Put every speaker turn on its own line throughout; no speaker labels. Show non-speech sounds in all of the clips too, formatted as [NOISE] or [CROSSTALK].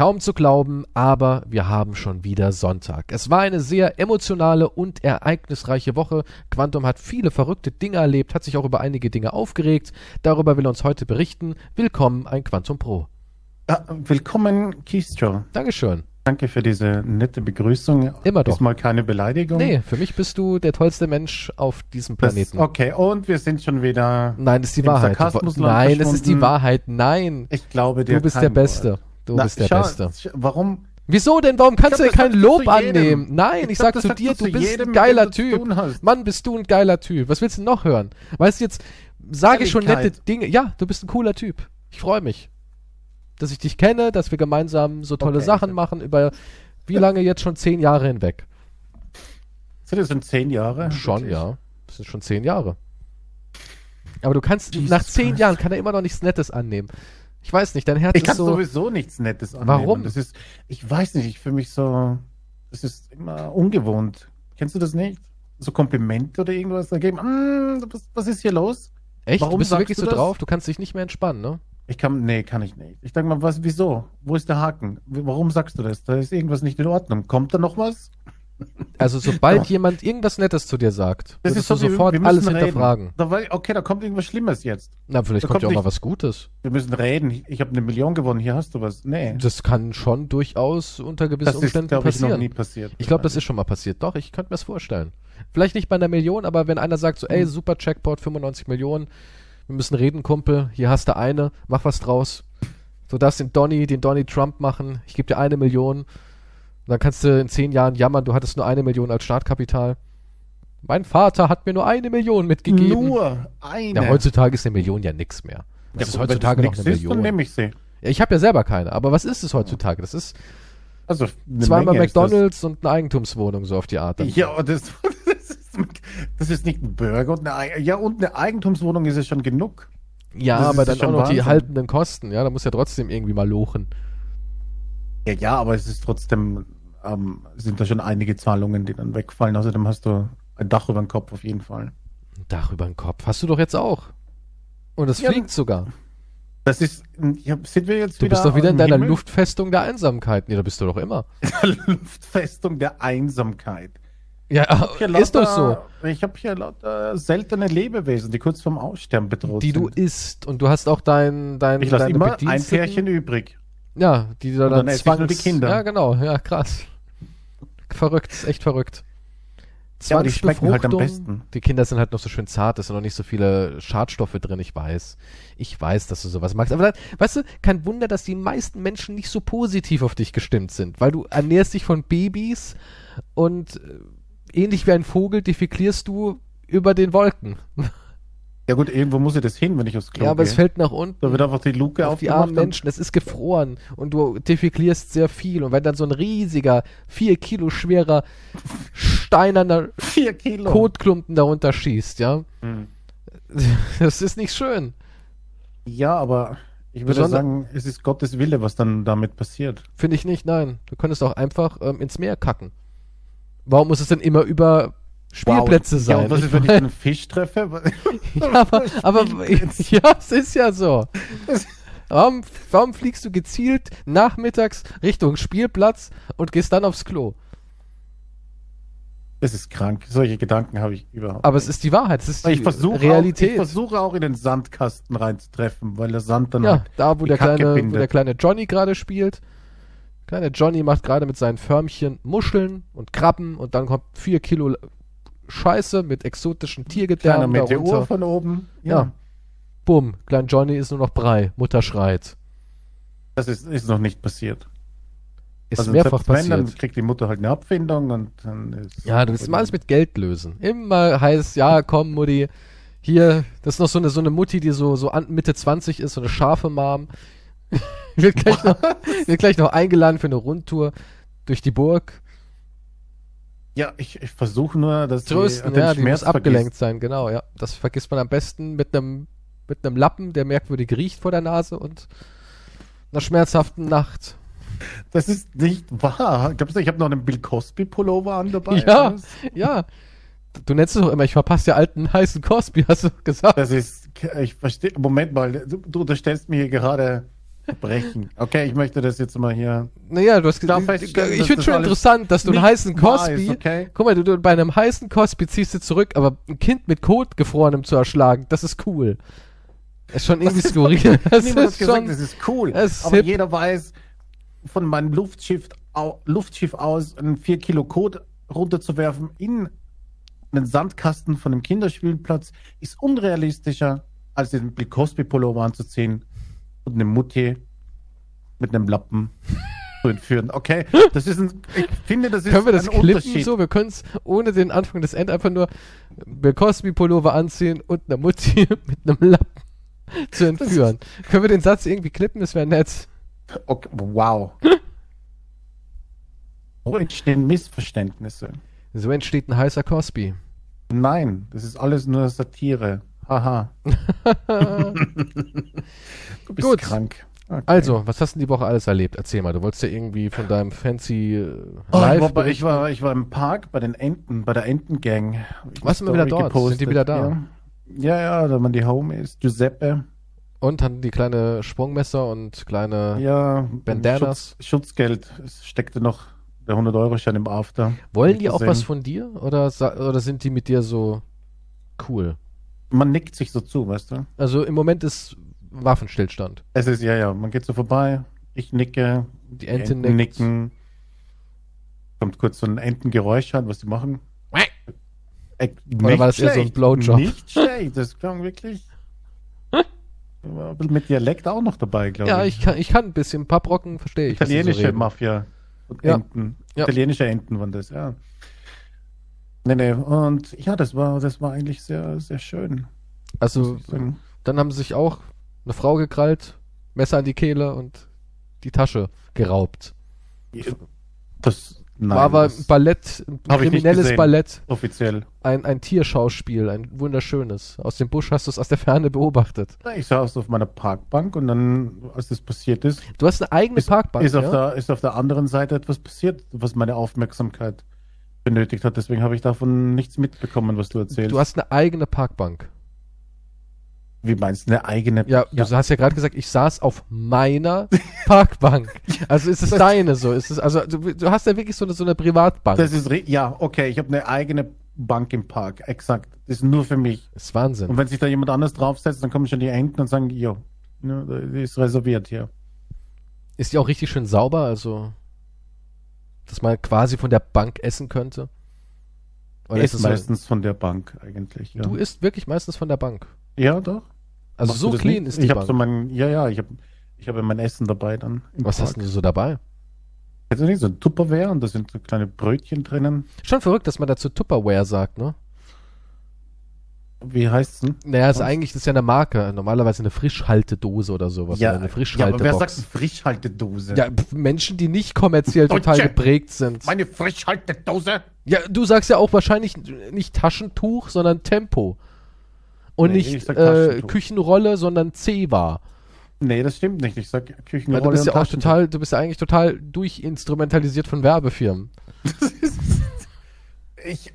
Kaum zu glauben, aber wir haben schon wieder Sonntag. Es war eine sehr emotionale und ereignisreiche Woche. Quantum hat viele verrückte Dinge erlebt, hat sich auch über einige Dinge aufgeregt. Darüber will er uns heute berichten. Willkommen, ein Quantum Pro.
Ja, willkommen, Keystro.
Dankeschön.
Danke für diese nette Begrüßung.
Immer doch.
Diesmal keine Beleidigung.
Nee, für mich bist du der tollste Mensch auf diesem
Das,
Planeten.
okay, und wir sind schon wieder.
Nein, das ist die Wahrheit. Du- Nein, das ist die. Wahrheit. Nein.
Ich glaube,
Du
dir
bist
kein
der Beste. Du
Na,
bist der
schau,
Beste.
Warum?
Wieso denn? Warum kannst
Ich
du
glaub,
denn kein Lob annehmen? Nein, ich,
Ich
sag
glaub,
zu dir,
du
bist
jedem,
ein geiler Typ. Mann, bist du ein geiler Typ. Was willst du noch hören? Weißt du, jetzt sage ich schon nette. Dinge. Ja, du bist ein cooler Typ. Ich freue mich, dass ich dich kenne, dass wir gemeinsam so tolle
Okay,
Sachen
okay.
machen über wie lange jetzt schon zehn Jahre hinweg.
Sind das schon zehn Jahre?
Schon,
Wirklich?
ja. Das sind schon zehn Jahre. Aber du kannst,
Jesus
nach zehn
Christ.
Jahren kann er immer noch nichts Nettes annehmen. Ich weiß nicht, dein Herz
Ich
ist
kann
so.
sowieso nichts Nettes annehmen.
Warum?
Das ist, ich weiß nicht, ich fühle mich so, das ist immer ungewohnt. Kennst du das nicht? So Komplimente oder irgendwas da geben. Mm, was, was ist hier los?
Echt?
warum
Bist du wirklich
du
so
das?
drauf? Du kannst dich nicht mehr entspannen, ne?
Ich kann, nee, kann ich nicht. Ich denke mal, was, wieso? Wo ist der Haken? Warum sagst du das? Da ist irgendwas nicht in Ordnung. Kommt da noch was?
Also sobald
Ja.
jemand irgendwas Nettes zu dir sagt,
Das ist so,
du sofort
wir
alles
reden.
hinterfragen.
Da war, okay, da kommt irgendwas Schlimmes jetzt.
Na, vielleicht
Da
kommt ja auch
kommt
mal was Gutes.
Wir müssen reden. Ich, ich habe eine Million gewonnen. Hier hast du was. Nee.
Das kann schon durchaus unter gewissen
Das ist,
Umständen
glaube ich, noch
passieren.
nie passiert.
Ich glaube, das ist schon mal passiert. Doch, ich könnte mir das vorstellen. Vielleicht nicht bei einer Million, aber wenn einer sagt so, ey,
Hm.
super Checkpot, 95 Millionen, wir müssen reden, Kumpel, hier hast du eine, mach was draus. Du darfst den Donny, den Donny Trump machen, ich gebe dir eine Million. Und dann kannst du in zehn Jahren jammern, du hattest nur eine Million als Startkapital. Mein Vater hat mir nur eine Million mitgegeben.
Nur eine.
Ja, heutzutage ist eine Million ja nix mehr. Was
Ja,
ist heutzutage
das
noch eine
ist, Dann
Million?
nehme ich sie.
Ja, ich habe ja selber keine, aber was ist es heutzutage? Das ist
Also,
zweimal
Menge das.
McDonalds und eine Eigentumswohnung, so auf die Art. dann.
Ja, das, [LAUGHS] das, ist, das ist nicht ein Burger und eine, Ei- ja, und eine Eigentumswohnung ist ja schon genug.
Ja,
Das
aber dann
schon
auch noch die
Wahnsinn.
haltenden Kosten, ja, da muss ja trotzdem irgendwie mal lochen.
Ja, ja, aber es ist trotzdem, ähm, sind da schon einige Zahlungen, die dann wegfallen. Außerdem hast du ein Dach über dem Kopf auf jeden Fall.
Ein Dach über den Kopf. Hast du doch jetzt auch. Und es
Ja,
fliegt sogar.
Das ist, ja, sind wir jetzt
Du
wieder
bist doch wieder in deiner
Himmel?
Luftfestung der Einsamkeit. Nee, da bist du doch immer. [LAUGHS]
Luftfestung der Einsamkeit.
Ja,
Hier [LAUGHS]
ist doch so.
lauter- Ich habe hier lauter seltene Lebewesen, die kurz vorm Aussterben bedroht
Die du
sind.
isst. Und du hast auch dein, dein,
Ich lasse
deine
immer ein. Pärchen übrig.
Ja, die da dann
dann nur die
zwangs...
Kinder.
Ja, genau. Ja, krass. Verrückt. Ist echt verrückt.
Ja, die schmecken halt am besten.
Die Kinder sind halt noch so schön zart, es sind noch nicht so viele Schadstoffe drin, ich weiß. Ich weiß, dass du sowas magst. Aber dann, weißt du, kein Wunder, dass die meisten Menschen nicht so positiv auf dich gestimmt sind, weil du ernährst dich von Babys und äh, ähnlich wie ein Vogel defeklierst du über den Wolken. [LAUGHS]
Ja gut, irgendwo muss ich das hin, wenn ich aufs Klo
ja, aber
gehe.
es fällt nach unten.
da wird einfach die Luke
auf die armen Menschen, es ist gefroren und du defeklierst sehr viel. Und wenn dann so ein riesiger, vier Kilo schwerer, steinerner
vier Kilo.
Kotklumpen darunter schießt, ja,
Hm. [LAUGHS]
das ist nicht schön.
Ja, aber ich würde
Besonder-
sagen, es ist Gottes Wille, was dann damit passiert.
Finde ich nicht, nein. Du könntest auch einfach ähm, ins Meer kacken. Warum muss es denn immer über Spielplätze
Ja,
sein?
und was ist, wenn ich einen Fisch treffe? [LAUGHS]
ja, aber, aber [LAUGHS] ja, es ist ja so. Warum, warum fliegst du gezielt nachmittags Richtung Spielplatz und gehst dann aufs Klo?
Das ist krank. Solche Gedanken habe ich überhaupt.
Aber es ist die Wahrheit, es ist die
ich versuche Auch,
Realität.
ich versuche auch in den Sandkasten reinzutreffen, weil der Sand dann
ja,
halt
da wo der,
Kacke
kleine, wo der kleine Johnny gerade spielt. Kleine Johnny macht gerade mit seinen Förmchen Muscheln und Krabben und dann kommt vier Kilo Scheiße mit exotischen
kleiner
Tiergedärmen
Meteor
darunter.
von oben.
Ja. Bumm, klein Johnny ist nur noch Brei. Mutter schreit.
Das ist, ist noch nicht passiert.
Ist
Also
mehrfach
wenn,
passiert.
dann kriegt die Mutter halt eine Abfindung und dann ist.
Ja, du willst immer alles mit Geld lösen. Immer heißt, ja, komm, Mutti, hier, das ist noch so eine, so eine Mutti, die so, so an, Mitte 20 ist, so eine scharfe Mom. [LAUGHS] wird, gleich noch, wird gleich noch eingeladen für eine Rundtour durch die Burg.
Ja, ich, ich versuche nur, dass
Trösten,
die,
ja, die muss
Schmerz
abgelenkt sein, genau, ja. Das vergisst man am besten mit einem mit einem Lappen, der merkwürdig riecht vor der Nase und einer schmerzhaften Nacht.
Das ist nicht wahr. Glaubst du, ich habe noch einen Bill Cosby Pullover an dabei?
Ja. Ja, du nennst es doch immer, ich verpasse ja alten heißen Cosby, hast du gesagt.
das ist, ich verstehe. Moment mal, du, du unterstellst mir hier gerade Brechen. Okay, ich möchte das jetzt mal hier.
Naja, du hast
darf
ich
dass
finde schon interessant, dass du einen heißen Cosby,
ist, okay?
guck mal, du, du bei einem heißen Cosby ziehst du zurück, aber ein Kind mit Kot gefrorenem zu erschlagen, das ist cool. Ist schon irgendwie skurril. Das
Niemand hat
ist
gesagt,
schon,
das ist cool.
das ist
aber
hip.
jeder weiß, von meinem Luftschiff, au, Luftschiff aus einen 4 Kilo Kot runterzuwerfen in einen Sandkasten von einem Kinderspielplatz ist unrealistischer, als den Bill Cosby Pullover anzuziehen und eine Mutti mit einem Lappen zu entführen. Okay, das ist ein, ich finde, das ist
können wir das
ein
klippen so? Wir können es ohne den Anfang des End einfach nur Bill Cosby Pullover anziehen und eine Mutti [LAUGHS] mit einem Lappen zu entführen. können wir den Satz irgendwie klippen? Das wäre nett.
Okay, wow. Wo entstehen Missverständnisse?
So entsteht ein heißer Cosby.
Nein, das ist alles nur Satire. Haha. du [LAUGHS] bist
Gut.
krank. Okay.
Also, was hast du die Woche alles erlebt? Erzähl mal, du wolltest ja irgendwie von deinem fancy äh,
Oh, ich, war ich, war, ich war im Park bei den Enten, bei der Entengang. Ich
Warst
eine
du mal wieder dort? Sind die wieder da?
Ja, ja, ja da man die Home ist. Giuseppe.
und hatten die kleine Sprungmesser und kleine
Ja.
Bandanas.
Schutz, Schutzgeld. Es steckte noch der 100-Euro-Schein im After.
Wollen die auch
gesehen.
was von dir oder oder sind die mit dir so cool?
Man nickt sich so zu, weißt du?
Also im Moment ist Waffenstillstand.
Es ist, ja, ja, man geht so vorbei. Ich nicke.
Die Ente nickt.
nicken. Kommt kurz so ein Entengeräusch an, was die machen. Äh,
Oder war das
nicht
eher so ein
schlecht,
Blowjob?
Nicht schlecht, das klang wirklich. [LAUGHS] Mit Dialekt auch noch dabei, glaube
Ja,
ich.
ich kann, ich kann ein bisschen Papprocken, verstehe ich. die so
Italienische
reden.
Mafia und
Ja.
Enten.
Ja.
Italienische Enten waren das, ja. Nee, nee, und ja, das war, das war eigentlich sehr, sehr schön.
Also dann haben sie sich auch eine Frau gekrallt, Messer an die Kehle und die Tasche geraubt.
Das, nein,
War aber ein Ballett, ein kriminelles. Ballett,
offiziell.
ein, ein Tierschauspiel, ein wunderschönes. Aus dem Busch hast du es aus der Ferne beobachtet.
Ich saß auf meiner Parkbank und dann, als das passiert ist,
Du hast eine eigene
ist,
Parkbank,
ist, auf
ja?
der, ist auf der anderen Seite etwas passiert, was meine Aufmerksamkeit benötigt hat. Deswegen habe ich davon nichts mitbekommen, was du erzählst.
Du hast eine eigene Parkbank.
Wie meinst du, eine eigene?
Ja, du hast ja gerade gesagt, ich saß auf meiner [LAUGHS] Parkbank. Also ist es deine so? Ist es, also du, du hast ja wirklich so eine, so eine Privatbank.
Das ist, ja, okay, ich habe eine eigene Bank im Park, exakt. Das ist nur für mich.
Das ist Wahnsinn.
Und wenn sich da jemand anders draufsetzt, dann kommen schon die Enten und sagen, jo, ne, die ist reserviert hier.
Ist die auch richtig schön sauber? Also, dass man quasi von der Bank essen könnte? Oder
ist
ist es so,
meistens von der Bank eigentlich. Ja,
du isst wirklich meistens von der Bank.
ja doch.
Also
Machst
so clean
nicht?
ist die
ich
Bank.
so mein, ja, ja, ich habe ich hab ja mein Essen dabei dann.
Was
Park.
hast denn du so dabei?
Du nicht, so ein Tupperware und da sind so kleine Brötchen drinnen.
Schon verrückt, dass man dazu Tupperware sagt, ne?
Wie heißt's denn?
Naja, ist eigentlich das ist ja eine Marke. Normalerweise eine Frischhaltedose oder sowas. oder eine
ja, aber wer sagt
Frischhaltebox.
Frischhaltedose?
Ja, Menschen, die nicht kommerziell total geprägt sind.
Meine Frischhaltedose?
Ja, du sagst ja auch wahrscheinlich nicht Taschentuch, sondern Tempo. Und
Nee, ich
nicht äh. Küchenrolle, sondern Zewa.
Nee, das stimmt nicht. Ich sag
Weil
Küchenrolle
du bist ja auch total, du bist ja eigentlich total durchinstrumentalisiert von Werbefirmen. [LAUGHS] [LAUGHS]
Ich,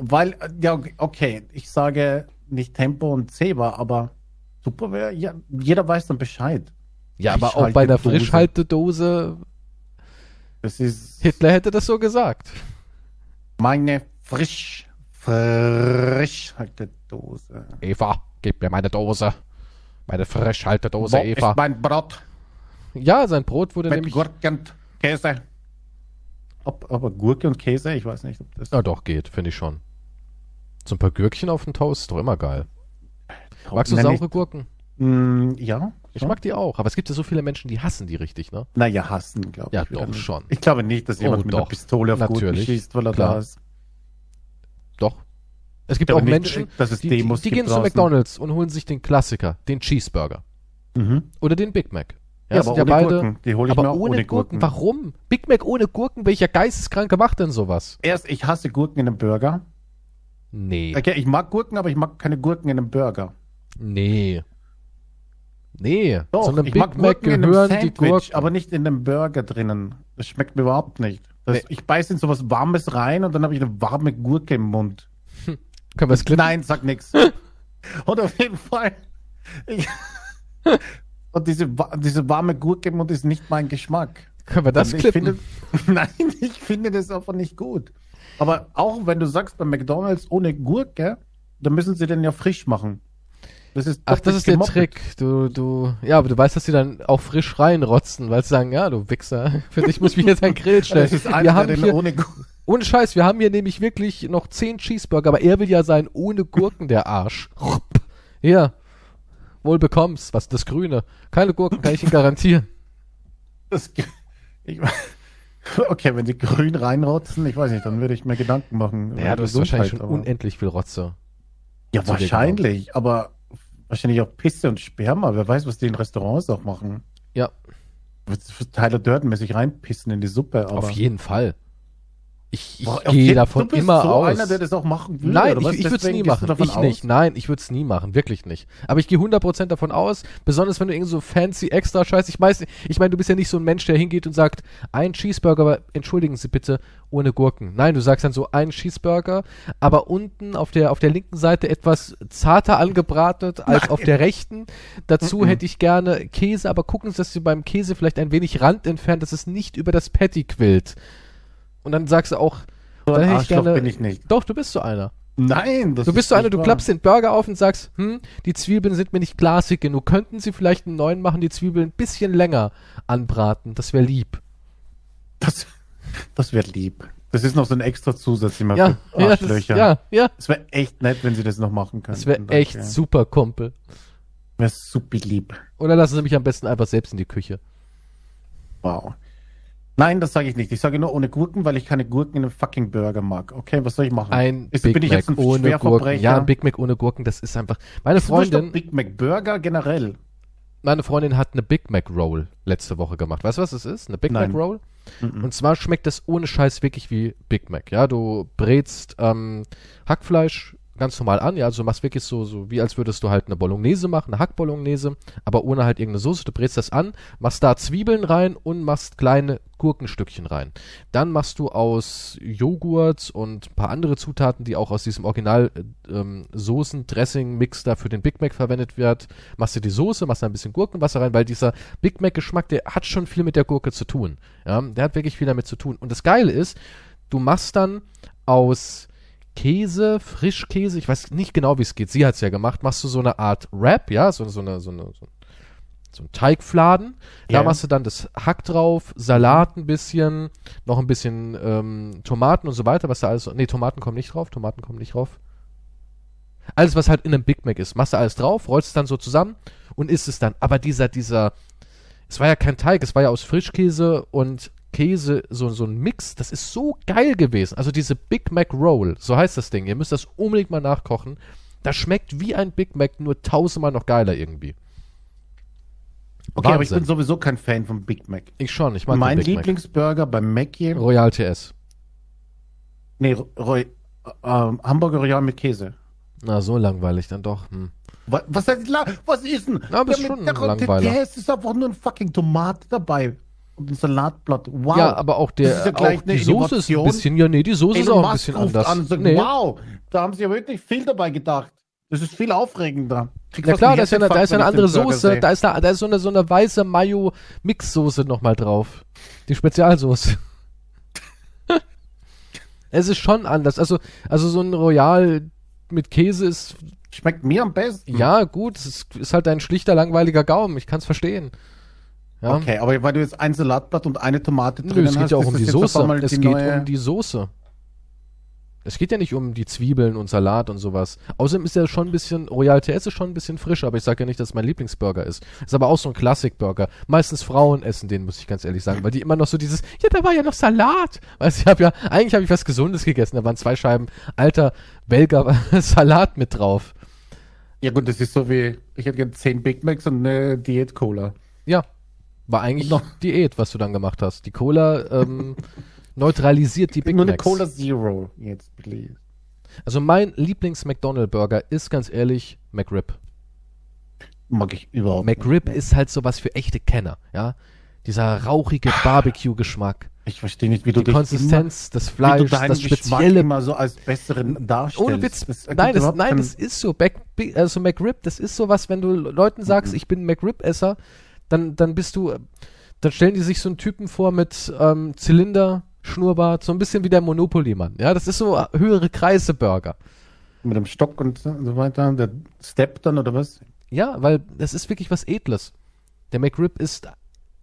weil, äh, ja, okay, ich sage nicht Tempo und Zebra, aber Tupperware, ja, jeder weiß dann Bescheid.
Ja, aber auch bei einer
Frischhaltedose. Das ist
Hitler hätte das so gesagt.
meine Frisch, Frischhaltedose.
Eva, gib mir meine Dose. Meine Frischhaltedose,
Wo
Eva.
ist mein Brot
Ja, sein Brot wurde
mit
nämlich.
Gurke und Käse? Ob, aber Gurke und Käse, ich weiß nicht, ob das.
Ja, doch, geht, finde ich schon. So ein paar Gürkchen auf den Toast ist doch immer geil. Magst du
Nenn
saure Gurken?
Ich, mm, ja.
Ich mag die auch, aber es gibt ja so viele Menschen, die hassen die richtig, ne?
Naja, hassen, glaube ich.
Ja, doch,
nicht.
schon.
Ich glaube nicht, dass jemand
Oh,
mit einer
doch.
Pistole auf Gurken
Natürlich,
schießt, weil er
klar.
da ist.
Doch. Es gibt
Aber
auch
nicht,
Menschen,
es
die, die, die gehen zu
draußen.
McDonalds und holen sich den Klassiker, den Cheeseburger.
Mhm.
Oder den Big Mac.
Ja,
sind
aber ohne Gurken. Die hole ich
aber
mir auch
ohne,
ohne
Gurken.
Gurken.
Warum? Big Mac ohne Gurken? Welcher Geisteskranke macht denn sowas?
Erst, ich hasse Gurken in einem Burger.
Nee.
Okay, ich mag Gurken, aber ich mag keine Gurken in einem Burger.
Nee. Nee.
Doch,
Zu einem
ich
Big
mag
Mac
Gurken in einem
gehören die
Sandwich,
Gurken.
aber nicht in einem Burger drinnen. Das schmeckt mir überhaupt nicht. Das,
Nee.
Ich beiß in sowas Warmes rein und dann habe ich eine warme Gurke im Mund.
Können wir es klippen?
Nein, sag nix. [LAUGHS] Und auf jeden Fall. Ich, [LAUGHS] Und diese, diese warme Gurke und ist nicht mein Geschmack.
Können wir das
Also ich
klippen?
finde, [LAUGHS] Nein, ich finde das einfach nicht gut. Aber auch wenn du sagst, bei McDonalds ohne Gurke, dann müssen sie den ja frisch machen. Das ist
Ach, das ist der
gemoppelt.
Trick. Du, du, ja, aber du weißt, dass sie dann auch frisch reinrotzen, weil sie sagen, ja, du Wichser, [LAUGHS] für dich muss ich mich jetzt den Grill [LAUGHS] stellen.
Das ist einer,
wir
der
haben hier,
ohne [LAUGHS]
ohne Scheiß, wir haben hier nämlich wirklich noch zehn Cheeseburger, aber er will ja sein ohne Gurken, der Arsch. Hier, wohl bekommst, was das Grüne. Keine Gurken, kann ich Ihnen garantieren.
Das, ich, [LAUGHS] okay, wenn sie grün reinrotzen, ich weiß nicht, dann würde ich mir Gedanken machen.
Ja,
über
du hast wahrscheinlich schon
aber-
unendlich viel Rotze.
Ja, wahrscheinlich, aber wahrscheinlich auch Pisse und Sperma. Wer weiß, was die in Restaurants auch machen.
Ja,
Tyler Durden-mäßig reinpissen in die Suppe.
Auf jeden Fall. Ich, ich gehe davon
du bist
immer
so
aus.
einer, der das auch machen würde.
Nein, ich, ich würde es nie machen. Ich
aus?
nicht. Nein, ich würde es nie machen. Wirklich nicht. Aber ich gehe 100% davon aus, besonders wenn du irgend so fancy extra Scheiß, ich weiß, ich meine, du bist ja nicht so ein Mensch, der hingeht und sagt, ein Cheeseburger, aber entschuldigen Sie bitte, ohne Gurken. Nein, du sagst dann so, ein Cheeseburger, aber unten auf der, auf der linken Seite etwas zarter angebratet [LAUGHS] als auf der rechten. Dazu hätte ich gerne Käse, aber gucken Sie, dass Sie beim Käse vielleicht ein wenig Rand entfernt, dass es nicht über das Patty quillt. Und dann sagst du auch,
So
dann hätte ich gerne,
bin ich nicht.
doch, du bist so einer.
Nein, das
Du bist
ist
so einer, du klappst den Burger auf und sagst, hm, die Zwiebeln sind mir nicht glasig genug. Könnten sie vielleicht einen neuen machen, die Zwiebeln ein bisschen länger anbraten? Das wäre lieb.
Das, das wäre lieb. Das ist noch so ein extra Zusatz immer
Ja,
für
ja, das,
Arschlöcher.
ja, ja.
Es wäre echt nett, wenn sie das noch machen könnten.
Das wäre echt super, Kumpel.
Wäre super lieb.
Oder lassen sie mich am besten einfach selbst in die Küche.
Wow. Nein, das sage ich nicht. Ich sage nur ohne Gurken, weil ich keine Gurken in einem fucking Burger mag. Okay, was soll ich machen?
Ein
Ist-
Big
bin ich
Mac
jetzt ein
ohne Gurken. Ja, ein Big Mac ohne Gurken, das ist einfach. Meine
Ist
Freundin,
Big Mac Burger generell.
meine Freundin hat eine Big Mac Roll letzte Woche gemacht. Weißt du, was es ist? Eine Big
Nein.
Mac Roll?
Mhm.
Und zwar schmeckt das ohne Scheiß wirklich wie Big Mac. Ja, du brätst ähm, Hackfleisch ganz normal an, ja, also du machst wirklich so, so wie als würdest du halt eine Bolognese machen, eine Hackbolognese, aber ohne halt irgendeine Soße. Du brätst das an, machst da Zwiebeln rein und machst kleine Gurkenstückchen rein. Dann machst du aus Joghurt und ein paar andere Zutaten, die auch aus diesem Original äh, ähm, Soßen, Dressing, Mix da für den Big Mac verwendet wird, machst du die Soße, machst da ein bisschen Gurkenwasser rein, weil dieser Big Mac Geschmack, der hat schon viel mit der Gurke zu tun. Ja, der hat wirklich viel damit zu tun. Und das Geile ist, du machst dann aus Käse, Frischkäse, ich weiß nicht genau, wie es geht. Sie hat es ja gemacht. Machst du so eine Art Wrap, ja, so, so eine, so eine, so, so ein Teigfladen. Da
Ja.
machst du dann das Hack drauf, Salat ein bisschen, noch ein bisschen ähm, Tomaten und so weiter, was da alles. Nee, Tomaten kommen nicht drauf, Tomaten kommen nicht drauf. Alles, was halt in einem Big Mac ist, machst du alles drauf, rollst es dann so zusammen und isst es dann. Aber dieser, dieser, es war ja kein Teig, es war ja aus Frischkäse und Käse, so, so ein Mix, das ist so geil gewesen. Also diese Big Mac Roll, so heißt das Ding. Ihr müsst das unbedingt mal nachkochen. Das schmeckt wie ein Big Mac, nur tausendmal noch geiler irgendwie.
Okay, aber ich
Wahnsinn.
bin sowieso kein Fan von Big Mac.
Ich schon, ich mag
mein
Big
Lieblingsburger beim Mackie,
Mac. Royal TS.
nee, Roy, äh, Hamburger Royal mit Käse.
Na, so langweilig dann doch. Hm.
Was, was, was ist denn?
Ja, aber ist
Der
schon.
Der, der ist einfach nur ein fucking Tomate dabei. Und ein Salatblatt. Wow.
Ja, aber auch der,
ist ja
auch
eine
die Soße ist ein bisschen, ja, nee, die Soße ist
Elon
auch ein bisschen anders.
An sagt,
nee.
Wow, da haben sie ja wirklich viel dabei gedacht. Das ist viel aufregender. Fast
klar, da ist ja eine, da ist ja eine andere Soße, da ist, da, da ist so eine, so eine weiße Mayo-Mix-Soße nochmal drauf. Die Spezialsoße. [LAUGHS] es ist schon anders. Also, also so ein Royal mit Käse ist,
Schmeckt mir am besten.
ja gut, es ist, ist halt ein schlichter, langweiliger Gaumen. Ich kann es verstehen. Ja.
Okay, aber weil du jetzt ein Salatblatt und eine Tomate
Nö,
drin
es geht
hast,
ja auch um die Soße. Es
die
geht
neue-
um die Soße. Es geht ja nicht um die Zwiebeln und Salat und sowas. Außerdem ist er schon ein bisschen, Royal TS ist schon ein bisschen frischer, aber ich sage ja nicht, dass es mein Lieblingsburger ist. Ist aber auch so ein Klassikburger. Meistens Frauen essen den, muss ich ganz ehrlich sagen, weil die immer noch so dieses, ja, da war ja noch Salat. Weißt du, ich habe ja, eigentlich habe ich was Gesundes gegessen, da waren zwei Scheiben alter Belger [LAUGHS] Salat mit drauf.
Ja gut, das ist so wie, ich hätte gerne 10 Big Macs und eine Diät-Cola.
Ja. War eigentlich
Noch-
Diät, was du dann gemacht hast. Die Cola ähm, [LAUGHS] neutralisiert die Big
Nur eine
Macs.
Cola Zero jetzt, please.
Also mein Lieblings-McDonald-Burger ist ganz ehrlich McRib.
Mag ich überhaupt
McRib
nicht.
ist halt sowas für echte Kenner, ja. Dieser rauchige Barbecue-Geschmack.
Ich verstehe nicht, wie du
Die Konsistenz, das
immer, du
Fleisch, das spezielle
immer so als besseren darstellst.
Ohne Witz.
Das
nein, das, nein, das ist so. Back, also McRib, das ist so was, wenn du Leuten sagst,
Mhm.
ich bin McRib-Esser, dann, dann bist du, dann stellen die sich so einen Typen vor mit ähm, Zylinder, Schnurrbart, so ein bisschen wie der Monopoly-Mann. Ja, das ist so äh, höhere Kreise-Burger.
mit dem Stock und so weiter, der Step dann oder was?
Ja, weil das ist wirklich was Edles. Der McRib ist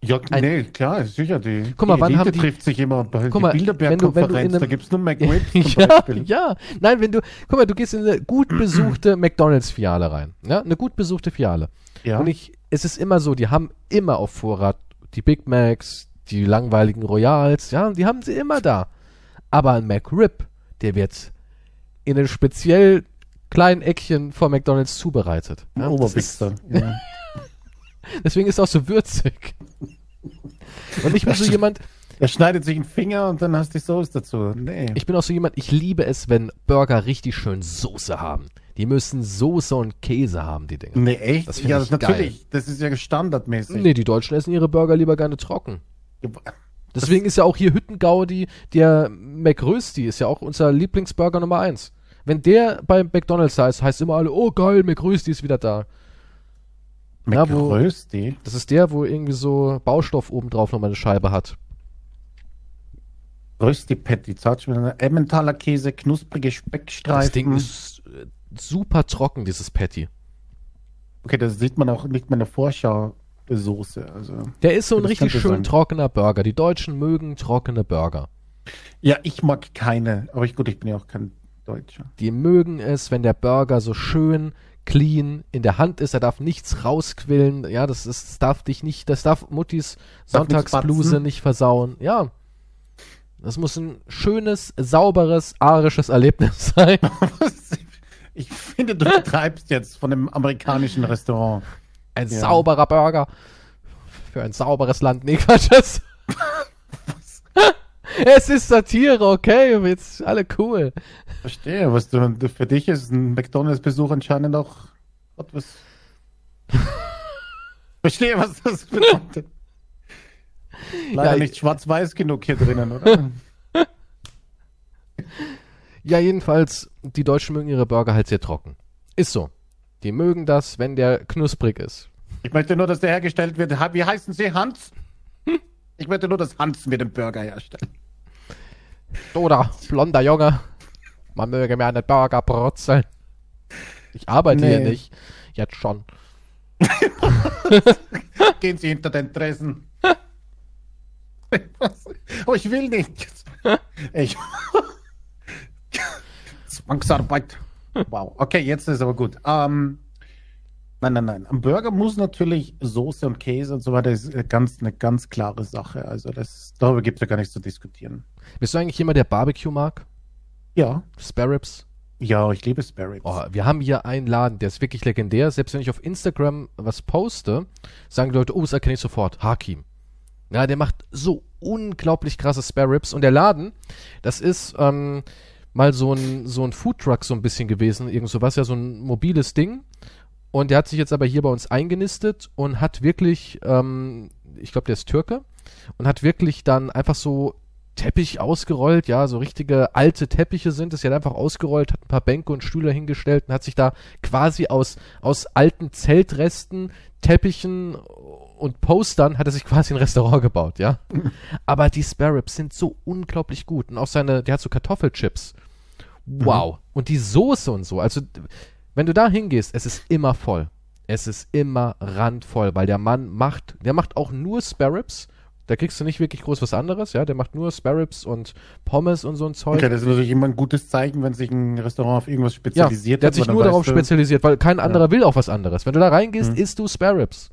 Ja,
Ein-
nee, klar, sicher. Die,
Guck mal,
die
wann
Elite
haben die-
trifft sich immer bei
Guck mal,
Bilderberg-Konferenz,
einem-
da gibt's nur [LAUGHS] McRibs zum
ja,
Beispiel.
ja. Nein, wenn du, guck mal, du gehst in eine gut besuchte McDonalds-Filiale rein. Ja, eine gut besuchte Filiale.
Ja.
Und ich, es ist immer so, die haben immer auf Vorrat die Big Macs, die langweiligen Royals, ja, die haben sie immer da. Aber ein McRib, der wird in einem speziell kleinen Eckchen vor McDonalds zubereitet. Ja,
Oberwichser. Ja. [LAUGHS]
deswegen ist er auch so würzig. Und ich bin so jemand,
Er schneidet sich einen Finger und dann hast du die Soße dazu. Nee.
ich bin auch so jemand, ich liebe es, wenn Burger richtig schön Soße haben. Die müssen Soße und Käse haben, die Dinge.
nee, echt?
Das
ja,
ich
natürlich. Das ist ja standardmäßig.
Nee, die Deutschen essen ihre Burger lieber gerne trocken.
Ja,
Deswegen ist ja auch hier Hüttengaudi, der McRösti ist ja auch unser Lieblingsburger Nummer eins. Wenn der bei McDonalds heißt, heißt immer alle, oh geil, McRösti ist wieder da. Ja, wo-
McRösti?
Das ist der, wo irgendwie so Baustoff obendrauf nochmal eine Scheibe hat.
Rösti Patty, Zartschmelzer, Emmentaler Käse, knusprige Speckstreifen.
Das Ding ist super trocken, dieses Patty.
okay, das sieht man auch nicht mehr in der Vorschau-Soße. Also.
Der ist so ein richtig schön
sein.
trockener Burger. Die Deutschen mögen trockene Burger.
Ja, ich mag keine. Aber ich, gut, ich bin ja auch kein Deutscher.
Die mögen es, wenn der Burger so schön clean in der Hand ist. Er darf nichts rausquillen. Ja, das ist, das darf dich nicht, das darf Muttis Sonntagsbluse nicht versauen. Ja. Das muss ein schönes, sauberes, arisches Erlebnis [LAUGHS] sein.
Ich finde, du betreibst jetzt von einem amerikanischen Restaurant.
Ein
Ja.
sauberer Burger. Für ein sauberes Land. Nee, Quatsch. [LAUGHS] Es ist Satire, okay? Jetzt alle cool.
Verstehe, was du, für dich ist ein McDonalds-Besuch anscheinend auch Gott, was. [LAUGHS] Verstehe, was das bedeutet. Leider
Ja,
nicht schwarz-weiß genug hier drinnen, oder? [LAUGHS]
Ja, jedenfalls, die Deutschen mögen ihre Burger halt sehr trocken. Ist so. Die mögen das, wenn der knusprig ist.
Ich möchte nur, dass der hergestellt wird. Wie heißen Sie, Hans? Ich möchte nur, dass Hans mir den Burger herstellt.
Oder blonder Junge. Man möge mir einen Burger brutzeln. Ich arbeite hier
Nee.
nicht. Jetzt schon. [LAUGHS]
Gehen Sie hinter den Tresen. Was? [LAUGHS] [LAUGHS] Oh, ich will nicht. Ich. Zwangsarbeit. Wow. Okay, jetzt ist aber gut. Ähm, nein, nein, nein. Am Burger muss natürlich Soße und Käse und so weiter. Das ist eine ganz, eine ganz klare Sache. Also das, darüber gibt es ja gar nichts zu diskutieren.
Bist du eigentlich jemand, der Barbecue mag?
Ja.
Spare Ribs?
Ja, ich liebe Spare Ribs.
Oh, wir haben hier einen Laden, der ist wirklich legendär. Selbst wenn ich auf Instagram was poste, sagen die Leute, oh, das erkenne ich sofort. Hakim. Ja, der macht so unglaublich krasse Spare Ribs. Und der Laden, das ist ähm, mal so ein, so ein Foodtruck so ein bisschen gewesen. Irgend sowas, ja, so ein mobiles Ding. Und der hat sich jetzt aber hier bei uns eingenistet und hat wirklich, ähm, ich glaube, der ist Türke, und hat wirklich dann einfach so Teppich ausgerollt, ja, so richtige alte Teppiche sind es. Er hat einfach ausgerollt, hat ein paar Bänke und Stühle hingestellt und hat sich da quasi aus, aus alten Zeltresten, Teppichen und Postern hat er sich quasi ein Restaurant gebaut, ja. [LAUGHS] Aber die Spare Ribs sind so unglaublich gut. Und auch seine, der hat so Kartoffelchips. Wow. Und die Soße und so. Also, wenn du da hingehst, es ist immer voll. Es ist immer randvoll, weil der Mann macht, der macht auch nur Spare Ribs. Da kriegst du nicht wirklich groß was anderes, ja. Der macht nur Spare Ribs und Pommes und so ein Zeug.
Okay, das ist natürlich immer ein gutes Zeichen, wenn sich ein Restaurant auf irgendwas
Ja,
spezialisiert
der hat sich nur darauf spezialisiert, weil kein anderer will auch was anderes. Wenn du da reingehst,
Mhm.
isst du Spare Ribs.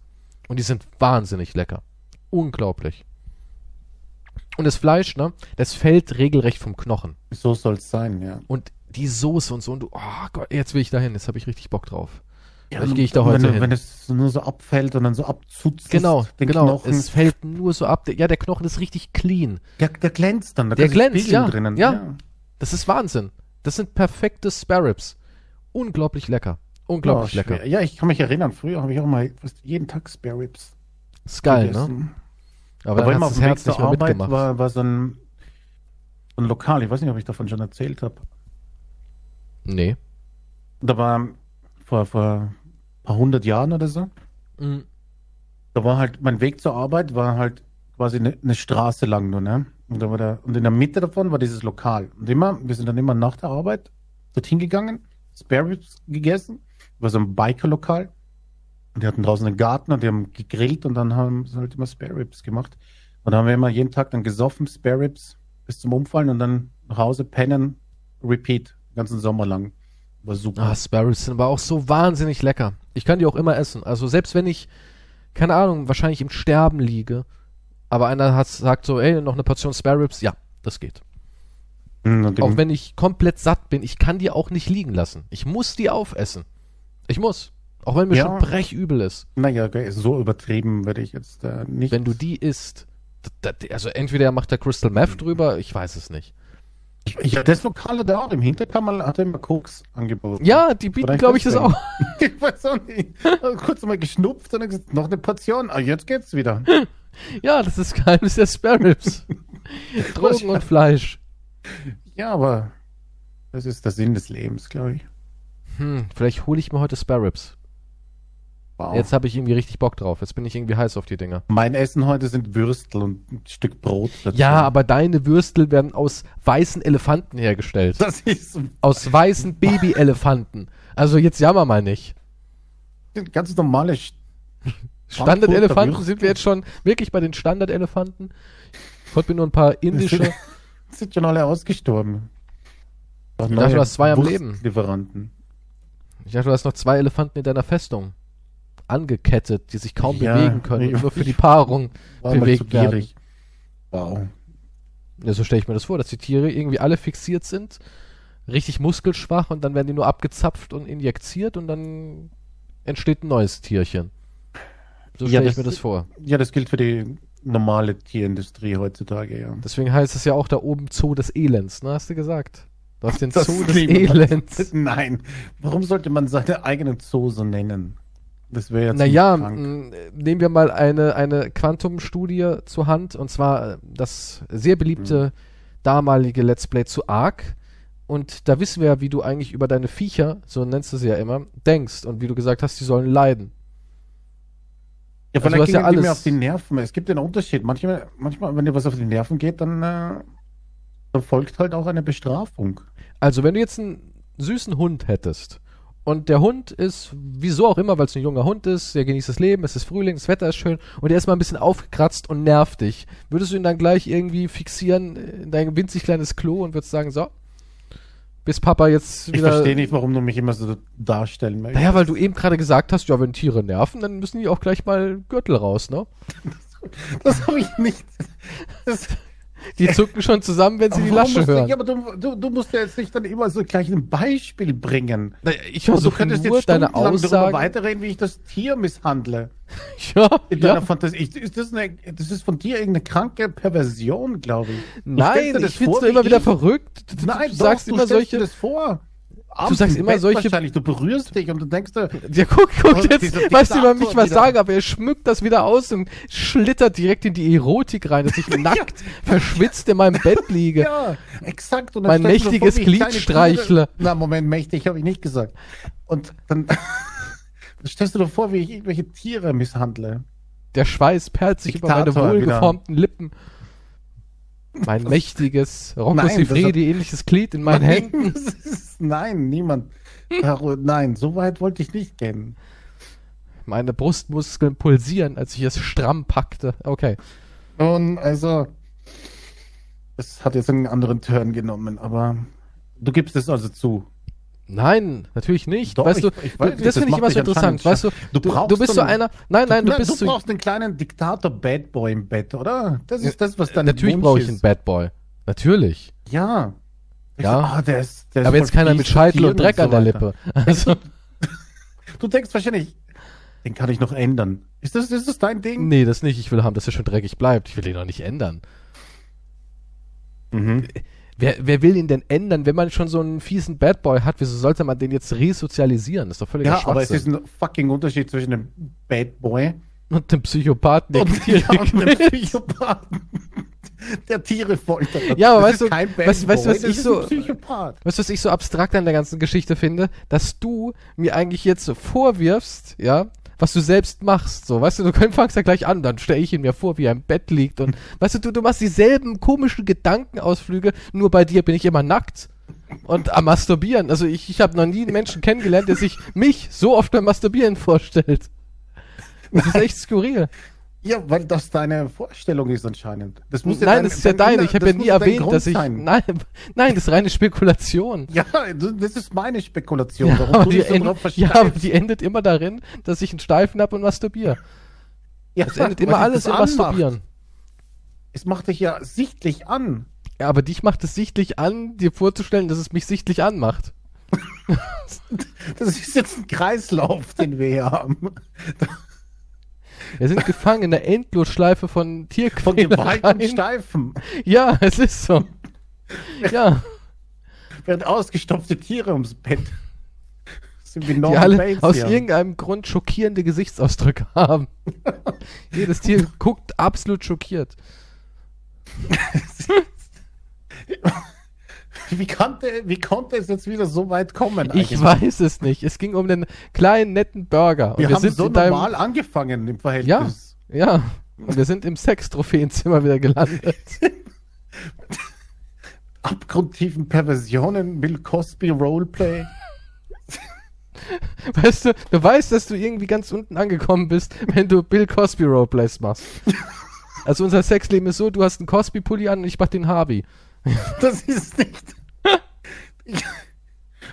Und die sind wahnsinnig lecker. Unglaublich. Und das Fleisch, ne, das fällt regelrecht vom Knochen.
So soll es sein, ja.
Und die Soße und so, und du, oh Gott, jetzt will ich da hin, jetzt habe ich richtig Bock drauf.
Ja, und
gehe ich da
wenn,
heute
du-
hin.
Wenn es nur so abfällt und dann so abzutzt,
Genau,
den
genau.
Knochen,
Es fällt nur so ab. Ja, der Knochen ist richtig clean.
der, der glänzt dann. Da
Der glänzt, ja,
Drinnen.
ja. Das ist Wahnsinn. Das sind perfekte Spare Ribs. Unglaublich lecker. Unglaublich
Ja,
lecker.
Ja, ich kann mich erinnern, früher habe ich auch mal fast jeden Tag Spare Ribs
Ist geil, ne? Aber
Aber immer auf
das
dem Weg zur
nicht mehr
Arbeit
mitgemacht.
war, war so, ein, so ein Lokal, ich weiß nicht, ob ich davon schon erzählt habe.
Nee.
Da war vor, vor ein paar hundert Jahren oder so.
Mhm.
Da war halt, mein Weg zur Arbeit war halt quasi eine, eine Straße lang nur, ne? Und, da war der, und in der Mitte davon war dieses Lokal. Und immer, wir sind dann immer nach der Arbeit dorthin gegangen, Spare Ribs gegessen. War so ein Biker-Lokal. Und die hatten draußen einen Garten und die haben gegrillt und dann haben sie halt immer Spare Ribs gemacht. Und da haben wir immer jeden Tag dann gesoffen, Spare Ribs bis zum Umfallen und dann nach Hause pennen, repeat, den ganzen Sommer lang. War super.
Ah, Sparrows sind aber auch so wahnsinnig lecker. Ich kann die auch immer essen. Also selbst wenn ich, keine Ahnung, wahrscheinlich im Sterben liege, aber einer hat, sagt so, ey, noch eine Portion Spare Ribs, ja, das geht.
Und
Auch wenn ich komplett satt bin, ich kann die auch nicht liegen lassen. Ich muss die aufessen. Ich muss. Auch wenn mir
Ja.
schon brechübel ist.
Naja, okay, so übertrieben würde ich jetzt äh, nicht.
Wenn du die isst, also entweder macht der Crystal Meth drüber, ich weiß es nicht.
Ich, ich, das Lokale da auch im Hinterkammer hat er immer Koks angeboten.
Ja, die bieten, glaube ich, das auch. [LAUGHS]
ich weiß auch nicht. Kurz mal geschnupft und dann gesagt, noch eine Portion. Ah, jetzt geht's wieder.
Ja, das ist Geheimnis der Spare Ribs. [LAUGHS] Drogen und Fleisch.
Ja, aber das ist der Sinn des Lebens, glaube ich.
Hm, vielleicht hole ich mir heute Spare Ribs.
Wow.
Jetzt habe ich irgendwie richtig Bock drauf. Jetzt bin ich irgendwie heiß auf die Dinger.
mein Essen heute sind Würstel und ein Stück Brot. dazu.
Ja, aber deine Würstel werden aus weißen Elefanten hergestellt.
das ist
Aus weißen Babyelefanten. Also jetzt jammer mal nicht.
ganz normale. Sch- [LAUGHS]
Standardelefanten sind wir jetzt schon wirklich bei den Standardelefanten. Ich wollte mir nur ein paar indische. [LAUGHS]
sind schon alle ausgestorben.
Ich dachte, du hast zwei am Leben.
Lieferanten.
Ich dachte, du hast noch zwei Elefanten in deiner Festung. Angekettet, die sich kaum
Ja,
bewegen können
nee,
nur für die Paarung bewegt werden.
Wow.
Ja, so stelle ich mir das vor, dass die Tiere irgendwie alle fixiert sind, richtig muskelschwach und dann werden die nur abgezapft und injiziert und dann entsteht ein neues Tierchen. So
Ja,
stelle ich
das-
mir das vor.
Ja, das gilt für die normale Tierindustrie heutzutage, ja.
Deswegen heißt es ja auch da oben Zoo des Elends, ne? Hast du gesagt? Du hast den
Das
Zoo des Elends. [LAUGHS]
Nein. Warum sollte man seine eigenen Zoo so nennen? Das wäre jetzt
Naja, nehmen wir mal eine, eine Quantum-Studie zur Hand, und zwar äh, das sehr beliebte damalige Let's Play zu Ark. Und da wissen wir ja, wie du eigentlich über deine Viecher, so nennst du sie ja immer, denkst und wie du gesagt hast, die sollen leiden.
Ja,
Also du
vielleicht
hast ja alles-
auf die Nerven. Es gibt den Unterschied. Manchmal, manchmal, wenn dir was auf die Nerven geht, dann, äh, dann folgt halt auch eine Bestrafung.
Also, wenn du jetzt einen süßen Hund hättest und der Hund ist, wieso auch immer, weil es ein junger Hund ist, der genießt das Leben, es ist Frühling, das Wetter ist schön und der ist mal ein bisschen aufgekratzt und nervt dich, würdest du ihn dann gleich irgendwie fixieren in dein winzig kleines Klo und würdest sagen, so, bis Papa jetzt
Ich
wieder...
verstehe nicht, warum du mich immer so darstellen möchtest.
Naja, weil du eben gerade gesagt hast, ja, wenn Tiere nerven, dann müssen die auch gleich mal Gürtel raus, ne? [LAUGHS]
Das habe ich nicht. Das,
Die zucken schon zusammen, wenn sie die Lasche
musst du,
hören.
Ja, aber du, du, du musst ja jetzt nicht dann immer so gleich ein Beispiel bringen.
Naja, ich
Du, du
versuche
könntest
nur
jetzt
deine Aussagen...
weiterreden, wie ich das Tier misshandle. [LAUGHS]
Ja,
In
ja.
deiner Fantasie. Ich, ist das, eine, das ist von dir irgendeine kranke Perversion, glaube ich. Du
Nein, ich find's
vor,
nur immer
wie
wieder
ich-
verrückt. Du, du,
Nein,
du
doch,
sagst
du
immer solche...
dir das vor. Abends
sagst
im
immer solche-
Wahrscheinlich, du berührst dich und du denkst dir,
Ja, guck, guck, jetzt weißt du über mich
Diktator
was
wieder.
sagen, aber er schmückt das wieder aus und schlittert direkt in die Erotik rein, dass ich [LAUGHS] nackt, verschwitzt in meinem Bett liege.
ja, exakt. Und dann
Mein
du
mächtiges Glied streichle.
Na, Moment, mächtig habe ich nicht gesagt. Und dann, dann [LAUGHS] stellst du dir vor, wie ich irgendwelche Tiere misshandle.
Der Schweiß perlt sich über meine
Diktator wieder.
wohlgeformten Lippen. Mein mächtiges, Rocco Sifredi ähnliches Glied in meinen
Nein,
Händen. [LAUGHS]
ist, nein, niemand. Nein, so weit wollte ich nicht gehen.
Meine Brustmuskeln pulsieren, als ich es stramm packte. Okay.
Und also, es hat jetzt einen anderen Turn genommen, aber du gibst es also zu.
Nein, natürlich nicht.
Doch,
weißt du,
ich-
du
weiß nicht,
das
das
finde ich immer so interessant. Weißt du,
Du
du,
brauchst
du bist
so
einer. Nein, nein, du
Na,
bist
du
so.
brauchst einen kleinen Diktator Bad Boy im Bett, oder? Das ist das, was dein
Natürlich brauche ich einen Bad Boy. Natürlich.
Ja.
Ja.
Ah, der ist, der ist
Aber jetzt keiner mit Scheitel und Dreck
so
an der. Lippe. Also, [LAUGHS]
Du denkst wahrscheinlich, den kann ich noch ändern. Ist das, ist das dein Ding?
nee, das nicht. Ich will haben, dass er schon dreckig bleibt. Ich will ihn doch nicht ändern.
Mhm.
Wer, wer will ihn denn ändern, wenn man schon so einen fiesen Bad Boy hat? Wieso sollte man den jetzt resozialisieren? Das ist doch völlig
Ja, aber es ist ein fucking Unterschied zwischen einem Bad Boy
Und dem Psychopathen, der
Und
Tiere [LAUGHS]
ja, und
quält.
Psychopathen. [LAUGHS] Der Tiere foltert.
Ja, aber weißt du, weißt- weißt was ich
ist
so-. Weißt du, was ich so abstrakt an der ganzen Geschichte finde? Dass du mir eigentlich jetzt so vorwirfst, ja, was du selbst machst. So, weißt du, du [LAUGHS] fangst ja gleich an, dann stelle ich ihn mir vor, wie er im Bett liegt und [LAUGHS] weißt du, du, du machst dieselben komischen Gedankenausflüge, nur bei dir bin ich immer nackt. Und am Masturbieren. Also ich, ich habe noch nie einen Menschen kennengelernt, der sich mich so oft beim Masturbieren vorstellt. Das ist echt skurril.
Ja, weil das deine Vorstellung ist anscheinend. Das muss ja
nein,
dein-
das ist ja
dein
deine. Ich habe
das
ja nie erwähnt, dass ich.
sein.
Nein, [LAUGHS] nein, das ist reine Spekulation.
Ja, das ist meine Spekulation.
Ja,
Warum
aber
du
die,
so
end,
drauf
ja, aber die endet immer darin, dass ich einen Steifen habe und masturbiere.
Ja,
Es endet immer alles
das
im
anmacht.
Masturbieren.
Es macht dich ja sichtlich an.
Ja, aber dich macht es sichtlich an, dir vorzustellen, dass es mich sichtlich anmacht. [LAUGHS]
Das ist jetzt ein Kreislauf, den wir hier haben. [LAUGHS]
Wir sind gefangen in der Endlosschleife von
Von Gewalt und
Tierquälereien.
Steifen.
Ja, es ist so. Ja,
Während ausgestopfte Tiere ums Bett. Sind wie
die alle
Bates
aus
hier.
irgendeinem Grund schockierende Gesichtsausdrücke haben. [LAUGHS] Jedes Tier guckt absolut schockiert. [LAUGHS] [LAUGHS]
Wie konnte, wie konnte es jetzt wieder so weit kommen?
Ich
eigentlich?
weiß es nicht. Es ging um den kleinen, netten Burger. Und
Wir, haben
sind
so
in deinem,
normal angefangen im Verhältnis.
Ja, und wir sind im Sextrophäenzimmer wieder gelandet. [LAUGHS]
Abgrundtiefen Perversionen, Bill Cosby Roleplay. [LAUGHS]
Weißt du, du weißt, dass du irgendwie ganz unten angekommen bist, wenn du Bill Cosby Roleplays machst. Also unser Sexleben ist so, du hast einen Cosby-Pulli an und ich mach den Harvey. [LAUGHS]
Das ist nicht.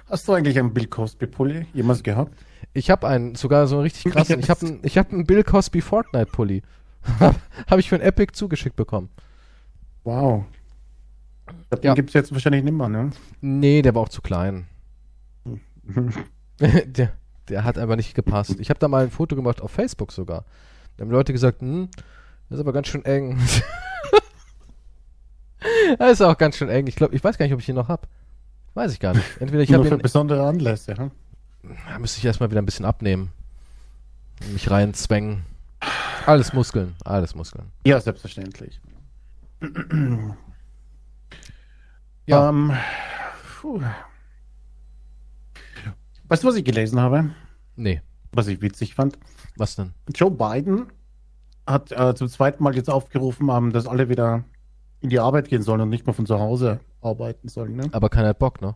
Hast du eigentlich einen Bill Cosby Pulli jemals gehabt?
Ich habe einen, sogar so einen richtig krassen, ich habe einen, ich hab einen Bill Cosby Fortnite-Pulli. [LAUGHS] habe ich von Epic zugeschickt bekommen.
Wow. Den
Ja.
gibt's jetzt wahrscheinlich nicht mehr, ne?
Nee, der war auch zu klein. [LAUGHS] der, der hat einfach nicht gepasst. Ich habe da mal ein Foto gemacht auf Facebook sogar. Da haben Leute gesagt, hm, das ist aber ganz schön eng. Das ist auch ganz schön eng. Ich glaube, ich weiß gar nicht, ob ich ihn noch hab. Weiß ich gar nicht. Entweder ich habe
für
ihn,
besondere Anlässe. Hm?
da müsste ich erstmal wieder ein bisschen abnehmen. Mich reinzwängen. Alles Muskeln, alles Muskeln.
Ja, selbstverständlich.
Ja.
Ähm. Weißt du, was ich gelesen habe?
Nee,
Was ich witzig fand?
was denn?
Joe Biden hat äh, zum zweiten Mal jetzt aufgerufen, ähm, dass alle wieder in die Arbeit gehen sollen und nicht mehr von zu Hause arbeiten sollen. Ne?
Aber keiner hat Bock, ne?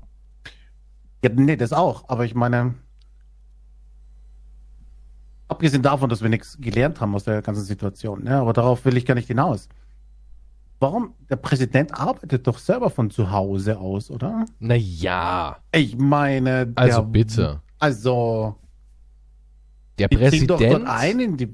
Ja, nee, das auch. Aber ich meine, abgesehen davon, dass wir nichts gelernt haben aus der ganzen Situation, ne? aber darauf will ich gar nicht hinaus. Warum? Der Präsident arbeitet doch selber von zu Hause aus, oder?
Naja.
Ich meine, der,
Also bitte.
Also,
Der
ziehen doch
Präsident.
dort ein in die.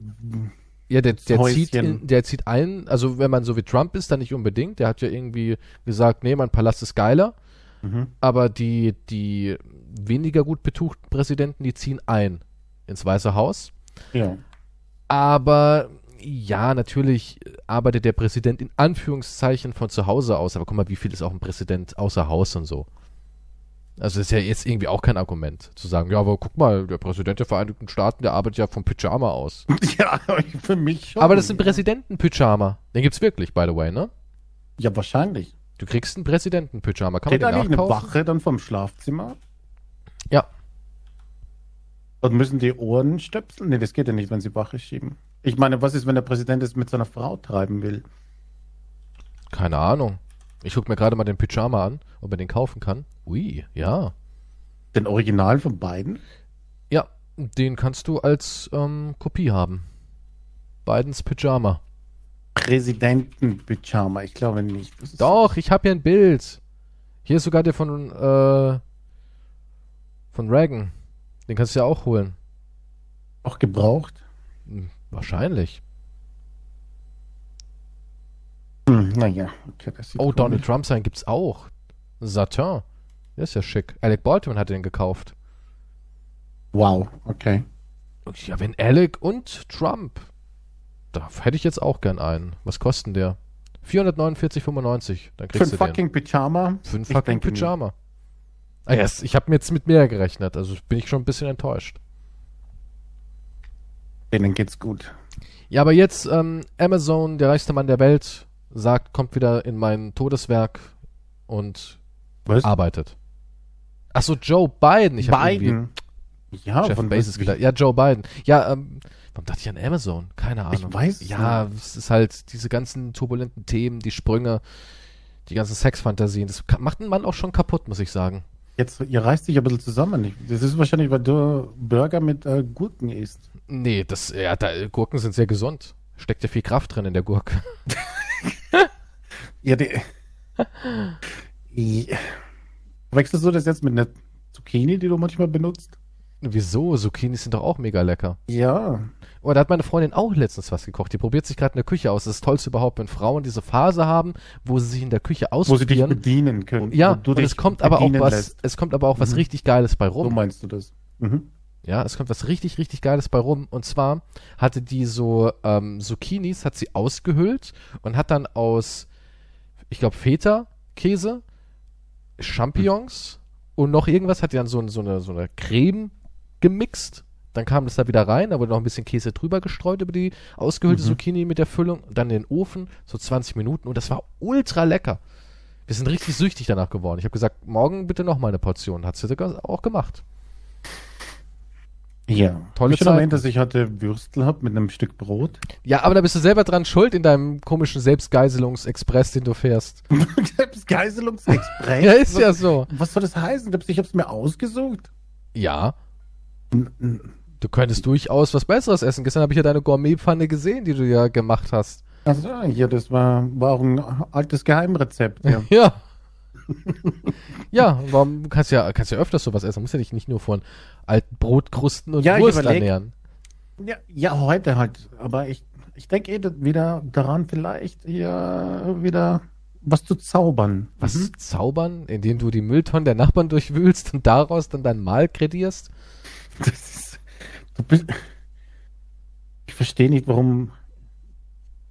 Ja, der, der,
Häuschen.
zieht in, der zieht ein, also wenn man so wie Trump ist, dann nicht unbedingt. Der hat ja irgendwie gesagt, nee, mein Palast ist geiler.
Mhm.
Aber die, die weniger gut betuchten Präsidenten, die ziehen ein ins Weiße Haus.
Ja.
Aber ja, natürlich arbeitet der Präsident in Anführungszeichen von zu Hause aus. Aber guck mal, wie viel ist auch ein Präsident außer Haus und so. Also ist ja jetzt irgendwie auch kein Argument zu sagen, ja, aber guck mal, der Präsident der Vereinigten Staaten, der arbeitet ja vom Pyjama aus. [LAUGHS]
ja, für mich schon.
Aber das ist ein Präsidenten-Pyjama. Den gibt's wirklich, by the way, ne?
Ja, wahrscheinlich.
Du kriegst einen Präsidenten-Pyjama. Kann
Steht
man den
eigentlich eine
nachkaufen?
Wache dann vom Schlafzimmer?
Ja.
Und müssen die Ohren stöpseln? Nee, das geht ja nicht, wenn sie Wache schieben. Ich meine, was ist, wenn der Präsident es mit seiner Frau treiben will?
Keine Ahnung. Ich guck mir gerade mal den Pyjama an, ob man den kaufen kann. Ui, ja.
Den Original von beiden?
Ja, den kannst du als ähm, Kopie haben. Bidens Pyjama.
Präsidenten-Pyjama. Ich glaube nicht.
Doch, ich habe hier ein Bild. Hier ist sogar der von, äh, von Reagan. Den kannst du ja auch holen.
auch gebraucht.
Hm, Wahrscheinlich.
Hm, naja, okay,
Oh. Donald Trump sein gibt's auch. Satin. Der ist ja schick. Alec Baldwin hat den gekauft.
Wow, okay.
Ja, wenn Alec und Trump. Da hätte ich jetzt auch gern einen. Was kosten der? 449,95. Dann
Für
kriegst du den.
fucking Pyjama?
Für ein fucking. Pyjama. Ah, yes, ich habe mir jetzt mit mehr gerechnet. Also bin ich schon ein bisschen enttäuscht.
Denen geht's gut.
Ja, aber jetzt ähm, Amazon, der reichste Mann der Welt, sagt, kommt wieder in mein Todeswerk und
Was?
arbeitet. Ach so, Joe Biden. Ich
Biden. Ja,
Jeff
von
Bezos gedacht. Ja, Joe Biden. Ja, ähm, warum dachte ich an Amazon? Keine Ahnung.
Ich weiß
Ja, es ist halt diese ganzen turbulenten Themen, die Sprünge, die ganzen Sexfantasien. Das macht einen Mann auch schon kaputt, muss ich sagen.
Jetzt, ihr reißt dich ein bisschen zusammen. Das ist wahrscheinlich, weil du Burger mit äh, Gurken isst.
Nee, das, ja, da, Gurken sind sehr gesund. Steckt ja viel Kraft drin in der Gurke. [LAUGHS]
Ja, die. [LAUGHS] Ja. Wechselst du das jetzt mit einer Zucchini, die du manchmal benutzt?
Wieso? Zucchinis sind doch auch mega lecker.
Ja.
Oh, da hat meine Freundin auch letztens was gekocht. Die probiert sich gerade in der Küche aus. Das ist das Tollste überhaupt, wenn Frauen diese Phase haben, wo sie sich in der Küche
Wo sie dich
ausprobieren.
bedienen können.
ja, und es kommt aber auch was,
lässt.
es kommt aber auch was
Mhm.
richtig Geiles bei
So
rum.
meinst du das. Mhm.
Ja, es kommt was richtig, richtig Geiles bei rum. Und zwar hatte die so ähm, Zucchinis, hat sie ausgehöhlt und hat dann aus, ich glaube, Feta-Käse, Champignons und noch irgendwas, hat die dann so, so, eine, so eine Creme gemixt. Dann kam das da wieder rein, da wurde noch ein bisschen Käse drüber gestreut über die ausgehöhlte
Mhm.
Zucchini mit der Füllung. Dann in den Ofen, so 20 Minuten. Und das war ultra lecker. Wir sind richtig süchtig danach geworden. Ich habe gesagt, morgen bitte noch mal eine Portion. Hat sie sogar auch gemacht.
Ja.
Tolle
ich schon
Zeiten.
erwähnt, dass ich heute Würstel habe mit einem Stück Brot.
Ja, aber da bist du selber dran schuld in deinem komischen Selbstgeiselungsexpress, den du fährst. [LAUGHS]
Geiselungsexpress.
Ja, ist
was,
ja so.
Was soll das heißen? Ich habe es mir ausgesucht.
Ja, du könntest durchaus was Besseres essen. Gestern habe ich ja deine Gourmetpfanne gesehen, die du ja gemacht hast.
Also, ja, das war, war auch ein altes Geheimrezept. Ja. [LAUGHS]
Ja. Ja, warum kannst ja kannst ja öfters sowas essen? Du musst ja dich nicht nur von alten Brotkrusten und
Ja,
Wurst ernähren.
Ja, ja, heute halt. Aber ich, ich denke eh wieder daran, vielleicht hier wieder was zu zaubern.
Was
Mhm.
zaubern, indem du die Mülltonnen der Nachbarn durchwühlst und daraus dann dein Mahl kredierst? [LAUGHS]
Das ist, du bist, ich verstehe nicht, warum,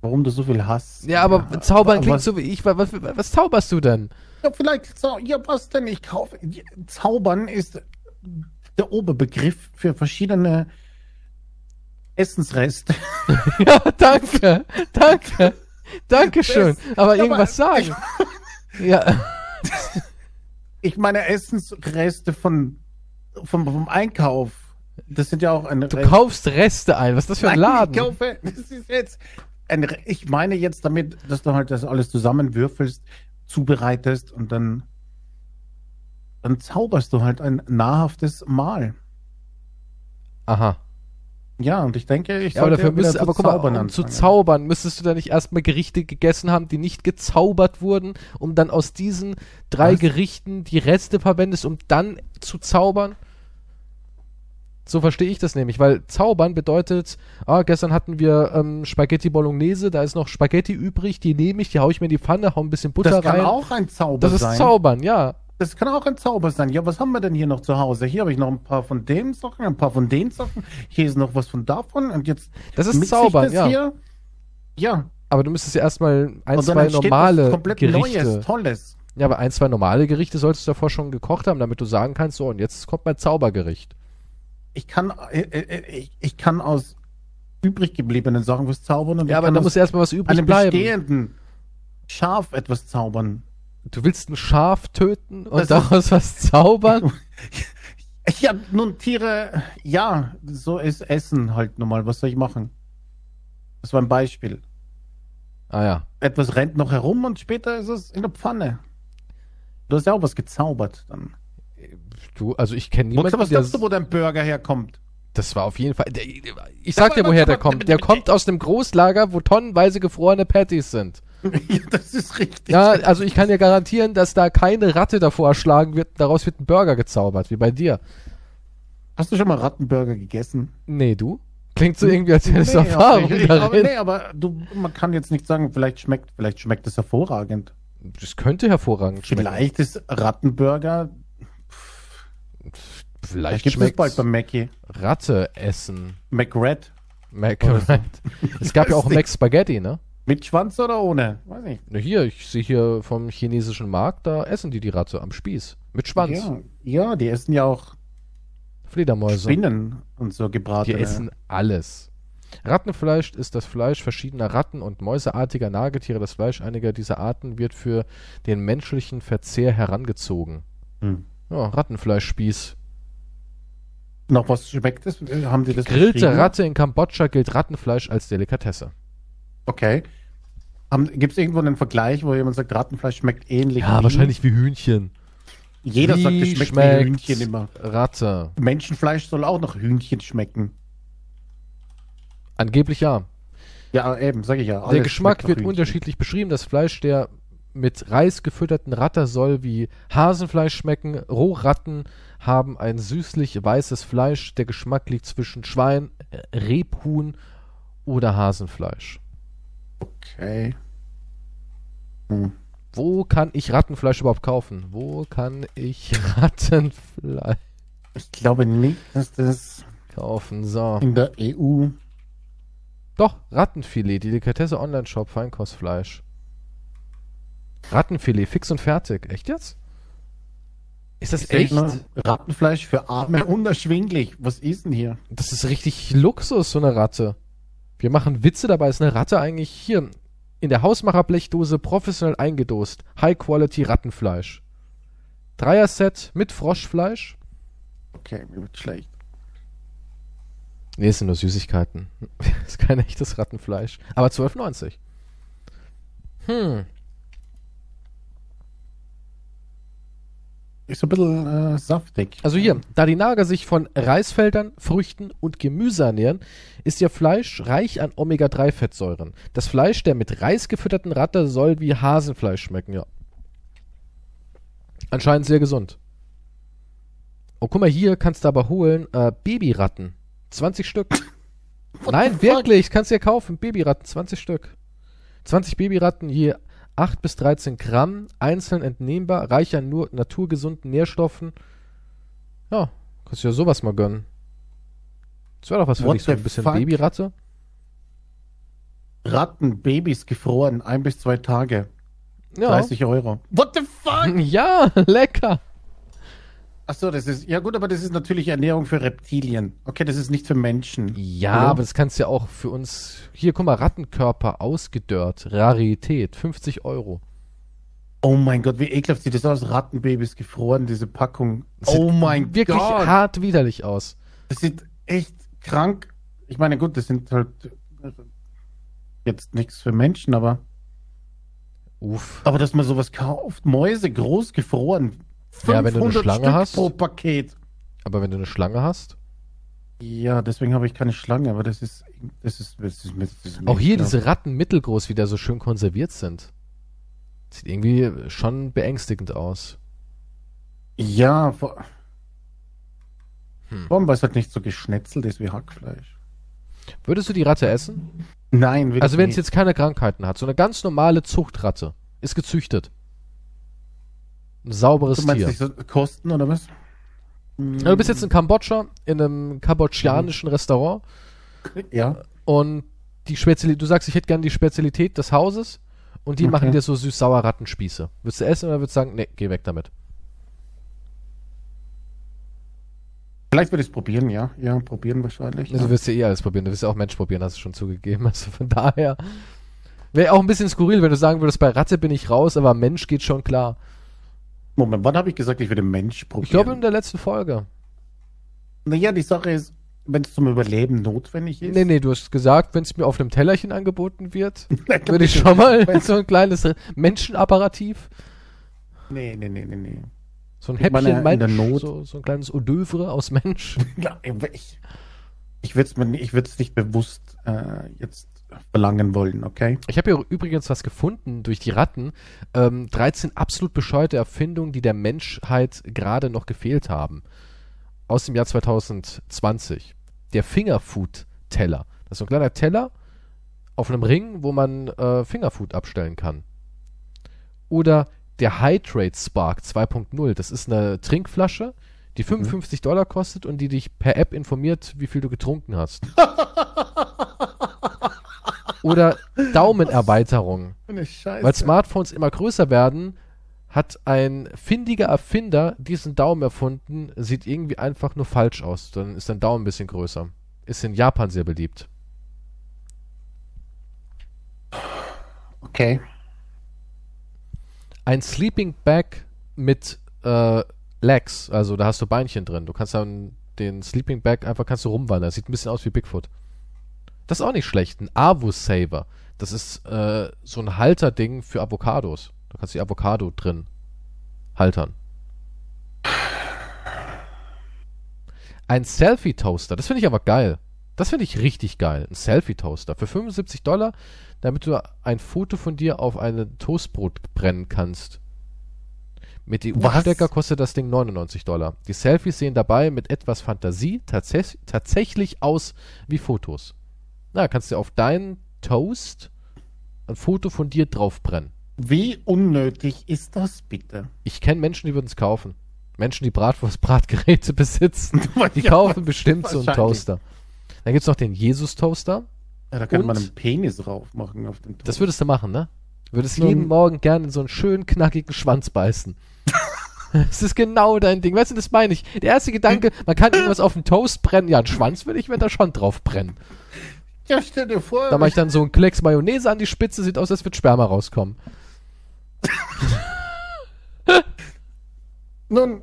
warum du so viel hast.
Ja, aber zaubern
aber-
klingt so wie ich. Was, was, was zauberst du denn?
Ja, vielleicht, ja, was denn? Ich kaufe. Zaubern ist der Oberbegriff für verschiedene Essensreste. [LAUGHS]
Ja, danke, danke, danke schön. Aber irgendwas sagen. Ja, [LAUGHS]
Ich meine Essensreste von, vom, vom Einkauf. Das sind ja auch ein
du kaufst Reste ein. Was ist das für ein
Nein,
Laden?
Ich kaufe, das ist jetzt ein, ich meine jetzt damit, dass du halt das alles zusammenwürfelst, zubereitest und dann, dann zauberst du halt ein nahrhaftes Mahl.
Aha.
Ja, und ich denke, ich
Ja, aber
sollte
dafür
zu
aber guck mal,
zaubern
um zu zaubern, müsstest du da nicht erstmal Gerichte gegessen haben, die nicht gezaubert wurden, um dann aus diesen drei
Was?
Gerichten die Reste verwendest, um dann zu zaubern? So verstehe ich das nämlich, weil zaubern bedeutet, ah, gestern hatten wir ähm, Spaghetti Bolognese, da ist noch Spaghetti übrig, die nehme ich, die haue ich mir in die Pfanne, hau ein bisschen Butter
Das kann
rein.
auch ein Zauber
das ist
sein.
Zaubern, ja.
Das kann auch ein Zauber sein. Ja, was haben wir denn hier noch zu Hause? Hier habe ich noch ein paar von dem Sachen, ein paar von den Sachen. Hier ist noch was von davon und jetzt
Das ist Zaubern,
das
ja.
hier. Ja,
Aber du müsstest ja erstmal ein, zwei normale
komplett
Gerichte.
Neues, Tolles.
Ja, aber ein, zwei normale Gerichte solltest du davor schon gekocht haben, damit du sagen kannst, so, und jetzt kommt mein Zaubergericht.
Ich kann, äh, äh, ich, ich kann aus übrig gebliebenen Sachen was zaubern und
Ja, aber da muss erstmal was übrig
einem
bleiben.
bestehenden Schaf etwas zaubern.
Du willst ein Schaf töten und
Das ist-
daraus was zaubern? [LAUGHS]
Ja, nun Tiere, ja, so ist Essen halt normal. Was soll ich machen? Das war ein Beispiel.
ah ja.
Etwas rennt noch herum und später ist es in der Pfanne. Du hast ja auch was gezaubert dann.
Du, also ich kenne niemanden,
was
der.
glaubst du, wo dein Burger herkommt?
Das war auf jeden Fall. Der, ich sag dir, woher der kommt. Der kommt aus dem Großlager, wo tonnenweise gefrorene Patties sind. [LAUGHS]
ja, das ist richtig.
Ja, also ich kann dir garantieren, dass da keine Ratte davor erschlagen wird. Daraus wird ein Burger gezaubert, wie bei dir.
Hast du schon mal Rattenburger gegessen?
Nee, du? Klingt so irgendwie, als hättest du
Nee,
Erfahrung
aber, ich, aber,
darin.
nee, aber du, man kann jetzt nicht sagen, vielleicht schmeckt, vielleicht schmeckt es hervorragend.
Das könnte hervorragend schmecken.
Vielleicht ist Rattenburger,
Vielleicht
gibt es bald beim Mackie.
Ratte essen.
McRed. So. [LAUGHS]
Es gab ja auch Mac Spaghetti, ne?
Mit Schwanz oder ohne? Weiß nicht.
Na Hier, ich sehe hier vom chinesischen Markt, da essen die die Ratte am Spieß. Mit Schwanz.
Ja, ja, die essen ja auch
Fledermäuse.
Spinnen und so
Die
gebratene.
essen alles. Rattenfleisch ist das Fleisch verschiedener Ratten und mäuseartiger Nagetiere. Das Fleisch einiger dieser Arten wird für den menschlichen Verzehr herangezogen.
Hm.
Ja, Rattenfleischspieß.
Noch was schmeckt es? Haben Sie das
Gegrillte? Ratte in Kambodscha gilt Rattenfleisch als Delikatesse.
Okay. Gibt es irgendwo einen Vergleich, wo jemand sagt, Rattenfleisch schmeckt ähnlich?
Ja,
wie?
wahrscheinlich wie Hühnchen.
Jeder sagt, es
Wie
schmeckt
schmeckt
wie Hühnchen immer.
Ratte.
Menschenfleisch soll auch nach Hühnchen schmecken.
Angeblich ja.
Ja, eben, sag ich ja.
Der Geschmack wird unterschiedlich beschrieben. Das Fleisch der mit Reis gefütterten Ratter soll wie Hasenfleisch schmecken. Rohratten haben ein süßlich weißes Fleisch. Der Geschmack liegt zwischen Schwein, äh, Rebhuhn oder Hasenfleisch.
Okay. Hm.
Wo kann ich Rattenfleisch überhaupt kaufen? Wo kann ich [LAUGHS] Rattenfleisch
Ich glaube nicht, dass das
kaufen? So.
in der EU.
Doch, Rattenfilet, Delikatesse Online-Shop, Feinkostfleisch. Rattenfilet, fix und fertig. Echt jetzt? Ist das
Ich
echt?
mal, Rattenfleisch für Arme [LAUGHS] unerschwinglich. Was ist denn hier?
Das ist richtig Luxus, so eine Ratte. Wir machen Witze dabei. Ist eine Ratte eigentlich hier in der Hausmacherblechdose professionell eingedost. High-Quality Rattenfleisch. Dreier-Set mit Froschfleisch.
Okay, mir wird schlecht.
Nee, es sind nur Süßigkeiten. [LAUGHS] ist kein echtes Rattenfleisch. Aber 12,90. Hm.
Ist so ein bisschen äh, saftig.
Also hier, da die Nager sich von Reisfeldern, Früchten und Gemüse ernähren, ist ihr Fleisch reich an Omega-3-Fettsäuren. Das Fleisch der mit Reis gefütterten Ratte soll wie Hasenfleisch schmecken, ja. Anscheinend sehr gesund. Oh, guck mal, hier kannst du aber holen äh, Babyratten. 20 Stück. [COUGHS] Nein, wirklich, kannst du ja kaufen. Babyratten, 20 Stück. 20 Babyratten, je 8 bis 13 Gramm, einzeln entnehmbar, reich an nur naturgesunden Nährstoffen. Ja, kannst du ja sowas mal gönnen. Das wäre doch was für
What
dich, so ein bisschen
fuck?
Babyratte.
Ratten, Babys gefroren, ein bis zwei Tage.
Ja.
30 Euro. What the fuck? [LAUGHS]
Ja, lecker.
Achso, das ist, ja gut, aber das ist natürlich Ernährung für Reptilien. Okay, das ist nicht für Menschen.
Ja,
Oder?
aber das kannst du ja auch für uns. Hier, guck mal, Rattenkörper ausgedörrt. Rarität, 50 Euro.
Oh mein Gott, wie ekelhaft sieht das aus. Rattenbabys gefroren, diese Packung.
Das
oh mein
Wirklich
Gott.
hart widerlich aus.
Das sieht echt krank. Ich meine, gut, das sind halt äh, jetzt nichts für Menschen, aber.
Uff.
Aber dass man sowas kauft, Mäuse groß gefroren.
Ja, wenn du eine
500
Schlange
Stück
hast.
pro Paket.
Aber wenn du eine Schlange hast.
Ja, deswegen habe ich keine Schlange, aber das ist, das ist, das ist, das ist
Auch hier
ekelhaft.
diese Ratten mittelgroß wieder so schön konserviert sind. Sieht irgendwie schon beängstigend aus.
Ja, vor,
Hm.
allem, weil es halt nicht so geschnetzelt ist wie Hackfleisch.
Würdest du die Ratte essen?
Nein, will
Also wenn es jetzt keine Krankheiten hat, so eine ganz normale Zuchtratte, ist gezüchtet. Ein sauberes
Du meinst
Tier.
nicht so Kosten oder was?
Ja, du bist jetzt in Kambodscha, in einem kambodschanischen Restaurant
Ja.
und die Spezialität, du sagst, ich hätte gern die Spezialität des Hauses und die
Okay.
machen dir so süß-sauer Rattenspieße. Würdest du essen oder würdest du sagen, nee, geh weg damit?
Vielleicht würde ich es probieren, ja. Ja, probieren wahrscheinlich.
Also
ja.
du wirst ja eh alles probieren, du wirst ja auch Mensch probieren, hast du schon zugegeben. [LAUGHS] Also von daher wäre auch ein bisschen skurril, wenn du sagen würdest, bei Ratte bin ich raus, aber Mensch geht schon klar.
Moment, wann habe ich gesagt, ich würde Mensch probieren?
Ich glaube in der letzten Folge.
naja, die Sache ist, wenn es zum Überleben notwendig ist.
Nee, nee, du hast gesagt, wenn es mir auf einem Tellerchen angeboten wird, [LAUGHS] würde ich schon mal [LAUGHS] so ein kleines Menschenapparativ,
Nee, nee, nee, nee, nee.
so ein
Ich meine,
Häppchen
in der
Mensch,
Not-
so, so ein kleines Eau d'oeuvre aus Mensch. [LAUGHS]
Ja, ich ich würde es mir nicht, ich würde es nicht bewusst äh, jetzt verlangen wollen, okay?
Ich habe hier übrigens was gefunden durch die Ratten. Ähm, 13 absolut bescheuerte Erfindungen, die der Menschheit gerade noch gefehlt haben. Aus dem Jahr 2020. Der Fingerfood-Teller. Das ist so ein kleiner Teller auf einem Ring, wo man äh, Fingerfood abstellen kann. Oder der Hydrate Spark 2.0. Das ist eine Trinkflasche, die 55 Dollar kostet und die dich per App informiert, wie viel du getrunken hast. [LAUGHS] oder Daumenerweiterung. [LAUGHS] Weil Smartphones immer größer werden, hat ein findiger Erfinder diesen Daumen erfunden, sieht irgendwie einfach nur falsch aus. Dann ist dein Daumen ein bisschen größer. Ist in Japan sehr beliebt.
Okay.
Ein Sleeping Bag mit äh, Legs, also da hast du Beinchen drin. Du kannst dann den Sleeping Bag einfach kannst du rumwandern. Sieht ein bisschen aus wie Bigfoot. Das ist auch nicht schlecht. Ein Avus Saver. Das ist äh, so ein Halterding für Avocados. Da kannst du die Avocado drin haltern. Ein Selfie-Toaster. Das finde ich aber geil. Das finde ich richtig geil. Ein Selfie-Toaster. Für 75 Dollar, damit du ein Foto von dir auf ein Toastbrot brennen kannst. Mit EU-Stecker kostet das Ding 99 Dollar. Die Selfies sehen dabei mit etwas Fantasie tats tatsächlich aus wie Fotos. Na, kannst du auf deinen Toast ein Foto von dir draufbrennen.
Wie unnötig ist das bitte?
Ich kenne Menschen, die würden es kaufen. Menschen, die Bratwurst-Bratgeräte [LAUGHS] besitzen, [LAUGHS] die
Ja,
kaufen bestimmt so einen. Toaster. Dann gibt es noch den Jesus-Toaster.
Ja, da könnte man einen Penis drauf machen auf dem
Das würdest du machen, ne? Du würdest
So
jeden Morgen gerne in so einen schönen, knackigen Schwanz beißen. [LAUGHS] Das ist genau dein Ding. Weißt du, das meine ich. Der erste Gedanke, man kann irgendwas auf den Toast brennen. Ja, einen Schwanz würde ich mir da schon drauf brennen.
Ja, stell dir vor.
Da mache ich dann so einen Klecks Mayonnaise an die Spitze, sieht aus, als wird Sperma rauskommen. [LAUGHS]
Nun.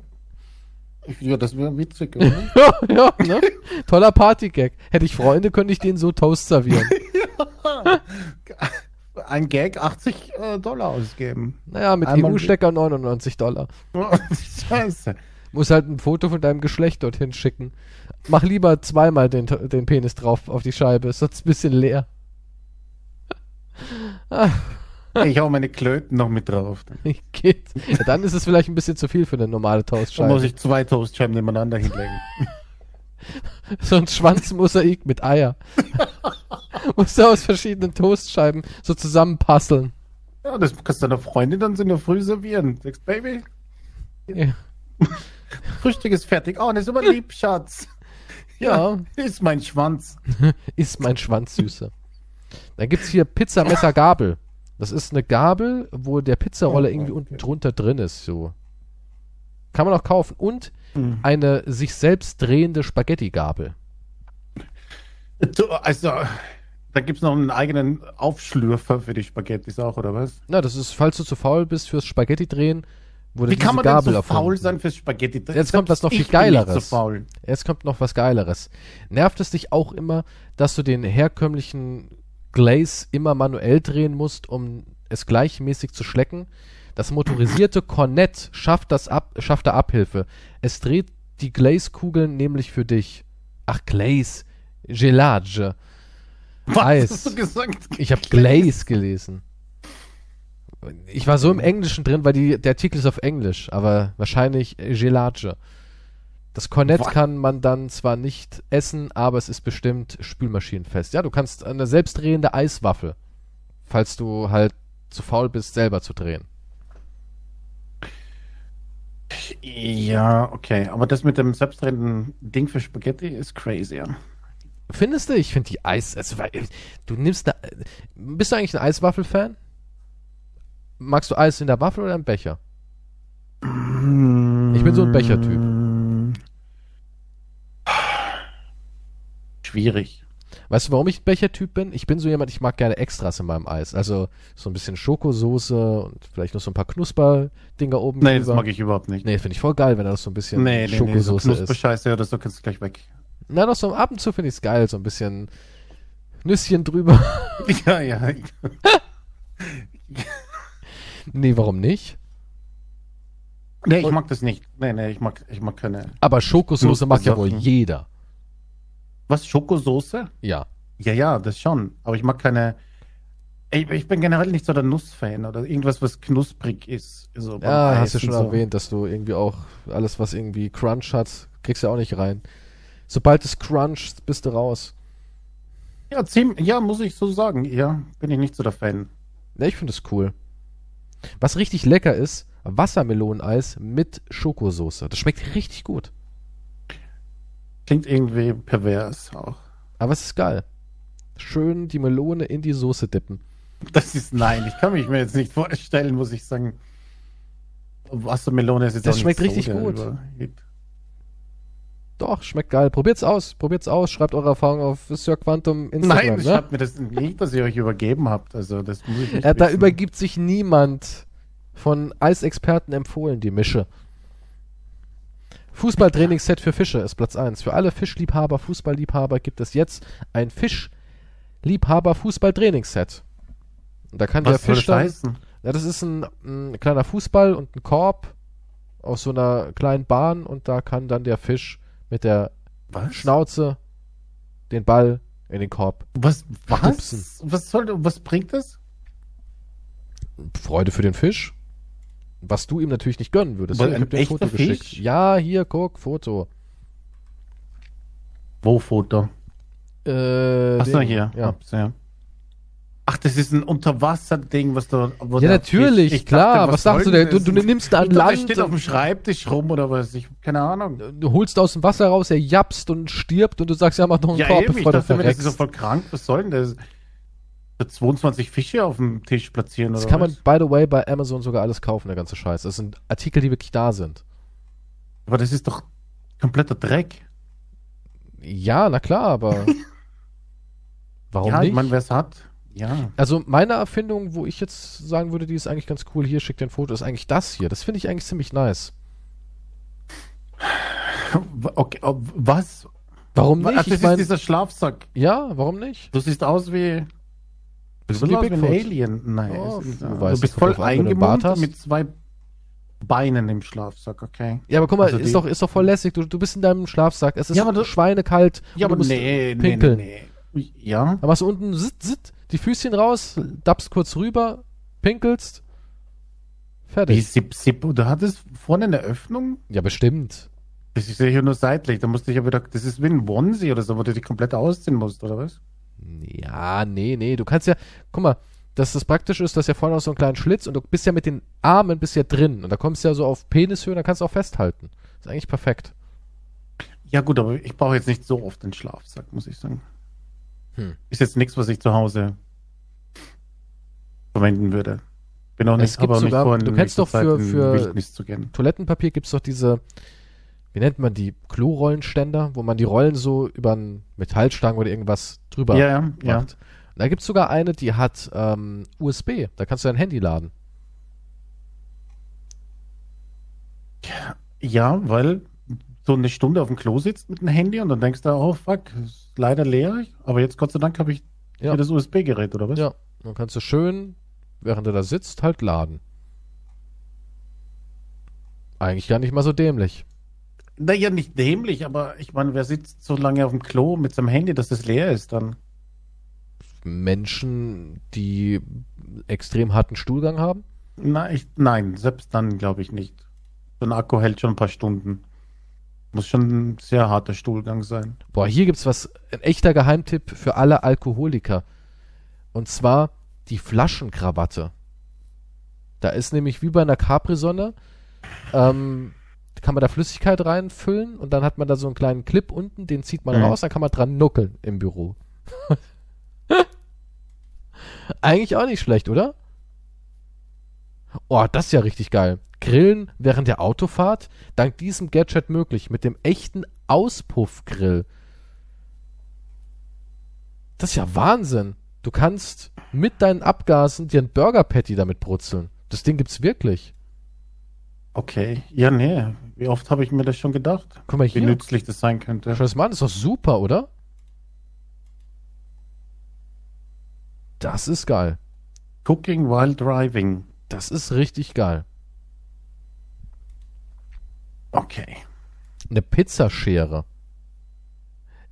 Ja, das wäre witzig, oder? [LAUGHS]
Ja, ja, ne? Toller Partygag. Hätte ich Freunde, könnte ich denen so Toast servieren. [LAUGHS]
Ein Gag 80 äh, Dollar ausgeben.
Naja, mit EU-Stecker 99 Dollar.
Scheiße.
Muss halt ein Foto von deinem Geschlecht dorthin schicken. Mach lieber zweimal den, den Penis drauf auf die Scheibe, ist sonst ein bisschen leer. [LAUGHS]
Ich hau meine Klöten noch mit drauf. [LAUGHS]
Geht. Ja, dann ist es vielleicht ein bisschen zu viel für eine normale
Dann muss
Toastscheibe.
ich zwei Toastscheiben nebeneinander hinlegen. [LAUGHS]
So ein Schwanzmosaik mit Eier. Musst du aus verschiedenen Toastscheiben so zusammenpasseln.
Ja, das kannst du deiner Freundin dann so in der Früh servieren. Sagst, Baby,
Ja.
Frühstück ist fertig. Oh, das ist aber lieb, Schatz.
Ja. [LAUGHS]
Ist mein Schwanz. [LAUGHS]
Ist mein Schwanz süße. Dann gibt's hier Pizza Messer Gabel. Das ist eine Gabel, wo der Pizzaroller irgendwie unten drunter drin ist, so. Kann man auch kaufen. Und
Hm.
eine sich selbst drehende Spaghetti-Gabel.
Also, da gibt's noch einen eigenen Aufschlürfer für die Spaghettis auch, oder was?
Na, das ist, falls du zu faul bist fürs Spaghetti drehen,
Wie kann man denn
Gabel
so
erfunden.
faul sein fürs Spaghetti?
Jetzt kommt was noch viel Geileres.
So.
Jetzt kommt noch was Geileres. Nervt es dich auch immer, dass du den herkömmlichen Glaze immer manuell drehen musst, um es gleichmäßig zu schlecken? Das motorisierte Cornett schafft, das ab, schafft da Abhilfe. Es dreht die Glaze-Kugeln nämlich für dich. Ach, Glaze. Gelage.
Was
Eis.
hast du gesagt?
Ich habe Glaze gelesen. Ich war so im Englischen drin, weil die, der Artikel ist auf Englisch, aber wahrscheinlich Gelage. Das Cornett
Wa-
kann man dann zwar nicht essen, aber es ist bestimmt spülmaschinenfest. Ja, du kannst eine selbstdrehende Eiswaffel, falls du halt zu faul bist, selber zu drehen.
Ja, okay. Aber das mit dem selbstdrehenden Ding für Spaghetti ist crazy, ja.
Findest du? Ich finde die Eis. Also, du nimmst eine. Bist du eigentlich ein Eiswaffel-Fan? Magst du Eis in der Waffel oder im Becher? Ich bin so ein Bechertyp.
Schwierig.
Weißt du, warum ich ein Bechertyp bin? Ich bin so jemand, ich mag gerne Extras in meinem Eis. Also so ein bisschen Schokosoße und vielleicht noch so ein paar Knusperdinger oben
Nee, das
drüber.
mag ich überhaupt nicht.
Nee, finde ich voll geil, wenn da noch so ein bisschen
nee, nee, nee, so
Schokosoße ist.
Knusperscheiße oder so kannst du gleich weg.
Na, noch so ab und zu finde ich es geil, so ein bisschen Nüsschen drüber. [LAUGHS]
ja, ja. [LAUGHS] [LAUGHS]
nee, warum nicht?
Nee, ich mag das nicht. Nee, nee, ich mag, ich mag keine.
Aber Schokosoße mag ja wohl jeder.
Was, Schokosoße?
Ja.
Ja, ja, das schon. Aber ich mag keine. Ich, ich bin generell nicht so der Nussfan oder irgendwas, was knusprig ist. So
Ja,
Eis
hast du schon
so.
erwähnt, dass du irgendwie auch alles, was irgendwie Crunch hat, kriegst du ja auch nicht rein. Sobald es Crunch, bist du raus.
Ja, ziemlich, ja, muss ich so sagen. Ja, bin ich nicht so der Fan.
Ja, ich finde es cool. Was richtig lecker ist, Wassermeloneneis mit Schokosoße. Das schmeckt richtig gut.
Klingt irgendwie pervers auch.
Aber es ist geil. Schön die Melone in die Soße dippen.
Das ist nein, ich kann mich mir jetzt nicht vorstellen, muss ich sagen. Wassermelone ist jetzt
Das schmeckt
nicht
richtig gut.
Überhit.
Doch, schmeckt geil. Probiert's aus. Probiert's aus. Schreibt eure Erfahrung auf Sir Quantum Instagram.
Nein,
ne?
schreibt mir das nicht, dass ihr euch übergeben habt. Also das muss ich nicht
Ja, da übergibt sich niemand von Eisexperten empfohlen, die Mische. Fußballtrainingsset für Fische ist Platz 1. Für alle Fischliebhaber, Fußballliebhaber gibt es jetzt ein Fischliebhaber Fußballtrainingsset. Und da kann
Was
der
soll
Fisch
das
dann,
heißen?
ja, das ist ein, ein kleiner Fußball und ein Korb aus so einer kleinen Bahn und da kann dann der Fisch mit der
Was?
Schnauze den Ball in den Korb.
Was?
Stupsen.
Was? Was soll, was bringt das?
Freude für den Fisch. Was du ihm natürlich nicht gönnen würdest. Ich
ein
hab dir ein Foto geschickt.
Fisch?
Ja, hier, guck, Foto.
Wo Foto?
Äh,
Achso, hier.
Ja.
Ups, ja. Ach, das ist ein Unterwasserding, was du. wo
Ja, natürlich,
Fisch- ich
klar. Was sagst
soll
du denn?
das?
Du- du nimmst da an
Ich dachte,
Land
Der steht auf dem Schreibtisch rum oder was? Ich keine Ahnung.
Du holst aus dem Wasser raus, er japst und stirbt und du sagst, ja, mach noch einen
Ja,
Korb,
eben, ich
bevor du
dachte mir, das ist doch
verreckst.
voll krank. Was soll denn das? Da 22 Fische auf dem Tisch platzieren
Das
oder
kann man,
was?
by the way, bei Amazon sogar alles kaufen, der ganze Scheiß. Das sind Artikel, die wirklich da sind.
Aber das ist doch kompletter Dreck.
Ja, na klar, aber [LAUGHS] warum
ja,
nicht?
ich meine, wer es hat. Ja.
also meine Erfindung, wo ich jetzt sagen würde, die ist eigentlich ganz cool, hier schickt ein Foto, ist eigentlich das hier. Das finde ich eigentlich ziemlich nice. [LAUGHS]
Okay, was?
Warum
Ach,
nicht?
das
Ich
ist
mein,
dieser Schlafsack.
ja, warum nicht?
Du siehst aus wie. Du
Bisschen
siehst
wie
ein. Alien. Nein,
Oh,
ist,
du
du,
weißt,
bist voll
du einen Bart
eingemummt
hast.
mit zwei Beinen im Schlafsack, okay?
Ja, aber guck mal,
Also
ist, doch, ist doch voll lässig. Du, du bist in deinem Schlafsack, es ist
Ja, aber du-
schweinekalt.
Ja,
du
aber
musst
nee, nee,
pinkeln.
nee, nee. Ja?
Dann machst du unten sit, sit, die Füßchen raus, dappst kurz rüber, pinkelst.
Wie
Fertig.
Sip, Sip. Du hattest vorne eine Öffnung?
Ja, bestimmt.
Das ist ja hier nur seitlich. Da musste ich ja wieder. Das ist wie ein Onesie oder so, wo du dich komplett ausziehen musst, oder was?
Ja, nee, nee. Du kannst ja, guck mal, dass das praktisch ist, dass ja vorne noch so einen kleinen Schlitz und du bist ja mit den Armen bist ja drin und da kommst du ja so auf Penishöhe und dann kannst du auch festhalten. Ist eigentlich perfekt.
Ja, gut, aber ich brauche jetzt nicht so oft den Schlafsack, muss ich sagen.
Hm.
Ist jetzt nichts, was ich zu Hause verwenden würde. Bin auch nicht,
Es gibt sogar-
vor,
du kennst doch für-
Zeit
für-
gehen.
Toilettenpapier gibt's doch diese, wie nennt man die, Klorollenständer, wo man die Rollen so über einen Metallstangen oder irgendwas drüber
Ja, ja, ja.
macht. Und da gibt's sogar eine, die hat ähm, USB. Da kannst du dein Handy laden.
Ja, weil so eine Stunde auf dem Klo sitzt mit dem Handy und dann denkst du, oh fuck, ist leider leer. Aber jetzt Gott sei Dank habe ich
Ja.
das USB-Gerät, oder was?
Ja. Dann kannst du schön, während du da sitzt, halt laden. Eigentlich gar nicht mal so dämlich.
Naja, nicht dämlich, aber ich meine, wer sitzt so lange auf dem Klo mit seinem Handy, dass das leer ist dann?
Menschen, die extrem harten Stuhlgang haben.
Na, ich, nein, selbst dann glaube ich nicht. So ein Akku hält schon ein paar Stunden. Muss schon ein sehr harter Stuhlgang sein.
Boah, hier gibt's was, ein echter Geheimtipp für alle Alkoholiker. Und zwar die Flaschenkrawatte. Da ist nämlich wie bei einer Capri-Sonne, ähm, kann man da Flüssigkeit reinfüllen und dann hat man da so einen kleinen Clip unten, den zieht man
Mhm.
raus, dann kann man dran nuckeln im Büro. [LAUGHS] Eigentlich auch nicht schlecht, oder? Oh, das ist ja richtig geil. Grillen während der Autofahrt, dank diesem Gadget möglich, mit dem echten Auspuffgrill. Das ist ja Wahnsinn. Du kannst mit deinen Abgasen dir ein Burger Patty damit brutzeln. Das Ding gibt's wirklich.
Okay. Ja, nee. Wie oft habe ich mir das schon gedacht?
Guck mal
Wie
hier.
nützlich das sein könnte.
Schau das mal an, ist doch super, oder? Das ist geil.
Cooking while driving.
Das ist richtig geil.
Okay.
Eine Pizzaschere.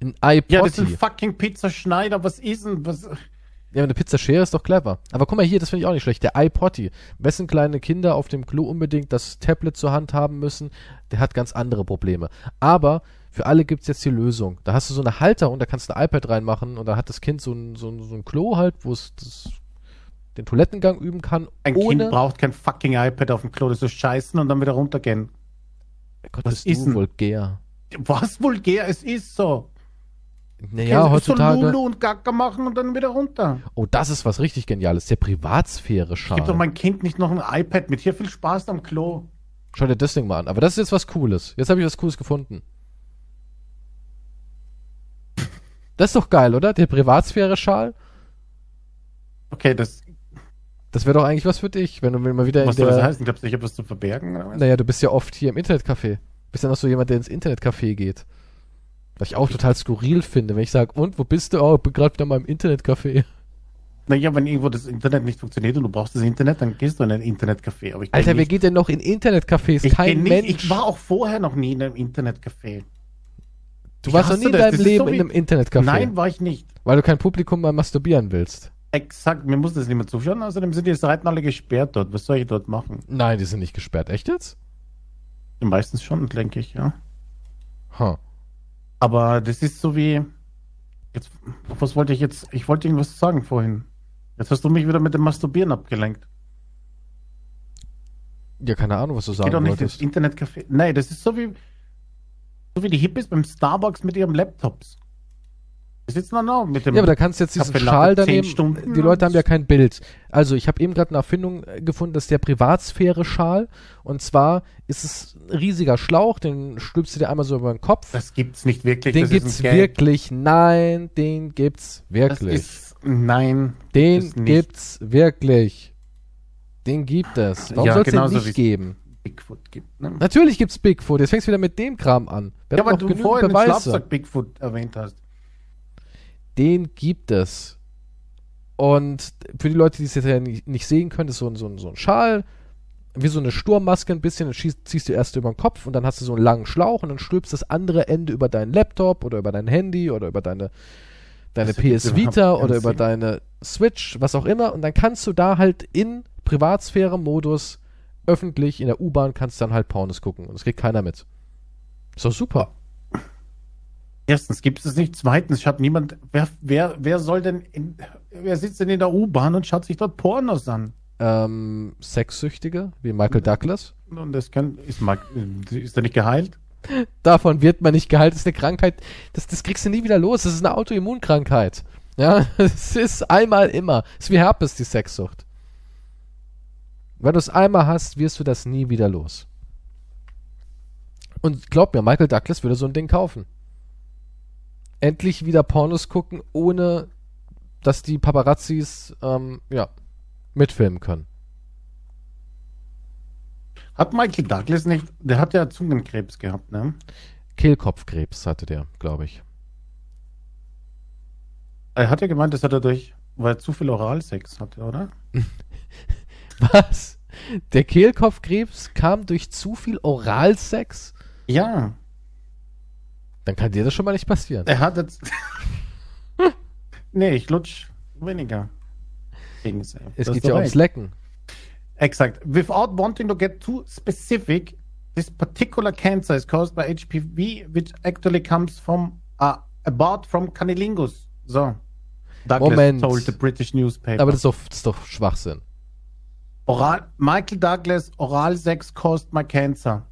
Ein iPotty.
Ja, das ist ein fucking Pizzaschneider. Was ist denn? Was?
Ja, eine Pizzaschere ist doch clever. Aber guck mal hier, das finde ich auch nicht schlecht. Der iPotty. Wessen kleine Kinder auf dem Klo unbedingt das Tablet zur Hand haben müssen, der hat ganz andere Probleme. Aber für alle gibt's jetzt die Lösung. Da hast du so eine Halterung, da kannst du ein iPad reinmachen und da hat das Kind so ein, so ein, so ein Klo halt, wo es das, den Toilettengang üben kann.
Ein Kind braucht kein fucking iPad auf dem Klo. Das ist scheißen und dann wieder runtergehen.
Gott,
Was ist
du vulgär.
Was vulgär? Es ist so.
Naja,
So
heutzutage.
Lulu und Gacker machen und dann wieder runter.
Oh, das ist was richtig Geniales. Der privatsphäre
Gib doch mein Kind nicht noch ein iPad mit. Hier viel Spaß am Klo.
Schau dir das Ding mal an. Aber das ist jetzt was Cooles. Jetzt habe ich was Cooles gefunden. Das ist doch geil, oder? Der Privatsphäre-Schal.
Okay, das,
Das wäre doch eigentlich was für dich, wenn du mal wieder in
was soll
der...
das heißen? Glaubst du, ich habe was zu verbergen? Oder was?
Naja, du bist ja oft hier im Internetcafé. Bist ja noch so jemand, der ins Internetcafé geht. Was ich auch total skurril finde, wenn ich sage, und, wo bist du? Oh, ich bin gerade wieder mal im Internetcafé.
Naja, wenn irgendwo das Internet nicht funktioniert und du brauchst das Internet, dann gehst du in ein Internetcafé. Aber
Alter, wer
nicht,
geht denn noch in Internetcafés?
ich
Kein
geh
Mensch.
nicht, Ich war auch vorher noch nie in einem Internetcafé.
du
ich
warst noch nie in deinem Leben
so
in einem Internetcafé.
Nein, war ich nicht.
Weil du kein Publikum mal masturbieren willst.
Exakt, mir muss das nicht mehr zuschauen. Außerdem sind die Seiten alle gesperrt dort. Was soll ich dort machen?
Nein, die sind nicht gesperrt. Echt jetzt?
Meistens schon, denke ich, ja.
Huh.
Aber das ist so wie. Jetzt, was wollte ich jetzt? Ich wollte irgendwas sagen vorhin. Jetzt hast du mich wieder mit dem Masturbieren abgelenkt.
Ja, keine Ahnung, was du sagen
doch nicht ins
wolltest.
Internetcafé. Nein, das ist so wie, so wie die Hippies beim Starbucks mit ihren Laptops. Die sitzen dann auch mit dem.
Ja, aber da kannst du jetzt diesen
Kaffee
Schal
10
daneben.
Stunden
die Leute haben ja kein Bild. Also, ich habe eben gerade eine Erfindung äh, gefunden, das ist der Privatsphäre-Schal. Und zwar ist es ein riesiger Schlauch, den stülpst du dir einmal so über den Kopf.
das gibt's nicht wirklich.
den
das
gibt's wirklich. Nein, den gibt's
Das
wirklich.
ist, nein.
den gibt's wirklich. Den gibt es. Warum
Ja,
soll es den nicht geben?
Bigfoot gibt. Ne?
Natürlich gibt's Bigfoot. Jetzt fängst du wieder mit dem Kram an. Wir
Ja,
noch
du vorhin den. Schlafsack Bigfoot erwähnt hast.
Den gibt es. Und für die Leute, die es jetzt ja nicht, nicht sehen können, ist so ein, so, ein, so ein Schal, wie so eine Sturmmaske ein bisschen, dann schießt, ziehst du erst über den Kopf und dann hast du so einen langen Schlauch und dann stülpst das andere Ende über deinen Laptop oder über dein Handy oder über deine, deine PS Vita oder über deine Switch, was auch immer und dann kannst du da halt in Privatsphäre-Modus öffentlich in der U-Bahn kannst dann halt Pornos gucken und das kriegt keiner mit. Ist doch super.
Erstens gibt es nicht. Zweitens schaut niemand. Wer, wer, wer soll denn. In, wer sitzt denn in der U-Bahn und schaut sich dort Pornos an?
Ähm, Sexsüchtige, wie Michael Douglas.
Und das kann. Ist, Mark- ist er nicht geheilt?
Davon wird man nicht geheilt. Das ist eine Krankheit, das, das kriegst du nie wieder los. Das ist eine Autoimmunkrankheit. Ja, [LAUGHS] es ist einmal immer. Es ist wie Herpes, die Sexsucht. Wenn du es einmal hast, wirst du das nie wieder los. Und glaub mir, Michael Douglas würde so ein Ding kaufen. Endlich wieder Pornos gucken, ohne dass die Paparazzis ähm, ja, mitfilmen können.
Hat Michael Douglas nicht. Der hat ja Zungenkrebs gehabt, ne?
Kehlkopfkrebs hatte der, glaube ich.
Er hat ja gemeint, das hat er durch. Weil er zu viel Oralsex hatte, oder? [LAUGHS]
Was? Der Kehlkopfkrebs kam durch zu viel Oralsex?
Ja.
Dann kann dir das schon mal nicht passieren.
Er hat jetzt. [LAUGHS] nee, ich lutsch weniger.
Es
Das
geht ja ums. Lecken.
Exact. Without wanting to get too specific, this particular cancer is caused by HPV, which actually comes from uh, about from cunnilingus. So. Douglas
Moment.
told the British newspaper.
Aber das ist doch, das ist doch Schwachsinn.
Oral, Michael Douglas, Oralsex caused my cancer.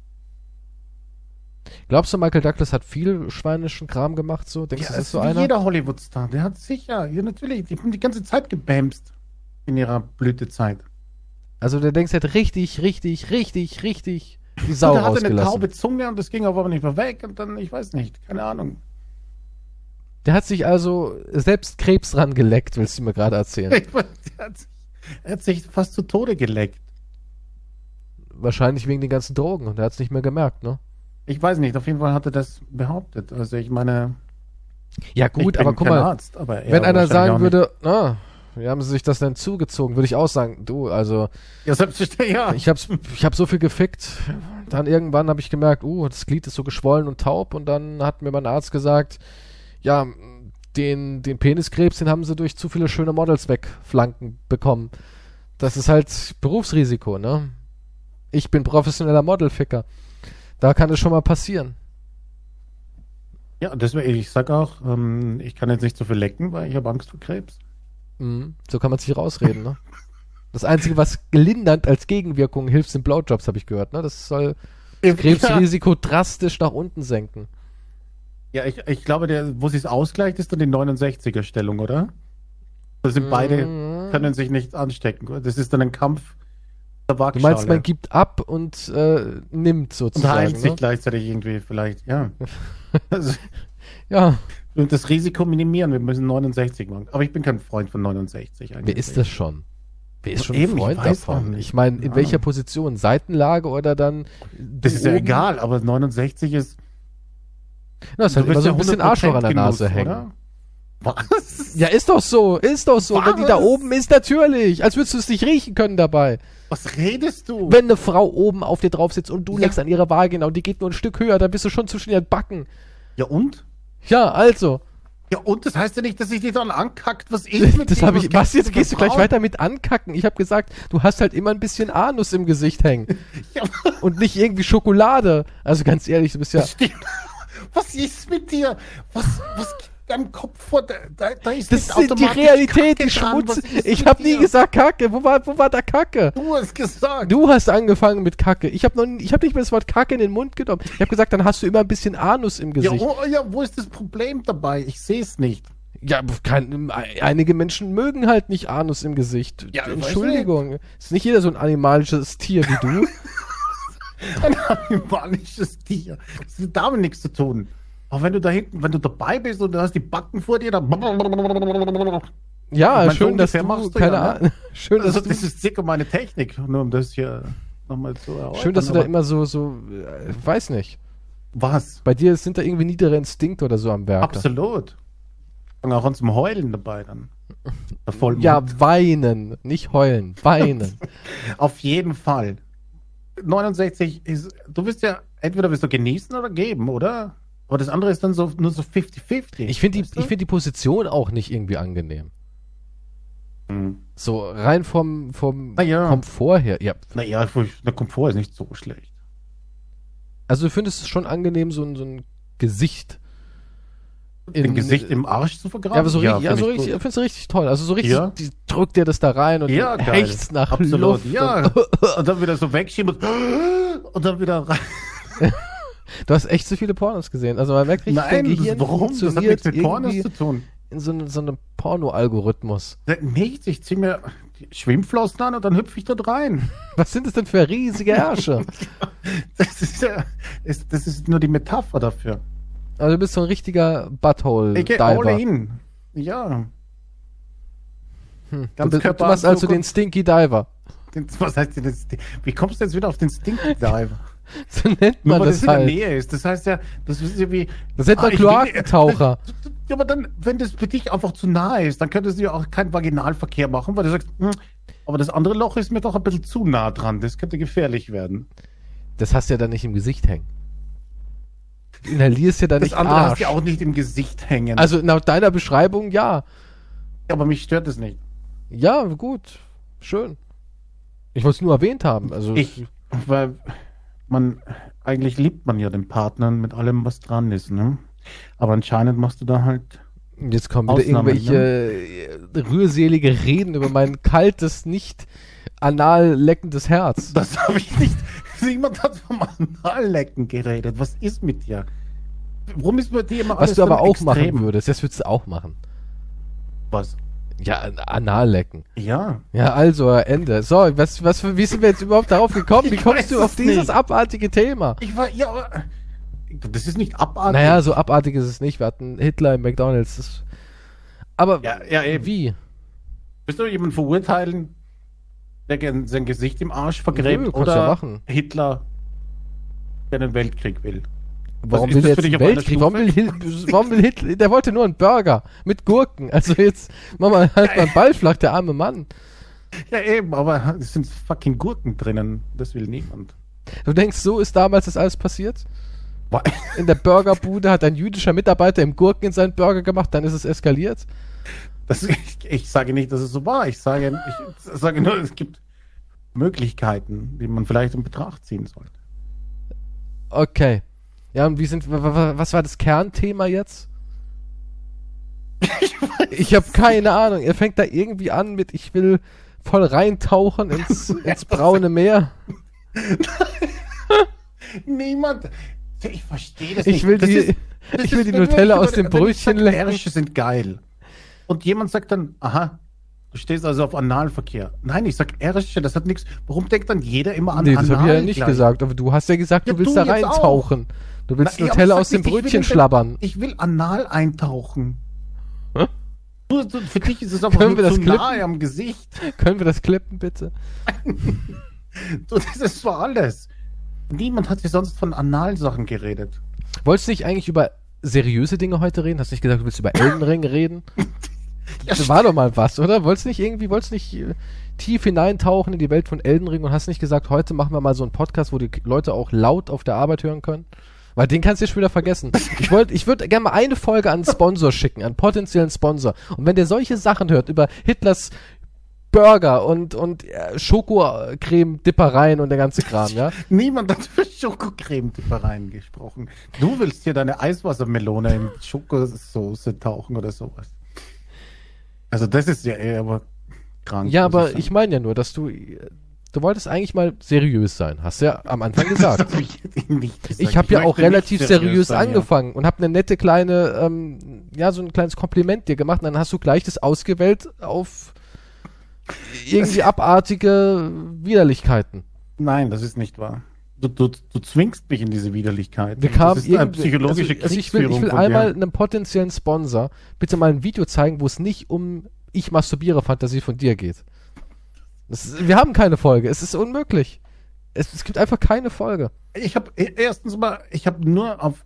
Glaubst du, Michael Douglas hat viel schweinischen Kram gemacht? So? Denkst
Ja,
du,
das
ist so einer?
jeder Hollywood-Star. Der hat sicher, ja natürlich, die haben die ganze Zeit gebämst in ihrer Blütezeit.
Also der denkst, er hat richtig, richtig, richtig, richtig die Sau
Und er hatte eine taube Zunge und das ging aber nicht mehr weg und dann, ich weiß nicht, keine Ahnung.
Der hat sich also selbst Krebs rangeleckt, willst du mir gerade erzählen. [LAUGHS]
Ich weiß, er, hat sich, er hat sich fast zu Tode geleckt.
Wahrscheinlich wegen den ganzen Drogen und er hat es nicht mehr gemerkt, ne?
Ich weiß nicht, auf jeden Fall hat er das behauptet. Also ich meine,
Ja gut, aber guck mal,
Arzt, aber er
wenn einer sagen würde, ah, wie haben sie sich das denn zugezogen, würde ich auch sagen, du, also.
Ja, selbstverständlich, ja.
ich hab's, ich hab so viel gefickt, dann irgendwann habe ich gemerkt, uh, das Glied ist so geschwollen und taub und dann hat mir mein Arzt gesagt, ja, den, den Peniskrebs, den haben sie durch zu viele schöne Models wegflanken bekommen. Das ist halt Berufsrisiko, ne? Ich bin professioneller Modelficker. Da kann es schon mal passieren.
ja, deswegen, ich sag auch, ähm, ich kann jetzt nicht so viel lecken, weil ich habe Angst vor Krebs.
Mhm. So kann man sich rausreden, ne? Das Einzige, was lindernd als Gegenwirkung hilft, sind Blowjobs, habe ich gehört, ne? Das soll das Krebsrisiko drastisch nach unten senken.
Ja, ich, ich glaube, der, wo sich ausgleicht, ist dann die 69er-Stellung, oder? Da sind beide,
Mhm.
können sich nicht anstecken. Das ist dann ein Kampf
Du meinst, man gibt ab und äh, nimmt
und
sozusagen.
heilt sich
Ne?
gleichzeitig irgendwie vielleicht, ja. [LAUGHS] also,
Ja,
Und das Risiko minimieren. Wir müssen 69 machen. Aber ich bin kein Freund von 69 eigentlich.
Wer ist das schon? Wer ist schon
Eben,
ein Freund davon? Ich meine, in
Keine
welcher. Position? Seitenlage oder dann.
Das ist ja
oben?
egal, aber 69 ist.
Na, ist halt immer so
ja
ein bisschen
100%
Arschloch an der
Genuss,
Nase hängen.
Oder? Was?
Ja, ist doch so, ist doch so. Wenn die da oben ist, natürlich. Als würdest du es nicht riechen können dabei.
Was redest du?
Wenn eine Frau oben auf dir drauf sitzt und du
Ja.
leckst an ihrer Vagina und die geht nur ein Stück höher, dann bist du schon zwischen ihren Backen.
ja und?
Ja, also.
Ja und? Das heißt ja nicht, dass ich dich dann ankackt. Was ist [LAUGHS] mit
Das habe ich. Was, jetzt gehst du gleich weiter mit ankacken? Ich habe gesagt, du hast halt immer ein bisschen Anus im Gesicht hängen. [LAUGHS]
Ja,
und nicht irgendwie Schokolade. Also ganz ehrlich, du bist ja.
Was ist mit dir? Was, was deinem Kopf vor? Da, da, ist
Das ist die Realität, die
Kacke dran.
Schmutz. Ich habe nie gesagt Kacke. Wo war, wo war da Kacke?
Du hast gesagt.
Du hast angefangen mit Kacke. Ich habe noch, nie- ich habe nicht mehr das Wort Kacke in den Mund genommen. Ich habe gesagt, dann hast du immer ein bisschen Anus im
ja,
Gesicht.
oh, ja, wo ist das Problem dabei? Ich sehe es nicht.
Ja, kein, einige Menschen mögen halt nicht Anus im Gesicht.
Ja,
Entschuldigung. Ist nicht jeder so ein animalisches Tier wie du. [LAUGHS]
Ein animalisches Tier. Das hat damit nichts zu tun. Aber wenn du da hinten, wenn du dabei bist und du hast die Backen vor dir, dann.
Ja,
Ich mein, so
schön, dass du,
machst du
keine
ja, ne?
Ahnung, [LAUGHS] schön, dass
Also,
du,
das ist circa meine Technik, nur um das hier nochmal zu erläutern.
schön, dass du da immer so, so, äh, weiß nicht.
Was?
Bei dir sind da irgendwie niedere Instinkte oder so am Werk.
Absolut. Und auch zum Heulen dabei dann. [LAUGHS]
Ja, weinen, nicht heulen, weinen. [LAUGHS]
Auf jeden Fall. 69 ist, du wirst ja, entweder wirst du genießen oder geben, oder? Aber das andere ist dann so, nur so 50-50.
Ich finde die, ich finde die Position auch nicht irgendwie angenehm.
Hm.
So rein vom, vom
Na ja.
Komfort her. Ja,
Naja, der Komfort ist nicht so schlecht.
also du findest es schon angenehm, so ein, so ein Gesicht.
Im Gesicht im Arsch zu vergraben?
Ja, aber so richtig, ja,
find
so
ich
richtig, findest du richtig toll. Also so richtig,
Ja.
die drückt dir das da rein und
Ja,
hechtst nach
Absolut,
Luft.
ja.
Und,
Und dann wieder so wegschieben und, [GASPS] und dann wieder rein. [LAUGHS]
du hast echt zu viele Pornos gesehen. Also man merkt richtig,
Nein,
dein
das,
Gehirn
warum? Das hat nichts mit Pornos zu tun.
in so, einem- so einem Porno-Algorithmus.
Nichts, ich zieh mir Schwimmflossen an und dann hüpfe ich dort rein. [LAUGHS]
Was sind das denn für riesige Ärsche? [LAUGHS]
Das ist ja, das, das ist nur die Metapher dafür.
Also du bist so ein richtiger
Ich gehe all
Butthole-Diver.
in. Ja.
Hm. Du, du machst also den Stinky Diver.
Den, was heißt denn das? Wie kommst du jetzt wieder auf den Stinky Diver? [LAUGHS]
So nennt man
weil
das
das in der
halt.
Nähe ist. Das heißt ja, das ist ja wie.
Das nennt man
Ah,
Kloakentaucher. [LAUGHS]
Ja, aber dann, wenn das für dich einfach zu nahe ist, dann könntest du ja auch keinen Vaginalverkehr machen, weil du sagst, hm, aber das andere Loch ist mir doch ein bisschen zu nah dran. Das könnte gefährlich werden.
Das hast du ja dann nicht im Gesicht hängen. Du inhalierst ja dann
Das
nicht
andere hast
Arsch.
du ja auch nicht im Gesicht hängen.
Also laut deiner Beschreibung, ja.
aber mich stört es nicht.
Ja, gut. Schön. Ich wollte es nur erwähnt haben. Also
Ich, weil man, eigentlich liebt man ja den Partner mit allem, was dran ist, ne? Aber anscheinend machst du da halt.
jetzt kommen wieder
Ausnahmen,
irgendwelche äh, rührselige Reden über mein kaltes, nicht anal leckendes Herz.
Das [LAUGHS] habe ich nicht. Niemand hat vom Anallecken geredet. Was ist mit dir? Warum ist bei dir immer
Was
alles
du aber auch
extrem?
machen würdest, das würdest du auch machen.
Was?
Ja, an- anal lecken.
Ja.
Ja, also Ende. So, was, was, wie sind wir jetzt überhaupt darauf gekommen? [LAUGHS] Wie kommst du auf
es
dieses
nicht.
abartige Thema?
Ich war, ja, aber. Das ist nicht abartig.
Naja, so abartig ist es nicht. Wir hatten Hitler im McDonalds. Das, aber
Ja, ja, eben.
wie?
Willst du jemanden verurteilen, der sein Gesicht im Arsch vergräbt
Nö,
oder
ja machen.
Hitler, der einen Weltkrieg will?
Warum will jetzt einen Weltkrieg? Warum will, warum will Hitler? Der wollte nur einen Burger mit Gurken. Also jetzt mach mal halt mal einen Ball flach, der arme Mann.
Ja, eben, aber es sind fucking Gurken drinnen. Das will niemand.
Du denkst, so ist damals das alles passiert? In der Burgerbude hat ein jüdischer Mitarbeiter im Gurken in seinen Burger gemacht, dann ist es eskaliert.
Das, ich, ich sage nicht, dass es so war. Ich sage, ich sage nur, es gibt Möglichkeiten, die man vielleicht in Betracht ziehen sollte.
Okay. Ja, und wie sind, wa- wa- was war das Kernthema jetzt? Ich habe keine Ahnung. Er fängt da irgendwie an mit, ich will voll reintauchen ins, [LAUGHS] ins braune Meer. [LAUGHS]
Niemand. Ich verstehe das
Ich
nicht.
will
Das
die,
ist-
ich will die Nutella aus dem
ich
Brötchen lecken.
Ärsche sind geil. Und jemand sagt dann, aha, du stehst also auf Analverkehr. Nein, ich sag Ärsche, das hat nichts. Warum denkt dann jeder immer an
Nee, das habe ich ja nicht
gleich?
gesagt. Aber du hast ja gesagt,
Ja,
du willst
du
da reintauchen. Du willst
Na,
Nutella
aber
aus dem
ich
Brötchen
nicht-
schlabbern.
Ich will anal eintauchen.
Hä?
Du, du, für dich ist es einfach
Können wir das
zu
klippen?
nahe am Gesicht. [LAUGHS]
Können wir das klippen, bitte? [LAUGHS]
Du, das ist so alles. Niemand hat sich sonst von Analsachen geredet.
Wolltest du nicht eigentlich über seriöse Dinge heute reden? Hast du nicht gesagt, du willst über [LAUGHS] Elden Ring reden? Das war doch mal was, oder? Wolltest du nicht irgendwie, wolltest nicht äh, tief hineintauchen in die Welt von Elden Ring und hast nicht gesagt, heute machen wir mal so einen Podcast, wo die Leute auch laut auf der Arbeit hören können? Weil den kannst du ja schon wieder vergessen. Ich wollte, ich würde gerne mal eine Folge an einen Sponsor schicken, an einen potenziellen Sponsor. Und wenn der solche Sachen hört über Hitlers Burger und, und äh, Schokocreme-Dippereien und der ganze Kram, ja? [LAUGHS]
Niemand hat über Schokocreme-Dippereien gesprochen. Du willst hier deine Eiswassermelone in Schokosoße tauchen oder sowas. Also das ist ja eher aber krank.
Ja, aber
sagen.
ich meine ja nur, dass du, du wolltest eigentlich mal seriös sein. Hast du ja am Anfang gesagt. [LAUGHS]
Das hab ich jetzt nicht gesagt.
Ich habe ja auch relativ seriös
sein, ja.
angefangen und habe eine nette kleine, ähm, ja, so ein kleines Kompliment dir gemacht. Und dann hast du gleich das ausgewählt auf irgendwie abartige Widerlichkeiten.
Nein, das ist nicht wahr. Du, du, du zwingst mich in diese Widerlichkeit.
Wir kamen
das ist eine psychologische
also, also ich will, ich will einmal einem potenziellen Sponsor bitte mal ein Video zeigen, wo es nicht um ich masturbiere Fantasie von dir geht. Ist, wir haben keine Folge. Es ist unmöglich. Es, es gibt einfach keine Folge.
Ich habe erstens mal, ich habe nur auf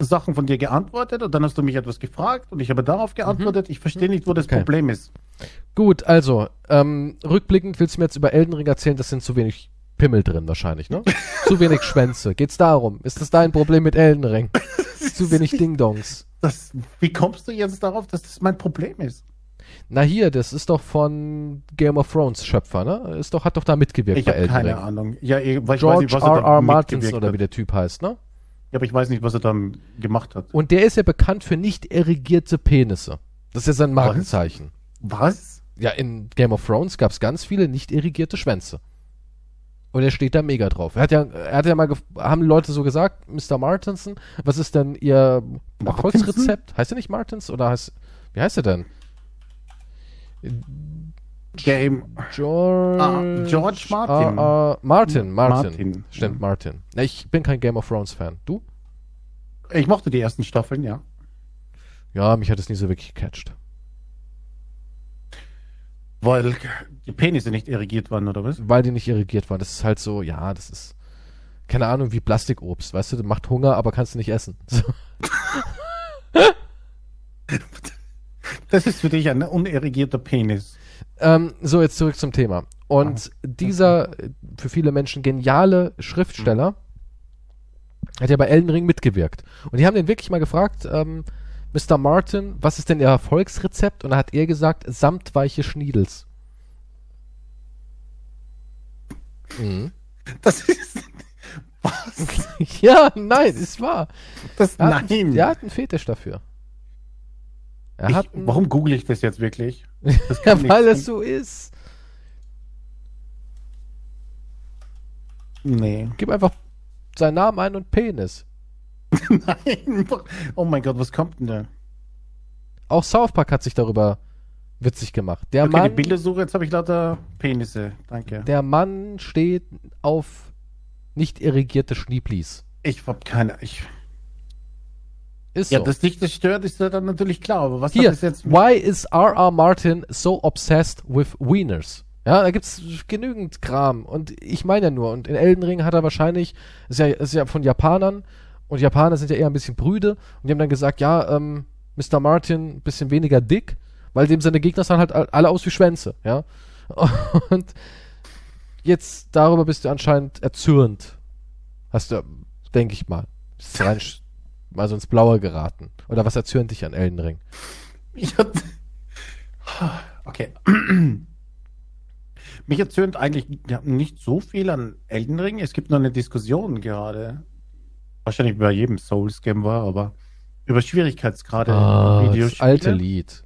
Sachen von dir geantwortet und dann hast du mich etwas gefragt und ich habe darauf geantwortet. Ich verstehe nicht, wo das
Mhm. Okay.
Problem ist.
Gut, also, ähm, rückblickend willst du mir jetzt über Elden Ring erzählen, das sind zu wenig Pimmel drin wahrscheinlich, ne? [LAUGHS] zu wenig Schwänze. Geht's darum? Ist das dein Problem mit Elden Ring? [LAUGHS] zu wenig Ding-Dongs.
Wie kommst du jetzt darauf, dass das mein Problem ist?
Na hier, das ist doch von Game of Thrones Schöpfer, ne? Ist doch, hat doch da mitgewirkt
Ich
bei Elden
keine
Ring.
Ahnung. Ja, ich, weil ich weiß
George
nicht, was
R. R. Martins oder wie der Typ heißt, ne?
Ja, aber ich weiß nicht, was er da gemacht hat.
Und der ist ja bekannt für nicht erigierte Penisse. Das ist ja sein Markenzeichen.
Was?
Ja, in Game of Thrones gab es ganz viele nicht irrigierte Schwänze. Und er steht da mega drauf. Er hat ja, er hat ja mal, haben Leute so gesagt, Mr. Martinson, was ist denn Ihr? Erfolgsrezept? Heißt er nicht Martins oder heißt, wie heißt er denn?
Game.
George,
Ah, George Martin.
Ah, ah, Martin, Martin.
Martin,
Stimmt,
ja.
Martin. Ich bin kein Game of Thrones Fan. Du?
Ich mochte die ersten Staffeln, ja.
Ja, mich hat es nie so wirklich gecatcht.
Weil die Penisse nicht irrigiert waren, oder was?
Weil die nicht irrigiert waren. Das ist halt so, ja, das ist, keine Ahnung, wie Plastikobst. Weißt du, das macht Hunger, aber kannst du nicht essen. So. [LAUGHS]
Das ist für dich ein unerigierter Penis.
Ähm, so, jetzt zurück zum Thema. Und dieser äh, für viele Menschen geniale Schriftsteller hat ja bei Elden Ring mitgewirkt. Und die haben den wirklich mal gefragt, ähm, Mr. Martin, was ist denn Ihr Erfolgsrezept? Und da hat er gesagt, samtweiche Schniedels. Mhm.
Das ist. Was? [LAUGHS]
ja, nein, ist wahr.
Das,
Er hat,
nein.
Er hat einen Fetisch dafür.
Ich,
einen,
warum google ich das jetzt wirklich? Das [LAUGHS]
ja, weil es so ist.
Nee.
Gib einfach seinen Namen ein und Penis.
Nein. [LAUGHS] Oh mein Gott, was kommt denn da?
Auch South Park hat sich darüber witzig gemacht. Der
Okay, die
Mann,
Bildersuche, jetzt habe ich lauter Penisse. Danke.
der Mann steht auf nicht irrigierte Schnieplis.
Ich hab keine. Ich,
Ist
ja,
so.
dass dich das stört, ist ja dann natürlich klar. Aber was
Hier,
das jetzt mit
why is R.R. Martin so obsessed with wieners? Ja, da gibt's genügend Kram. Und ich meine ja nur, und in Elden Ring hat er wahrscheinlich, ist ja, ist ja von Japanern, und Japaner sind ja eher ein bisschen brüde, und die haben dann gesagt, ja, ähm, Mr. Martin, ein bisschen weniger dick, weil dem seine Gegner sahen halt alle aus wie Schwänze, ja. [LAUGHS] Und jetzt darüber bist du anscheinend erzürnt. Hast du, denke ich mal, rein, mal so ins Blaue geraten. Oder was erzürnt dich an Elden Ring?
Ich hatte. [SIGHS] Okay. Mich erzürnt eigentlich nicht so viel an Elden Ring. Es gibt noch eine Diskussion gerade. Wahrscheinlich bei jedem Souls-Game war, aber über Schwierigkeitsgrade
Ah, das alte Lied.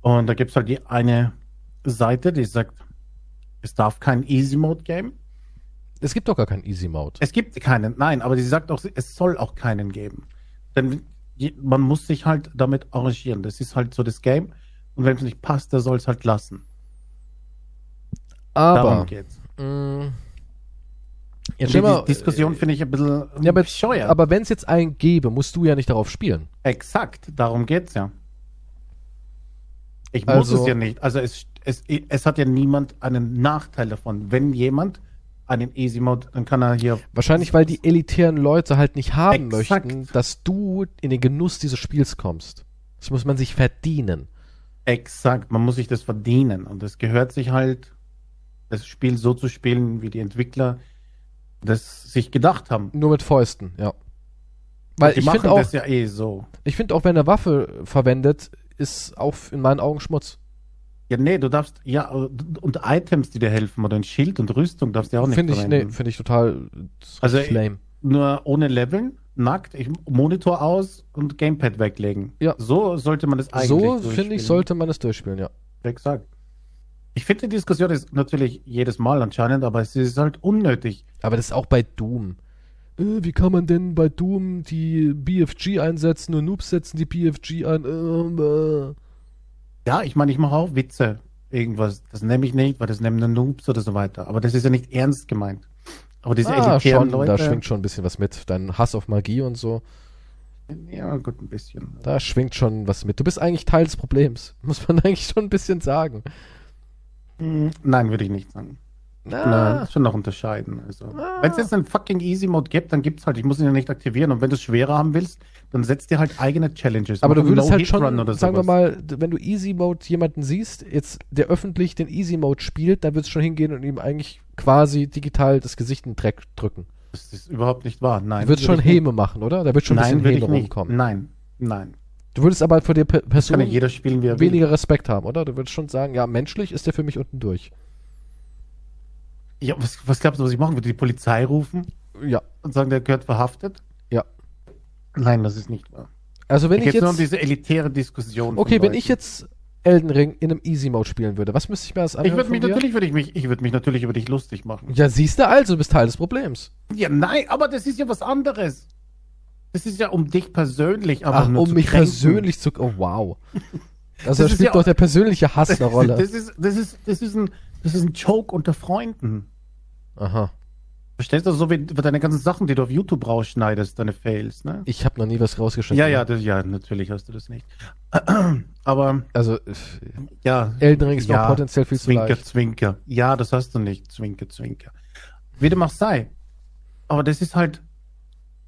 Und da gibt es halt die eine Seite, die sagt, es darf kein Easy-Mode geben.
Es gibt doch gar keinen Easy Mode.
Es gibt keinen, nein, aber sie sagt auch, es soll auch keinen geben. Denn man muss sich halt damit arrangieren. Das ist halt so das Game. Und wenn es nicht passt, der soll es halt lassen.
Aber
Darum geht's.
mh, Jetzt
Die
mal,
Diskussion finde ich ein bisschen
ja, aber,
bescheuert.
aber wenn es jetzt einen gäbe, musst du ja nicht darauf spielen.
Exakt, darum geht's ja. Ich muss
Also-
es ja nicht. Also es, es, es hat ja niemand einen Nachteil davon. Wenn jemand einen Easy Mode, dann kann er hier
Wahrscheinlich, weil die elitären Leute halt nicht haben
Exakt.
möchten, dass du in den Genuss dieses Spiels kommst. Das muss man sich verdienen.
exakt, man muss sich das verdienen. Und es gehört sich halt, das Spiel so zu spielen, wie die Entwickler das sich gedacht haben.
Nur mit Fäusten, ja. Weil ich finde auch,
das ja eh so.
ich finde auch, wenn er Waffe verwendet, ist auch in meinen Augen Schmutz.
Ja, nee, du darfst, ja, und Items, die dir helfen, oder ein Schild und Rüstung darfst du ja auch nicht
Finde ich, nee,
verwenden.
finde ich total
Also,
lame.
Nur ohne Leveln, nackt, ich, Monitor aus und Gamepad weglegen.
Ja.
So sollte man das eigentlich
So, finde ich, sollte man es durchspielen, ja.
Exakt. Ich finde, die Diskussion ist natürlich jedes Mal anscheinend, aber es ist halt unnötig.
Aber das ist auch bei Doom. Äh, wie kann man denn bei Doom die BFG einsetzen und Noobs setzen die BFG ein? Äh, äh.
Ja, ich meine, ich mache auch Witze. Irgendwas. Das nehme ich nicht, weil das nehmen nur Noobs oder so weiter. Aber das ist ja nicht ernst gemeint. Aber diese
Ah,
elitären
schon,
Leute.
da schwingt schon ein bisschen was mit. Dein Hass auf Magie und so,
ja, gut, ein bisschen.
da schwingt schon was mit. Du bist eigentlich Teil des Problems, [LAUGHS] muss man eigentlich schon ein bisschen sagen.
Hm, Nein, würde ich nicht sagen.
Na,
Nein, schon noch unterscheiden. Also,
Ah.
wenn es jetzt einen fucking Easy Mode gibt, dann gibt's halt. Ich muss ihn ja nicht aktivieren. Und wenn du es schwerer haben willst, dann setzt dir halt eigene Challenges.
aber du würdest halt schon,
oder
sagen wir mal, wenn du Easy Mode jemanden siehst, jetzt der öffentlich den Easy Mode spielt, dann würdest du schon hingehen und ihm eigentlich quasi digital das Gesicht in den Dreck drücken.
Das ist überhaupt nicht wahr. Nein.
Du würdest
würde
schon
ich nicht.
Häme machen, oder? Da wird schon ein
Nein,
bisschen Häme rumkommen.
Nein, nein.
Du würdest aber vor der Pe
Kann
Person
ja jeder spielen, wie er will.
weniger Respekt haben, oder? Du würdest schon sagen, ja, menschlich ist der für mich unten durch.
Ja, was, was glaubst du, was ich machen würde? Die Polizei rufen
Ja,
und sagen, der gehört verhaftet?
ja.
Nein, das ist nicht wahr.
Also wenn
Da
ich
geht's nur um
jetzt,
diese elitäre Diskussion.
okay, wenn
Leuten.
ich jetzt Elden Ring in einem Easy Mode spielen würde, was müsste ich mir das
Ich
anhören
würde mich natürlich, würde ich mich, ich würde mich natürlich über dich lustig machen.
Ja, siehst du also, du bist Teil des Problems.
Ja, nein, aber das ist ja was anderes. Das ist ja um dich persönlich, aber
Ach, um
zu
mich
kränken.
persönlich zu, oh wow. Also
Das
da spielt
ja-
doch der persönliche Hass [LAUGHS] eine Rolle.
Das ist, das ist, das ist ein, das ist ein Joke unter Freunden.
Aha.
Verstehst du, so wie deine ganzen Sachen, die du auf YouTube rausschneidest, deine Fails, ne?
Ich habe noch nie was rausgeschnitten.
Ja, ja, das, ja, natürlich hast du das nicht. [CLEARS THROAT] Aber,
Also,
ja.
Elden Ring ist
ja,
noch potenziell viel zu
Zwinker,
leicht.
Zwinker. Ja, das hast du nicht. Zwinker, Zwinker. Wie dem auch sei. Aber das ist halt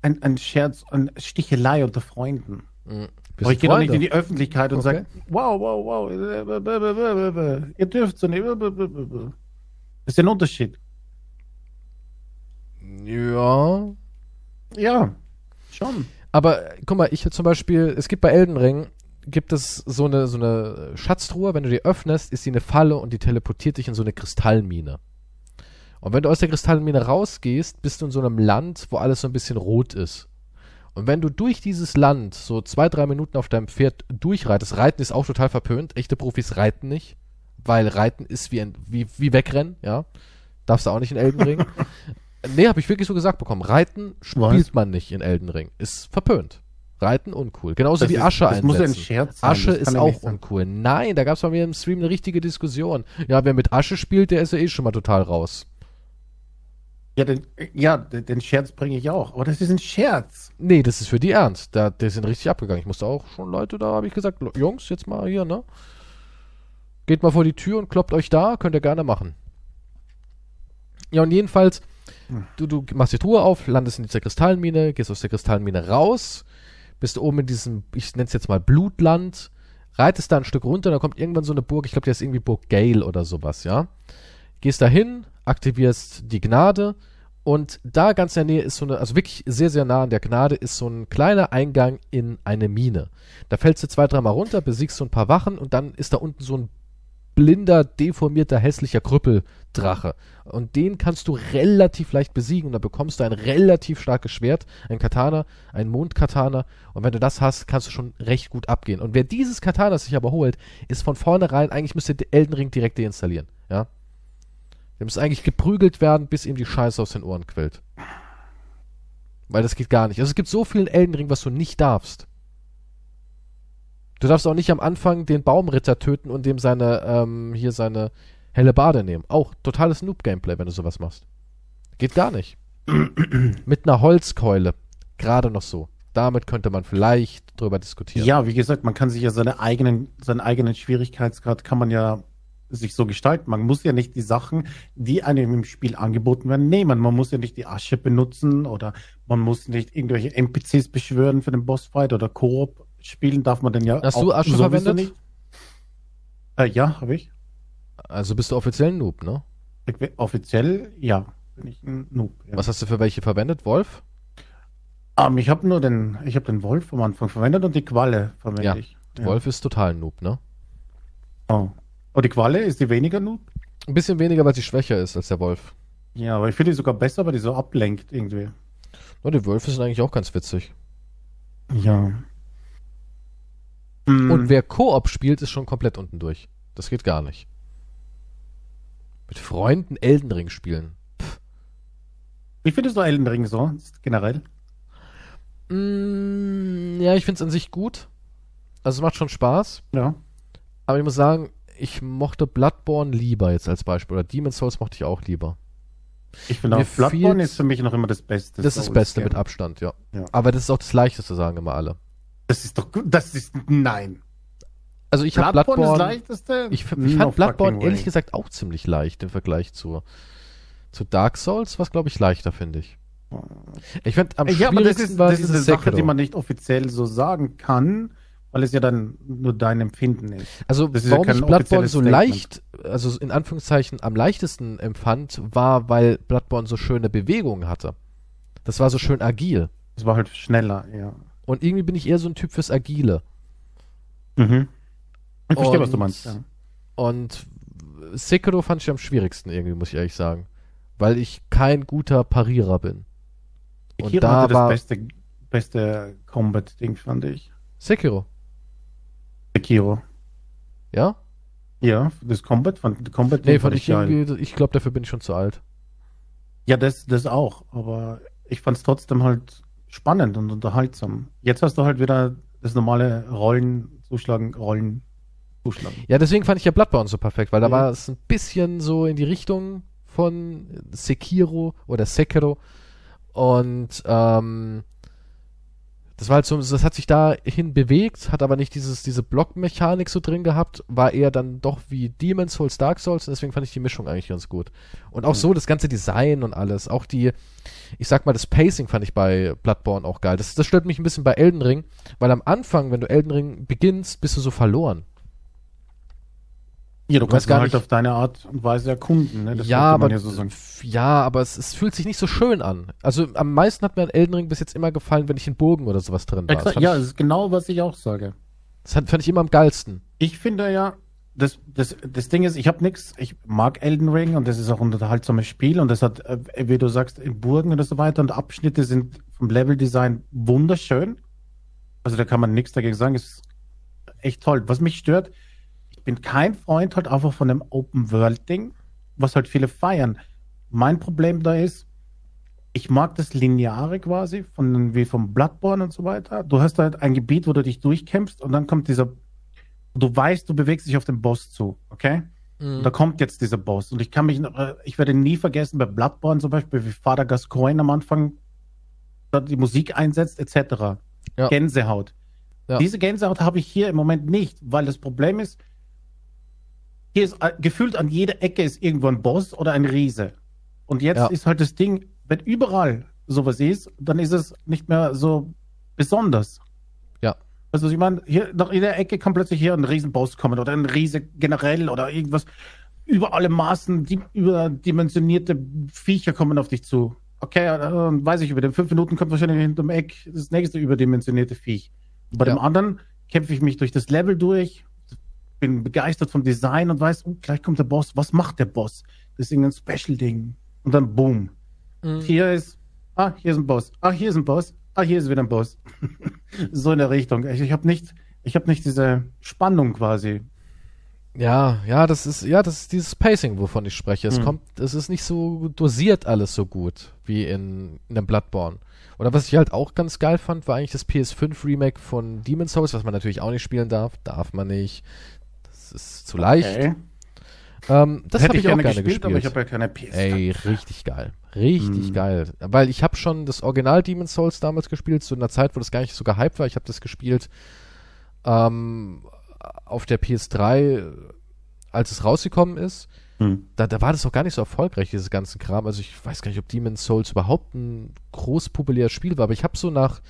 ein, ein Scherz, eine Stichelei unter Freunden.
Mhm.
Aber ich gehe doch nicht in die Öffentlichkeit und
Okay.
sage, wow, wow, wow, äh, ihr dürft so nicht. Das ist ein Unterschied.
Ja.
Ja, schon.
Aber äh, guck mal, ich zum Beispiel, es gibt bei Elden Ring, gibt es so eine, so eine Schatztruhe, wenn du die öffnest, ist die eine Falle und die teleportiert dich in so eine Kristallmine. Und wenn du aus der Kristallmine rausgehst, bist du in so einem Land, wo alles so ein bisschen rot ist. Und wenn du durch dieses Land so zwei, drei Minuten auf deinem Pferd durchreitest, Reiten ist auch total verpönt, echte Profis reiten nicht, weil Reiten ist wie, ein, wie, wie Wegrennen, ja. Darfst du auch nicht in Elden Ring. [LAUGHS] nee, habe ich wirklich so gesagt bekommen. Reiten spielt man nicht in Elden Ring. Ist verpönt. Reiten uncool. Genauso
Das
wie
ist-
Asche
das muss ja ein
einsetzen.
Scherz sein,
Asche ist auch uncool. Nein, da gab es bei mir im Stream eine richtige Diskussion. Ja, wer mit Asche spielt, der ist ja eh schon mal total raus.
Ja, den, ja, den Scherz bringe ich auch. Aber das ist ein Scherz.
Nee, das ist für die ernst. Da, die sind richtig abgegangen. Ich musste auch schon Leute, da habe ich gesagt, "Lo- Jungs, jetzt mal hier, ne? Geht mal vor die Tür und kloppt euch da, könnt ihr gerne machen. Ja, und jedenfalls, du, du machst die Truhe auf, landest in dieser Kristallmine, gehst aus der Kristallmine raus, bist oben in diesem, ich nenne es jetzt mal Blutland, reitest da ein Stück runter, dann kommt irgendwann so eine Burg, ich glaube, die ist irgendwie Burg Gale oder sowas, ja? Gehst da hin, aktivierst die Gnade und da ganz in der Nähe ist so eine, also wirklich sehr, sehr nah an der Gnade ist so ein kleiner Eingang in eine Mine. Da fällst du zwei, dreimal runter, besiegst so ein paar Wachen und dann ist da unten so ein blinder, deformierter, hässlicher Krüppeldrache. Und den kannst du relativ leicht besiegen und da bekommst du ein relativ starkes Schwert, ein Katana, ein Mondkatana. Und wenn du das hast, kannst du schon recht gut abgehen. Und wer dieses Katana sich aber holt, ist von vornherein, eigentlich müsste Elden Ring direkt deinstallieren. Ja? Der muss eigentlich geprügelt werden, bis ihm die Scheiße aus den Ohren quillt. Weil das geht gar nicht. Also es gibt so viel Elden Ring, was du nicht darfst. Du darfst auch nicht am Anfang den Baumritter töten und dem seine, ähm, hier seine helle Bade nehmen. Auch totales Noob-Gameplay, wenn du sowas machst. Geht gar nicht. [CLEARS THROAT] Mit einer Holzkeule. Gerade noch so. Damit könnte man vielleicht drüber diskutieren.
Ja, wie gesagt, man kann sich ja seine eigenen, seinen eigenen Schwierigkeitsgrad kann man ja sich so gestalten. Man muss ja nicht die Sachen, die einem im Spiel angeboten werden, nehmen. Man muss ja nicht die Asche benutzen oder man muss nicht irgendwelche NPCs beschwören für den Bossfight oder Koop spielen darf man denn ja
Hast du Asche verwendet?
nicht. Äh, ja, habe ich.
Also bist du offiziell ein Noob, ne?
Offiziell, ja, bin ich ein Noob. Ja.
Was hast du für welche verwendet? Wolf?
Ähm, ich habe nur den, ich habe den Wolf am Anfang verwendet und die Qualle verwende
Ja,
ich.
Wolf ist total ein Noob, ne?
Oh. Oh, die Qualle ist die weniger Noob?
Ein bisschen weniger, weil sie schwächer ist als der Wolf.
Ja, aber ich finde die sogar besser, weil die so ablenkt irgendwie.
Ja, die Wölfe sind eigentlich auch ganz witzig.
Ja. Hm,
Und wer Koop spielt, ist schon komplett unten durch. Das geht gar nicht. Mit Freunden Elden Ring spielen.
wie findest du Elden Ring so, generell?
Mm, ja, ich finde es an sich gut. Also es macht schon Spaß.
Ja.
Aber ich muss sagen, ich mochte Bloodborne lieber jetzt als Beispiel. Oder Demon's Souls mochte ich auch lieber.
Ich finde auch, Bloodborne ist für mich noch immer das Beste.
Das ist das Beste mit Abstand, ja.
Ja.
Aber das ist auch das Leichteste, sagen immer alle.
Das ist doch gut. Das ist, nein.
Also ich habe
Bloodborne ist
Bloodborne.
das Leichteste?
Ich, f-
No
ich fand Bloodborne ehrlich gesagt auch ziemlich leicht im Vergleich zu, zu Dark Souls, was glaube ich leichter, finde ich. Ich fand am
Ja, aber das
schwierigsten
ist,
war
das ist eine Sache,
Sekiro.
die man nicht offiziell so sagen kann, weil es ja dann nur dein Empfinden ist.
Also
das ist ja
warum
kein
ich Bloodborne so
Statement.
leicht, also in Anführungszeichen am leichtesten empfand, war, weil Bloodborne so schöne Bewegungen hatte. Das war so schön agil.
Es war halt schneller, ja.
Und irgendwie bin ich eher so ein Typ fürs Agile.
Mhm. Ich verstehe, was du
Und-
meinst. Ja.
Und Sekiro fand ich am schwierigsten irgendwie, muss ich ehrlich sagen. Weil ich kein guter Parierer bin. Und
Sekiro
da
hatte
war
das beste, beste Combat-Ding, fand ich.
Sekiro,
Sekiro.
ja?
Ja, das Combat, fand, Combat
Nee,
fand
ich irgendwie, ich glaube, dafür bin ich schon zu alt.
Ja, das, das auch. Aber ich fand es trotzdem halt spannend und unterhaltsam. Jetzt hast du halt wieder das normale Rollen, Zuschlagen, Rollen, Zuschlagen.
Ja, deswegen fand ich ja Bloodborne so perfekt, weil da
Mhm.
war es ein bisschen so in die Richtung von Sekiro oder Sekiro. Und ähm, das war halt so, das hat sich dahin bewegt, hat aber nicht dieses, diese Blockmechanik so drin gehabt, war eher dann doch wie Demon's Souls, Dark Souls und deswegen fand ich die Mischung eigentlich ganz gut. Und auch
Mhm.
so das ganze Design und alles, auch die, ich sag mal, das Pacing fand ich bei Bloodborne auch geil. Das, das stört mich ein bisschen bei Elden Ring, weil am Anfang, wenn du Elden Ring beginnst, bist du so verloren.
Ja, du
weiß
kannst
gar
halt
nicht-
auf deine Art und Weise erkunden. Ne? Das
ja, aber,
man ja so sagen.
ja, aber es, es fühlt sich nicht so schön an. Also am meisten hat mir an Elden Ring bis jetzt immer gefallen, wenn ich in Burgen oder sowas drin war. Das
Exakt,
fand,
ja, das ist genau, was ich auch sage.
das hat- fand ich immer am geilsten.
Ich finde ja, das, das, das Ding ist, ich habe nichts, ich mag Elden Ring und das ist auch ein unterhaltsames Spiel und das hat, äh, wie du sagst, in Burgen und so weiter und Abschnitte sind vom Leveldesign wunderschön. Also da kann man nichts dagegen sagen, ist echt toll. Was mich stört, bin kein Freund halt einfach von dem Open-World-Ding, was halt viele feiern. Mein Problem da ist, ich mag das Lineare quasi, von, wie vom Bloodborne und so weiter. Du hast halt ein Gebiet, wo du dich durchkämpfst und dann kommt dieser du weißt, du bewegst dich auf den Boss zu, okay?
Mhm.
Da kommt jetzt dieser Boss. Und ich kann mich, äh, ich werde nie vergessen, bei Bloodborne zum Beispiel, wie Vater Gascoigne am Anfang die Musik einsetzt, etc.
Ja.
Gänsehaut.
Ja.
Diese Gänsehaut habe ich hier im Moment nicht, weil das Problem ist, hier ist äh, gefühlt an jeder Ecke ist irgendwo ein Boss oder ein Riese. Und jetzt
Ja.
ist halt das Ding, wenn überall sowas ist, dann ist es nicht mehr so besonders.
Ja.
Also ich meine, hier nach jeder Ecke kann plötzlich hier ein Riesenboss kommen oder ein Riese generell oder irgendwas. Über alle Maßen, die überdimensionierte Viecher kommen auf dich zu. Okay, äh, dann weiß ich, über den fünf Minuten kommt wahrscheinlich hinterm Eck das nächste überdimensionierte Viech. Bei
Ja.
dem anderen kämpfe ich mich durch das Level durch, bin begeistert vom Design und weiß, oh, gleich kommt der Boss. Was macht der Boss? Das ist irgendein Special-Ding. Und dann boom.
Mhm.
Hier ist, ah, hier ist ein Boss. Ah, hier ist ein Boss. Ah, hier ist wieder ein Boss. [LAUGHS] so in der Richtung. Ich, ich habe nicht, ich habe nicht diese Spannung quasi.
Ja, ja, das ist, ja, das ist dieses Pacing, wovon ich spreche. Es
Mhm.
kommt, es ist nicht so dosiert alles so gut wie in, in einem Bloodborne. Oder was ich halt auch ganz geil fand, war eigentlich das PS5 Remake von Demon's Souls, was man natürlich auch nicht spielen darf. Darf man nicht. Ist zu leicht.
Okay.
Ähm, das habe
ich
ich auch
gerne
gerne
gespielt,
gespielt.
aber ich habe ja keine PS.
Ey, richtig geil. Richtig
Hm.
geil. Weil ich habe schon das Original Demon's Souls damals gespielt, zu einer Zeit, wo das gar nicht so gehypt war. Ich habe das gespielt ähm, auf der PS3, als es rausgekommen ist.
Hm.
Da, da war das auch gar nicht so erfolgreich, dieses ganze Kram. Also ich weiß gar nicht, ob Demon's Souls überhaupt ein groß populäres Spiel war, aber ich habe so nach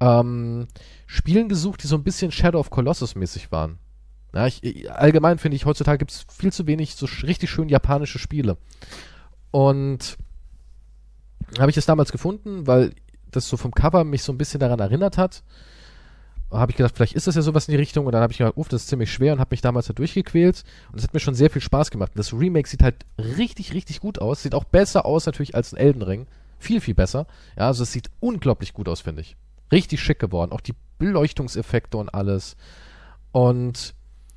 ähm, Spielen gesucht, die so ein bisschen Shadow of Colossus mäßig waren. Ja, ich, ich, allgemein finde ich, heutzutage gibt es viel zu wenig so richtig schön japanische Spiele. Und habe ich das damals gefunden, weil das so vom Cover mich so ein bisschen daran erinnert hat. Habe ich gedacht, vielleicht ist das ja sowas in die Richtung. Und dann habe ich gedacht, uff, das ist ziemlich schwer und habe mich damals da durchgequält. Und es hat mir schon sehr viel Spaß gemacht. Und das Remake sieht halt richtig, richtig gut aus. Sieht auch besser aus natürlich als ein Elden Ring. Viel, viel besser. Ja, also es sieht unglaublich gut aus, finde ich. Richtig schick geworden. Auch die Beleuchtungseffekte und alles. Und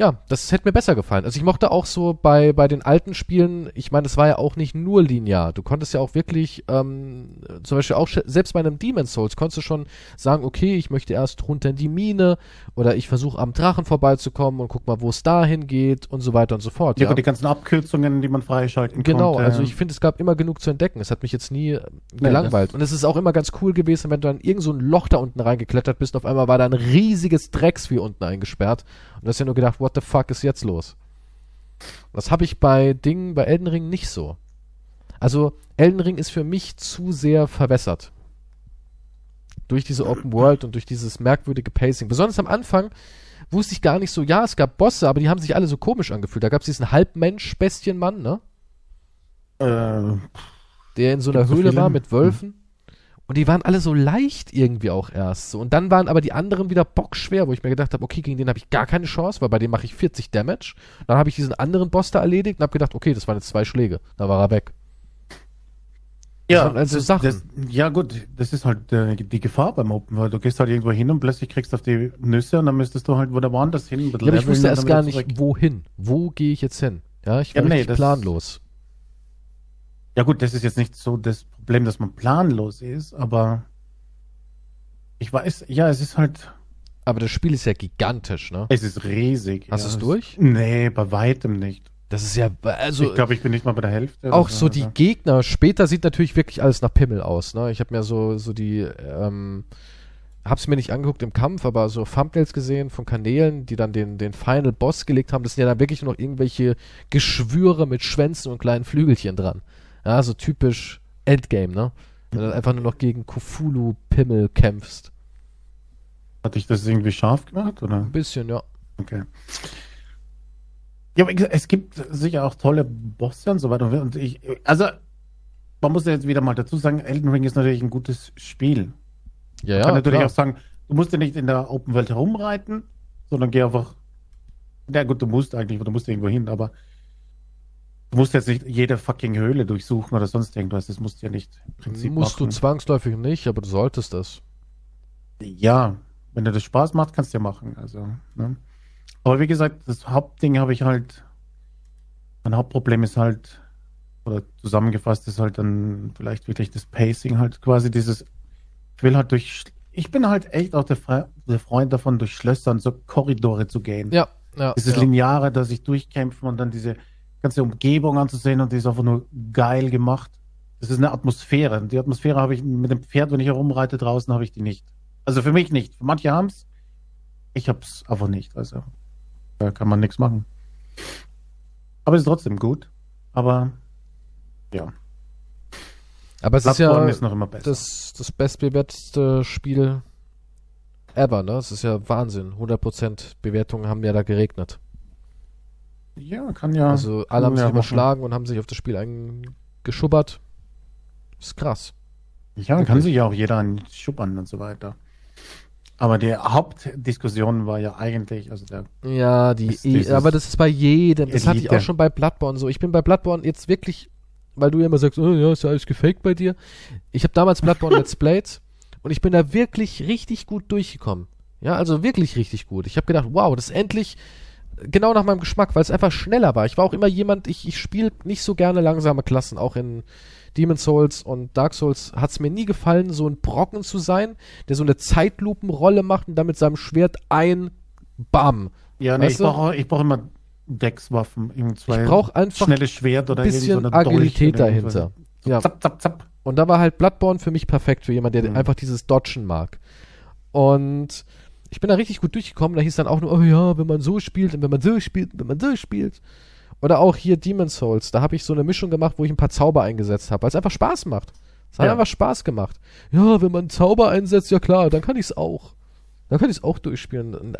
ja, das hätte mir besser gefallen. Also ich mochte auch so bei, bei den alten Spielen, ich meine, das war ja auch nicht nur linear. Du konntest ja auch wirklich, ähm, zum Beispiel auch selbst bei einem Demon's Souls konntest du schon sagen, okay, ich möchte erst runter in die Mine oder ich versuche am Drachen vorbeizukommen und guck mal, wo es dahin geht und so weiter und so fort.
Ja,
Ja,
die ganzen Abkürzungen, die man freischalten
Genau,
konnte.
also ich finde, es gab immer genug zu entdecken. Es hat mich jetzt nie gelangweilt. und es ist auch immer ganz cool gewesen, wenn du dann irgend so ein Loch da unten reingeklettert bist und auf einmal war da ein riesiges Drecksvieh unten eingesperrt. Und du hast ja nur gedacht, what the fuck ist jetzt los? Das habe ich bei Dingen, bei Elden Ring nicht so. Also, Elden Ring ist für mich zu sehr verwässert. Durch diese Open World und durch dieses merkwürdige Pacing. Besonders am Anfang wusste ich gar nicht so, ja, es gab Bosse, aber die haben sich alle so komisch angefühlt. Da gab es diesen Halbmensch-Bestienmann, ne?
äh,
der in so einer
so
Höhle
viele?
war mit Wölfen. Und die waren alle so leicht irgendwie auch erst. So. Und dann waren aber die anderen wieder bockschwer, wo ich mir gedacht habe, okay, gegen den habe ich gar keine Chance, weil bei dem mache ich 40 Damage. Dann habe ich diesen anderen Boss da erledigt und habe gedacht, okay, das waren jetzt zwei Schläge. Dann war er weg.
ja,
also
das,
Sachen.
Das, ja gut, das ist halt äh, die Gefahr beim Open World. Du gehst halt irgendwo hin und plötzlich kriegst du auf die Nüsse und dann müsstest du halt wieder woanders hin.
Ja, aber ich wusste erst gar nicht,
zurück.
wohin. Wo gehe ich jetzt hin? Ja, ich war
Ja, nee,
planlos.
Ja gut, das ist jetzt nicht so das Problem, dass man planlos ist, aber ich weiß, ja, es ist halt,
Aber das Spiel ist ja gigantisch, ne?
es ist riesig.
Hast
ja,
du's
es-
durch?
Nee, bei weitem nicht.
Das ist ja, also.
ich glaube, ich bin nicht mal bei der Hälfte.
auch
oder
so die. Gegner. Später sieht natürlich wirklich alles nach Pimmel aus. Ne? Ich habe mir so, so die, ähm, hab's mir nicht angeguckt im Kampf, aber so Thumbnails gesehen von Kanälen, die dann den, den Final Boss gelegt haben. Das sind ja dann wirklich nur noch irgendwelche Geschwüre mit Schwänzen und kleinen Flügelchen dran. Ja, so typisch Endgame, ne? Wenn du einfach nur noch gegen Cthulhu Pimmel kämpfst.
Hatte ich das irgendwie scharf gemacht, oder?
Ein bisschen, ja.
Okay. Ja, aber es gibt sicher auch tolle Bosse und so weiter. Und ich, also, man muss ja jetzt wieder mal dazu sagen, Elden Ring ist natürlich ein gutes Spiel.
Ja,
Man
ja.
kann natürlich
klar.
auch sagen, du musst ja nicht in der Open Welt herumreiten, sondern geh einfach. Ja, gut, du musst eigentlich, du musst irgendwo hin, aber du musst jetzt nicht jede fucking Höhle durchsuchen oder sonst irgendwas. Das musst du ja nicht im Prinzip
Musst du
machen.
zwangsläufig nicht, aber du solltest das.
Ja, wenn dir das Spaß macht, kannst du ja machen. Also, ne? Aber wie gesagt, das Hauptding habe ich halt. Mein Hauptproblem ist halt, oder zusammengefasst ist halt dann vielleicht wirklich das Pacing halt quasi dieses. Ich will halt durch. Ich bin halt echt auch der, Fre der Freund davon, durch Schlösser und so Korridore zu gehen.
Ja, ja.
Dieses
ja.
Lineare, dass ich durchkämpfen und dann diese ganze Umgebung anzusehen und die ist einfach nur geil gemacht. Das ist eine Atmosphäre. Die Atmosphäre habe ich mit dem Pferd, wenn ich herumreite draußen, habe ich die nicht. Also für mich nicht. Manche haben es. Ich habe es einfach nicht. Also da kann man nichts machen. Aber es ist trotzdem gut. Aber ja,
Aber es ist
Bloodborne
ja
ist noch immer besser.
das, das bestbewertete Spiel ever, ne? Es ist ja Wahnsinn. 100% Bewertungen haben ja da geregnet.
Ja, kann ja.
Also alle haben sich
ja machen.
überschlagen und haben sich auf das Spiel eingeschubbert. Ist krass.
Ja,
Wirklich.
kann sich ja auch jeder anschuppern und so weiter. Aber die Hauptdiskussion war ja eigentlich, also der
Ja, die,
Ist dieses
aber das ist bei jedem. Das hatte ich auch schon bei Bloodborne so. Ich bin bei Bloodborne jetzt wirklich, weil du ja immer sagst, oh, ja, ist ja alles gefaked bei dir. Ich habe damals Bloodborne Let's Played [LAUGHS] und ich bin da wirklich richtig gut durchgekommen. Ja, also wirklich richtig gut. Ich habe gedacht, wow, das ist endlich genau nach meinem Geschmack, weil es einfach schneller war. Ich war auch immer jemand, ich, ich spiele nicht so gerne langsame Klassen, auch in Demon's Souls und Dark Souls hat es mir nie gefallen, so ein Brocken zu sein, der so eine Zeitlupenrolle macht und dann mit seinem Schwert ein Bam.
Ja, nee, ich brauche ich brauch immer Deckswaffen,
Ich brauche einfach
schnelles Schwert oder
ein bisschen
so
Agilität dahinter.
So
Ja.
Zapp, zapp, zapp.
Und da war halt Bloodborne für mich perfekt, für jemanden, der
Mhm.
einfach dieses Dodgen mag. Und ich bin da richtig gut durchgekommen. Da hieß dann auch nur, oh ja, wenn man so spielt und wenn man so spielt, wenn man so spielt. Oder auch hier Demon's Souls. Da habe ich so eine Mischung gemacht, wo ich ein paar Zauber eingesetzt habe, weil es einfach Spaß macht. Es hat
Ja.
einfach Spaß gemacht. Ja, wenn man Zauber einsetzt, ja klar, dann kann ich es auch. Dann kann ich es auch durchspielen. Äh,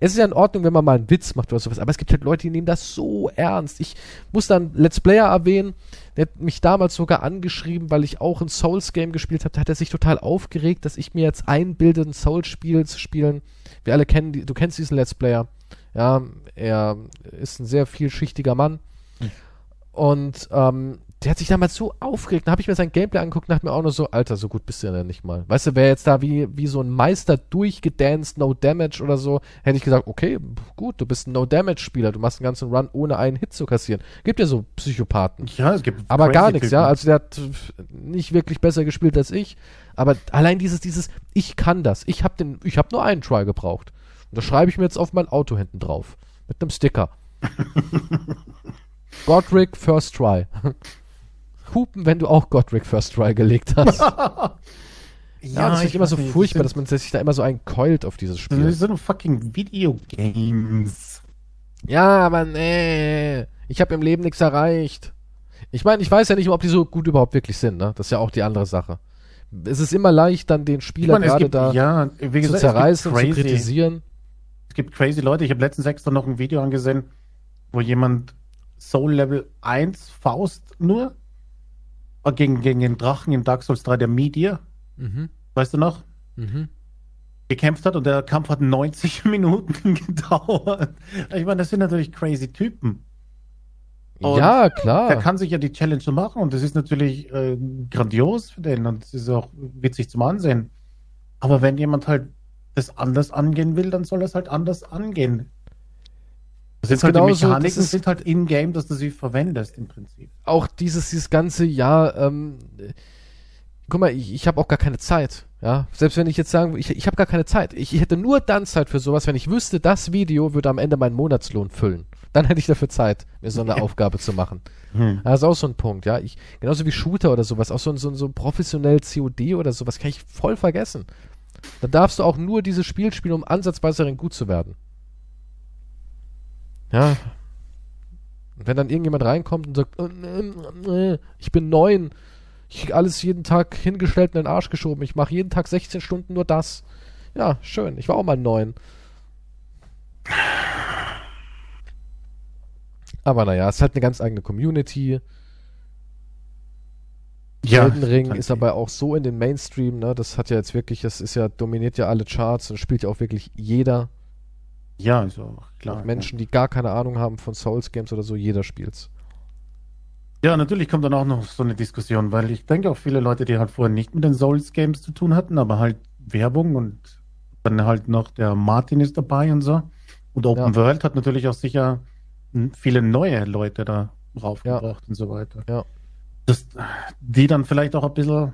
Es ist ja in Ordnung, wenn man mal einen Witz macht oder sowas, aber es gibt halt Leute, die nehmen das so ernst. Ich muss dann Let's Player erwähnen, der hat mich damals sogar angeschrieben, weil ich auch ein Souls-Game gespielt habe. Da hat er sich total aufgeregt, dass ich mir jetzt einbilde, ein Souls-Spiel zu spielen. Wir alle kennen, die, du kennst diesen Let's Player. Ja, er ist ein sehr vielschichtiger Mann. Und ähm, der hat sich damals so aufgeregt. Da habe ich mir sein Gameplay angeguckt und dachte mir auch nur so, Alter, so gut bist du ja dann nicht mal. Weißt du, wer jetzt da wie, wie so ein Meister durchgedanced, no damage oder so, hätte ich gesagt, okay, gut, du bist ein No-Damage-Spieler, du machst einen ganzen Run, ohne einen Hit zu kassieren. Gibt ja so Psychopathen.
Ja, es gibt
Aber gar nichts, ja. Also der hat nicht wirklich besser gespielt als ich. Aber allein dieses, dieses, ich kann das. Ich habe den, ich habe nur einen Try gebraucht. Und das schreibe ich mir jetzt auf mein Auto hinten drauf. Mit einem Sticker. [LAUGHS] Godric First Try. [LAUGHS] Hupen, wenn du auch Godric First Try gelegt hast. [LAUGHS] ja, das finde ich immer so
nicht,
furchtbar,
das
dass man sich da immer so einkeult auf dieses Spiel.
das sind fucking Videogames.
Ja, aber nee. Ich habe im Leben nichts erreicht. Ich meine, ich weiß ja nicht, ob die so gut überhaupt wirklich sind, ne? Das ist ja auch die andere Sache. Es ist immer leicht, dann den Spieler
meine,
gerade
gibt,
da
ja,
zu
gesagt, es gibt
zerreißen, zu kritisieren.
Es gibt crazy Leute. Ich habe letztens extra noch ein Video angesehen, wo jemand Soul Level 1 Faust nur gegen, gegen den Drachen in Dark Souls 3 der Media,
Mhm.
weißt du noch,
Mhm.
gekämpft hat und der Kampf hat 90 [LAUGHS] Minuten gedauert. Ich meine, das sind natürlich crazy Typen. Und
Ja,
Der
klar.
kann sich ja die Challenge machen und das ist natürlich äh, grandios für den und es ist auch witzig zum Ansehen. Aber wenn jemand halt das anders angehen will, dann soll er es halt anders angehen. Das sind
ist
halt die
genauso,
Mechaniken,
das ist-
sind halt in-game, dass du sie verwendest im Prinzip.
Auch dieses, dieses ganze Jahr, ähm, äh, guck mal, ich, ich habe auch gar keine Zeit. Ja, selbst wenn ich jetzt sagen, ich, ich habe gar keine Zeit. Ich, ich hätte nur dann Zeit für sowas, wenn ich wüsste, das Video würde am Ende meinen Monatslohn füllen. Dann hätte ich dafür Zeit, mir so eine [LAUGHS] Aufgabe zu machen.
Hm.
Das ist auch so ein Punkt, ja. Ich, genauso wie Shooter oder sowas, auch so, ein- so, ein- so professionell COD oder sowas, kann ich voll vergessen. Da darfst du auch nur dieses Spiel spielen, um ansatzweise gut zu werden. Ja. Und wenn dann irgendjemand reinkommt und sagt, äh, äh, ich bin neun, ich alles jeden Tag hingestellt in den Arsch geschoben, ich mache jeden Tag 16 Stunden nur das. Ja, schön, ich war auch mal neun. Aber naja, es ist halt eine ganz eigene Community. Elden Ring ist aber auch so in den Mainstream, ne? Das hat ja jetzt wirklich, das ist ja, dominiert ja alle Charts und spielt ja auch wirklich jeder.
Ja, ist auch klar.
auch Menschen, die gar keine Ahnung haben von Souls Games oder so, jeder spielt's.
Ja, natürlich kommt dann auch noch so eine Diskussion, weil ich denke auch viele Leute, die halt vorher nicht mit den Souls-Games zu tun hatten, aber halt Werbung und dann halt noch der Martin ist dabei und so. Und Open
Ja.
World hat natürlich auch sicher viele neue Leute da raufgebracht und so weiter.
Ja.
Dass die dann vielleicht auch ein bisschen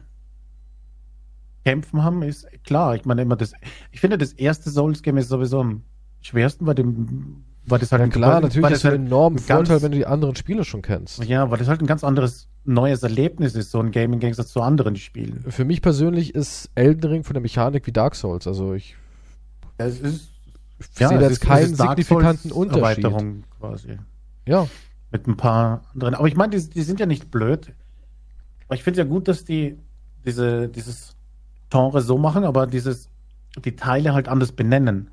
kämpfen haben, ist klar. Ich meine immer das, ich finde das erste Souls-Game ist sowieso am schwersten, weil dem, weil das halt
Ja
ein-
klar, natürlich ist es ein
halt
enormen
ein ganz-
Vorteil, wenn du die anderen Spiele schon kennst.
ja, weil das halt ein ganz anderes neues Erlebnis ist, so ein Game im Gegensatz zu anderen Spielen.
Für mich persönlich ist Elden Ring von der Mechanik wie Dark Souls. Also ich
Es ist,
sehe da
es
jetzt
ist- es
keinen signifikanten Unterschied.
Erweiterung quasi.
Ja,
Mit ein paar anderen. Aber ich meine, die, die sind ja nicht blöd. Aber ich finde ja gut, dass die diese, dieses Genre so machen, aber dieses, die Teile halt anders benennen.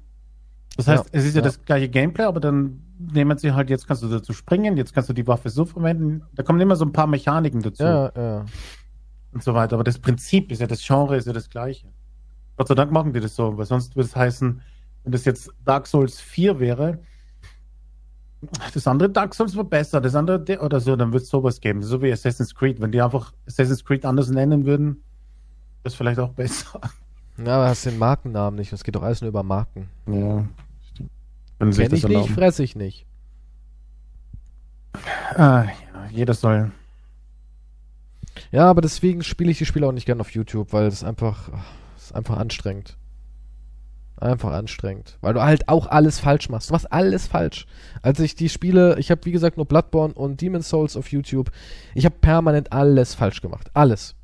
Das heißt,
Ja,
es ist ja,
ja.
das gleiche Gameplay, aber dann nehmen sie halt, jetzt kannst du dazu springen, jetzt kannst du die Waffe so verwenden. Da kommen immer so ein paar Mechaniken dazu.
ja, ja.
und so weiter. Aber das Prinzip ist ja, das Genre ist ja das gleiche. Gott sei Dank machen die das so, weil sonst würde es heißen, wenn das jetzt Dark Souls 4 wäre, das andere Dark Souls war besser, das andere de- oder so, dann würde es sowas geben. So wie Assassin's Creed. Wenn die einfach Assassin's Creed anders nennen würden, wäre es vielleicht auch [LAUGHS] besser.
Ja, aber hast den Markennamen nicht. Es geht doch alles nur über Marken.
Ja, sich
Kenn
das
ich nicht,
erlauben.
fress ich nicht.
Ah, ja, jeder soll.
Ja, aber deswegen spiele ich die Spiele auch nicht gerne auf YouTube, weil es einfach, es ist einfach anstrengend. Einfach anstrengend. Weil du halt auch alles falsch machst. Du machst alles falsch. Als ich die Spiele, ich habe wie gesagt nur Bloodborne und Demon's Souls auf YouTube. Ich habe permanent alles falsch gemacht. Alles.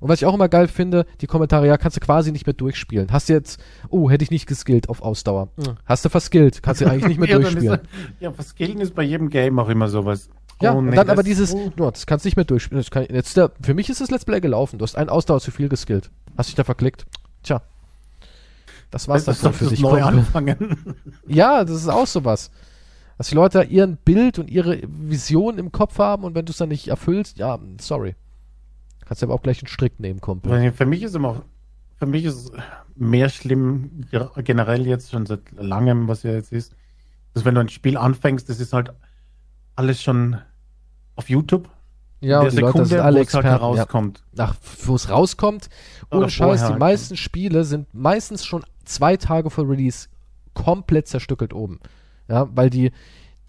Und was ich auch immer geil finde, die Kommentare, ja, kannst du quasi nicht mehr durchspielen. Hast du jetzt, oh, hätte ich nicht geskillt auf Ausdauer. Hm. Hast du verskillt, kannst du eigentlich nicht mehr [LAUGHS]
ja,
durchspielen.
Ist, ja, verskillen ist bei jedem Game auch immer sowas.
Ja, oh, und nee, dann aber dieses, oh. no, das kannst du nicht mehr durchspielen. Das kann, jetzt der, für mich ist das Let's Play gelaufen. Du hast einen Ausdauer zu viel geskillt. Hast dich da verklickt. Tja. Das war's
das dann für sich. Neu anfangen. [LAUGHS]
ja, das ist auch sowas. Dass die Leute ihren Bild und ihre Vision im Kopf haben und wenn du es dann nicht erfüllst, ja, sorry. Kannst du aber auch gleich einen Strick nehmen, Kumpel.
Für mich ist immer, für mich ist mehr schlimm, generell jetzt schon seit langem, was ja jetzt ist, dass wenn du ein Spiel anfängst, das ist halt alles schon auf YouTube.
Ja, und die Sekunde, Leute sind alle halt Experten,
halt herauskommt.
Ja. Wo es rauskommt. Ohne Scheiß, die meisten Spiele sind meistens schon zwei Tage vor Release komplett zerstückelt oben. Ja, weil die,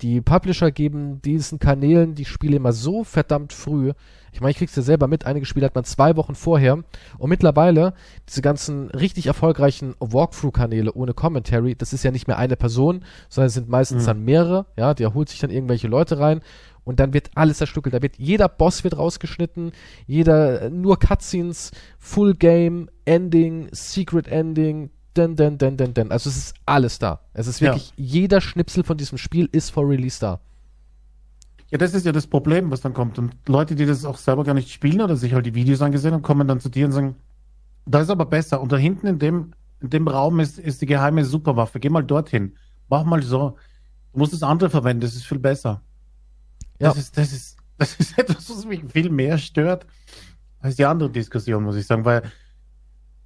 die Publisher geben diesen Kanälen die Spiele immer so verdammt früh. Ich meine, ich krieg's ja selber mit. Einige Spiele hat man zwei Wochen vorher. Und mittlerweile, diese ganzen richtig erfolgreichen Walkthrough-Kanäle ohne Commentary, das ist ja nicht mehr eine Person, sondern es sind meistens mhm. dann mehrere. Ja, der holt sich dann irgendwelche Leute rein. Und dann wird alles zerstückelt. Da wird jeder Boss wird rausgeschnitten, jeder nur Cutscenes, Full Game, Ending, Secret Ending, denn, denn, denn, denn, denn. Also es ist alles da. Es ist wirklich, ja. jeder Schnipsel von diesem Spiel ist vor Release da.
Ja, das ist ja das Problem, was dann kommt. Und Leute, die das auch selber gar nicht spielen oder sich halt die Videos angesehen haben, kommen dann zu dir und sagen, da ist aber besser. Und da hinten in dem, in dem Raum ist, ist die geheime Superwaffe. Geh mal dorthin. Mach mal so. Du musst das andere verwenden, das ist viel besser. Ja. Das ist, das ist, [LAUGHS] das ist etwas, was mich viel mehr stört als die andere Diskussion, muss ich sagen, weil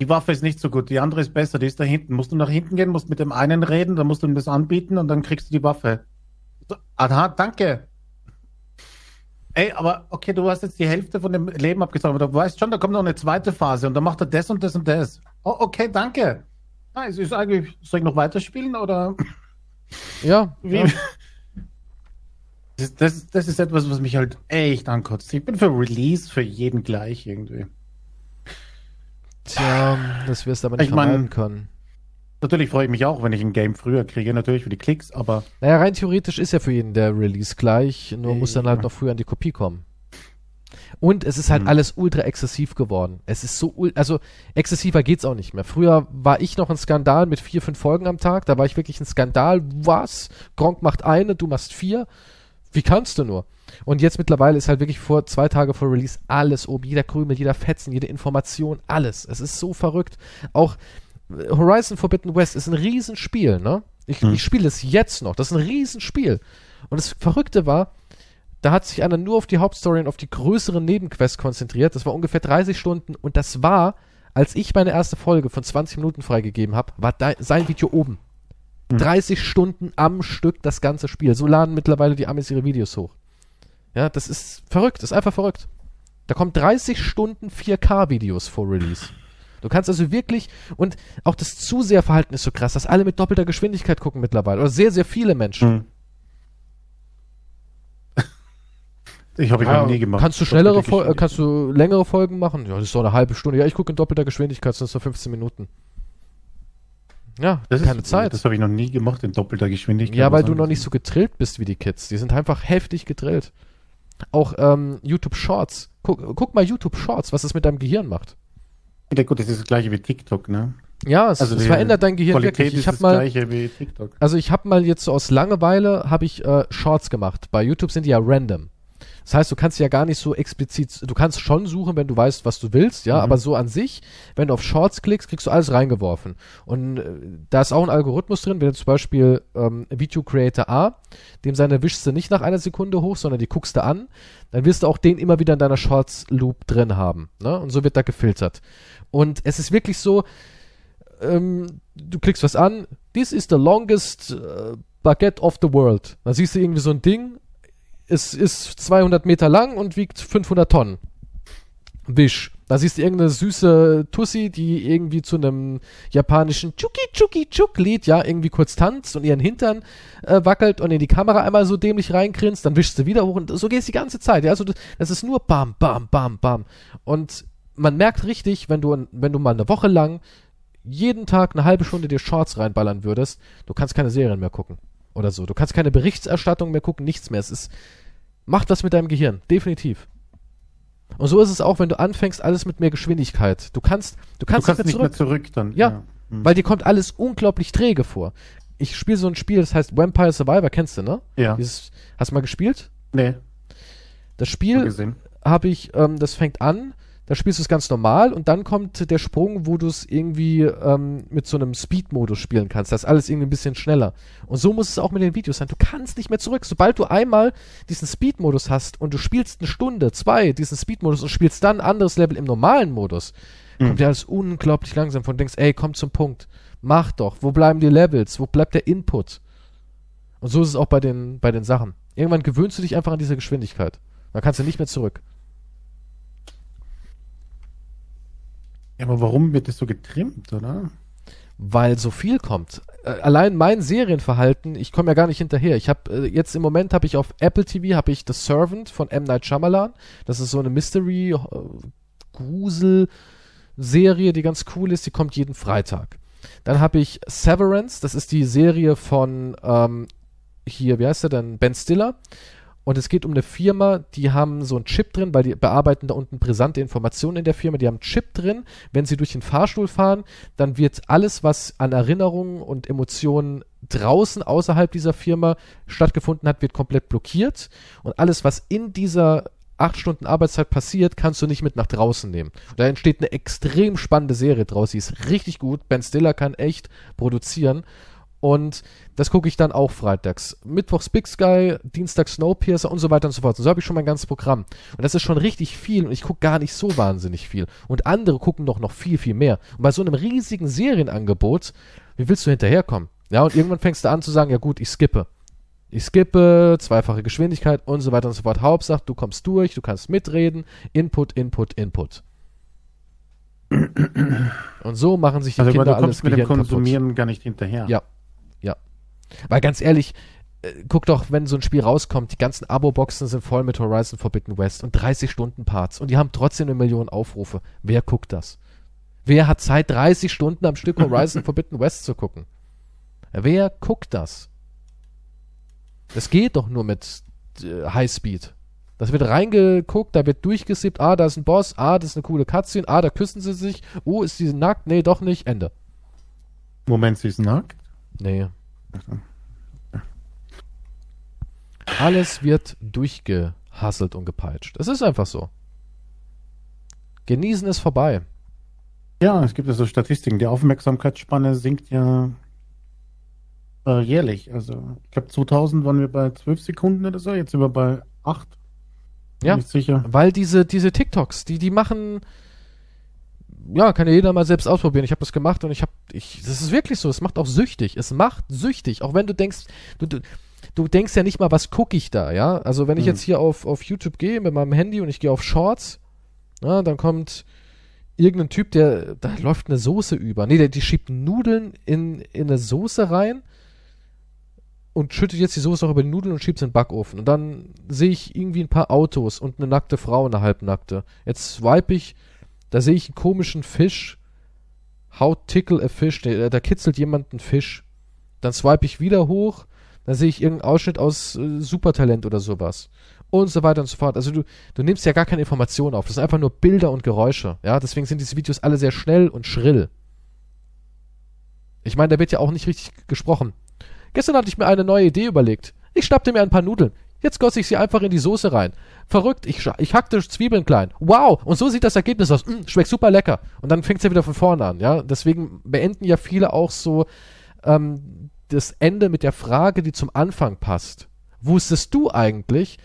die Waffe ist nicht so gut, die andere ist besser, die ist da hinten. Musst du nach hinten gehen, musst mit dem einen reden, dann musst du ihm das anbieten und dann kriegst du die Waffe. Aha, danke. Ey, aber okay, du hast jetzt die Hälfte von dem Leben abgezogen, aber du weißt schon, da kommt noch eine zweite Phase und dann macht er das und das und das. Oh, okay, danke. Ah, es ist eigentlich, soll ich noch weiterspielen oder?
Ja.
Wie?
ja.
Das, das, das, ist etwas, was mich halt echt ankotzt. Ich bin für Release für jeden gleich irgendwie.
Tja, das wirst du aber nicht ich vermeiden können.
Natürlich freue ich mich auch, wenn ich ein Game früher kriege, natürlich für die Klicks, aber.
Naja, rein theoretisch ist ja für jeden der Release gleich, nur äh, muss dann halt noch früher an die Kopie kommen. Und es ist halt hm. alles ultra exzessiv geworden. Es ist so, also exzessiver geht's auch nicht mehr. Früher war ich noch ein Skandal mit vier, fünf Folgen am Tag. Da war ich wirklich ein Skandal. Was? Gronk macht eine, du machst vier. Wie kannst du nur? Und jetzt mittlerweile ist halt wirklich vor zwei Tage vor Release alles oben. Jeder Krümel, jeder Fetzen, jede Information, alles. Es ist so verrückt. Auch äh, Horizon Forbidden West ist ein Riesenspiel, ne? Ich, hm. ich spiele es jetzt noch. Das ist ein Riesenspiel. Und das Verrückte war, da hat sich einer nur auf die Hauptstory und auf die größeren Nebenquests konzentriert. Das war ungefähr 30 Stunden und das war, als ich meine erste Folge von 20 Minuten freigegeben habe, war sein Video oben. 30 hm. Stunden am Stück das ganze Spiel. So laden mittlerweile die Amis ihre Videos hoch. Ja, das ist verrückt, das ist einfach verrückt. Da kommen 30 Stunden 4K-Videos vor Release. Du kannst also wirklich, und auch das Zuseherverhalten ist so krass, dass alle mit doppelter Geschwindigkeit gucken mittlerweile. Oder sehr, sehr viele Menschen. Hm.
Ich habe ich ja, noch nie gemacht.
Kannst du schnellere, Fol kannst du längere Folgen machen? Ja, das ist so eine halbe Stunde. Ja, ich gucke in doppelter Geschwindigkeit, das sind so 15 Minuten. Ja,
das keine ist, Zeit. Das habe ich noch nie gemacht in doppelter Geschwindigkeit.
Ja, weil du noch nicht so getrillt bist wie die Kids. Die sind einfach heftig getrillt. Auch ähm, YouTube Shorts. Guck, guck mal YouTube Shorts, was es mit deinem Gehirn macht.
Ja, gut, das ist das gleiche wie TikTok, ne?
Ja, es, also es verändert dein Gehirn
Qualität wirklich.
Ich habe mal, also ich habe mal jetzt so aus Langeweile habe ich äh, Shorts gemacht. Bei YouTube sind die ja random. Das heißt, du kannst ja gar nicht so explizit, du kannst schon suchen, wenn du weißt, was du willst, ja, mhm. aber so an sich, wenn du auf Shorts klickst, kriegst du alles reingeworfen. Und äh, da ist auch ein Algorithmus drin, wenn du zum Beispiel ähm, Video Creator A, dem seine wischst du nicht nach einer Sekunde hoch, sondern die guckst du an, dann wirst du auch den immer wieder in deiner Shorts Loop drin haben, ne? Und so wird da gefiltert. Und es ist wirklich so, ähm, du klickst was an, this is the longest uh, baguette of the world. Dann siehst du irgendwie so ein Ding es ist 200 Meter lang und wiegt 500 Tonnen. Wisch. Da siehst du irgendeine süße Tussi, die irgendwie zu einem japanischen Chuki Chuki Chuk Lied, ja, irgendwie kurz tanzt und ihren Hintern äh, wackelt und in die Kamera einmal so dämlich reinkrinst, dann wischst du wieder hoch und so geht es die ganze Zeit. Ja, also das, das ist nur bam, bam, bam, bam. Und man merkt richtig, wenn du, wenn du mal eine Woche lang jeden Tag eine halbe Stunde dir Shorts reinballern würdest, du kannst keine Serien mehr gucken. Oder so. Du kannst keine Berichterstattung mehr gucken, nichts mehr. Es ist, macht was mit deinem Gehirn. Definitiv. Und so ist es auch, wenn du anfängst, alles mit mehr Geschwindigkeit. Du kannst, du kannst,
du kannst nicht mehr zurück dann.
Ja, ja. Hm. weil dir kommt alles unglaublich träge vor. Ich spiele so ein Spiel, das heißt Vampire Survivor, kennst du, ne?
Ja.
Dieses, hast du mal gespielt?
Nee.
Das Spiel habe ich, ähm, das fängt an, da spielst du es ganz normal und dann kommt der Sprung, wo du es irgendwie ähm, mit so einem Speed-Modus spielen kannst. Das ist alles irgendwie ein bisschen schneller. Und so muss es auch mit den Videos sein. Du kannst nicht mehr zurück. Sobald du einmal diesen Speed-Modus hast und du spielst eine Stunde, zwei diesen Speed-Modus und spielst dann ein anderes Level im normalen Modus, mhm. kommt dir alles unglaublich langsam von. Du denkst, ey, komm zum Punkt. Mach doch. Wo bleiben die Levels? Wo bleibt der Input? Und so ist es auch bei den, bei den Sachen. Irgendwann gewöhnst du dich einfach an diese Geschwindigkeit. Dann kannst du nicht mehr zurück.
Ja, aber warum wird das so getrimmt, oder?
Weil so viel kommt. Äh, allein mein Serienverhalten, ich komme ja gar nicht hinterher. Ich habe äh, jetzt im Moment habe ich auf Apple TV habe ich The Servant von M Night Shyamalan. Das ist so eine Mystery äh, Grusel Serie, die ganz cool ist. Die kommt jeden Freitag. Dann habe ich Severance. Das ist die Serie von ähm, hier, wie heißt der denn? Ben Stiller. Und es geht um eine Firma, die haben so einen Chip drin, weil die bearbeiten da unten brisante Informationen in der Firma. Die haben einen Chip drin. Wenn sie durch den Fahrstuhl fahren, dann wird alles, was an Erinnerungen und Emotionen draußen außerhalb dieser Firma stattgefunden hat, wird komplett blockiert. Und alles, was in dieser acht Stunden Arbeitszeit passiert, kannst du nicht mit nach draußen nehmen. Da entsteht eine extrem spannende Serie draus. Die ist richtig gut. Ben Stiller kann echt produzieren. Und das gucke ich dann auch freitags. Mittwochs Big Sky, Dienstag Snowpiercer und so weiter und so fort. Und so habe ich schon mein ganzes Programm. Und das ist schon richtig viel und ich gucke gar nicht so wahnsinnig viel. Und andere gucken doch noch viel, viel mehr. Und bei so einem riesigen Serienangebot, wie willst du hinterherkommen? Ja, und irgendwann fängst du an zu sagen, ja gut, ich skippe. Ich skippe, zweifache Geschwindigkeit und so weiter und so fort. Hauptsache, du kommst durch, du kannst mitreden. Input, Input, Input. Und so machen sich die
also,
Kinder
du kommst alles mit dem Konsumieren kaputt. gar nicht hinterher.
Ja, weil ganz ehrlich, äh, guck doch, wenn so ein Spiel rauskommt, die ganzen Abo-Boxen sind voll mit Horizon Forbidden West und 30 Stunden Parts und die haben trotzdem eine Million Aufrufe. Wer guckt das? Wer hat Zeit, 30 Stunden am Stück Horizon [LAUGHS] Forbidden West zu gucken? Wer guckt das? Das geht doch nur mit äh, Highspeed. Das wird reingeguckt, da wird durchgesippt, ah, da ist ein Boss, ah, das ist eine coole Cutscene, ah, da küssen sie sich, oh, ist sie nackt? Nee, doch nicht, Ende.
Moment, sie ist nackt?
Nee. Alles wird durchgehasselt und gepeitscht. Es ist einfach so. Genießen ist vorbei.
Ja, es gibt ja so Statistiken. Die Aufmerksamkeitsspanne sinkt ja äh, jährlich. Also, ich glaube, 2000 waren wir bei 12 Sekunden oder so. Jetzt sind wir bei 8.
Ja, sicher. weil diese, diese TikToks, die, die machen, ja, kann ja jeder mal selbst ausprobieren. Ich habe das gemacht und ich habe, ich, das ist wirklich so. Es macht auch süchtig. Es macht süchtig. Auch wenn du denkst, du, du, du denkst ja nicht mal, was gucke ich da, ja? Also wenn ich mhm. jetzt hier auf, auf YouTube gehe mit meinem Handy und ich gehe auf Shorts, ja, dann kommt irgendein Typ, der, da läuft eine Soße über. Nee, der, die schiebt Nudeln in, in eine Soße rein und schüttet jetzt die Soße auch über die Nudeln und schiebt sie in den Backofen. Und dann sehe ich irgendwie ein paar Autos und eine nackte Frau, eine halbnackte. Jetzt swipe ich da sehe ich einen komischen Fisch. How tickle a fish? Da, da kitzelt jemand einen Fisch. Dann swipe ich wieder hoch. Dann sehe ich irgendeinen Ausschnitt aus äh, Supertalent oder sowas. Und so weiter und so fort. Also du, du nimmst ja gar keine Informationen auf. Das sind einfach nur Bilder und Geräusche. Ja, deswegen sind diese Videos alle sehr schnell und schrill. Ich meine, da wird ja auch nicht richtig gesprochen. Gestern hatte ich mir eine neue Idee überlegt. Ich schnappte mir ein paar Nudeln. Jetzt goss ich sie einfach in die Soße rein. Verrückt, ich, ich hackte Zwiebeln klein. Wow, und so sieht das Ergebnis aus. Mm, schmeckt super lecker. Und dann fängt es ja wieder von vorne an, ja. Deswegen beenden ja viele auch so ähm, das Ende mit der Frage, die zum Anfang passt. Wusstest du eigentlich,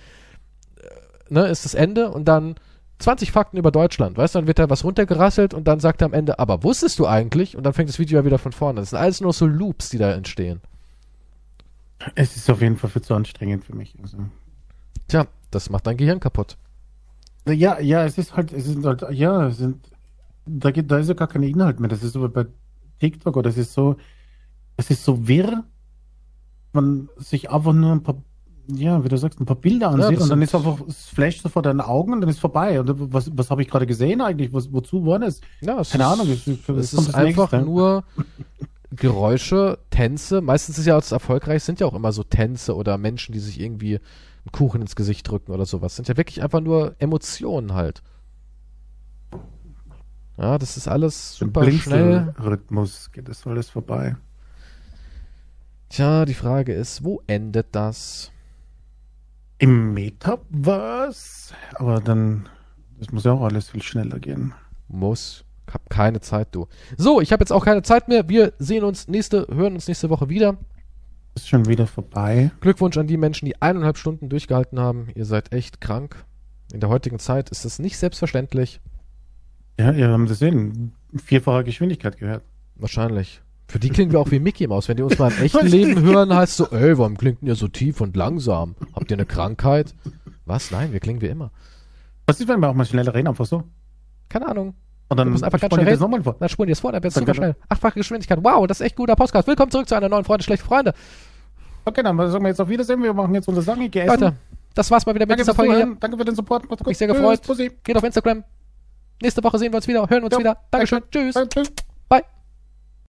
äh, ne, ist das Ende und dann 20 Fakten über Deutschland, weißt du, dann wird da was runtergerasselt und dann sagt er am Ende, aber wusstest du eigentlich? Und dann fängt das Video ja wieder von vorne. Das sind alles nur so Loops, die da entstehen.
Es ist auf jeden Fall viel zu anstrengend für mich. Also.
Tja, das macht dein Gehirn kaputt.
Ja, ja, es ist halt, es sind halt, ja, es sind, da, geht, da ist ja gar kein Inhalt mehr. Das ist so bei TikTok oder es ist so, es ist so wirr, man sich einfach nur ein paar ja, wie du sagst, ein paar Bilder
Ja,
ansieht
das
und dann ist einfach, es flasht so vor deinen Augen und dann ist vorbei. Und was, was habe ich gerade gesehen eigentlich? Was, wozu war das?
Ja,
Keine
ist,
Ahnung, es, es,
Es ist einfach
Nächste.
nur [LAUGHS] Geräusche, Tänze. Meistens ist ja das erfolgreich, sind ja auch immer so Tänze oder Menschen, die sich irgendwie einen Kuchen ins Gesicht drücken oder sowas. Sind ja wirklich einfach nur Emotionen halt. Ja, das ist alles
Im
super schnell.
Blinzelrhythmus geht das alles vorbei.
Tja, die Frage ist, wo endet das?
Im Metaverse? Aber dann, das muss ja auch alles viel schneller gehen.
Muss. Hab keine Zeit, du. So, ich habe jetzt auch keine Zeit mehr. Wir sehen uns nächste, hören uns nächste Woche wieder.
Ist schon wieder vorbei.
Glückwunsch an die Menschen, die eineinhalb Stunden durchgehalten haben. Ihr seid echt krank. In der heutigen Zeit ist das nicht selbstverständlich.
Ja, ihr habt das in vierfacher Geschwindigkeit gehört.
Wahrscheinlich. Für die klingen wir auch wie Mickey Maus. Wenn die uns mal im [LAUGHS] echten Leben hören, heißt so, ey, warum klingt ihr so tief und langsam? Habt ihr eine Krankheit? Was? Nein, wir klingen wie immer.
Was ist, wenn wir auch mal schneller reden, einfach so?
Keine Ahnung.
Und dann
einfach ganz schnell
das nochmal vor.
Dann spulen die es vor, dann wird's
Dann
super schnell. Achtfache Geschwindigkeit. Wow, das ist echt guter Podcast. Willkommen zurück zu einer neuen Freunde, schlechte Freunde.
Okay, dann sagen wir jetzt auf Wiedersehen. Wir machen jetzt unsere Sachen. Ich essen.
Leute, das war's mal wieder mit
Danke
dieser Folge hier.
Danke für den Support. Macht's gut.
Mich sehr gefreut.
Tschüss.
Geht auf Instagram. Nächste Woche sehen wir uns wieder, hören uns
Ja,
wieder. Dankeschön. Tschüss.
Tschüss.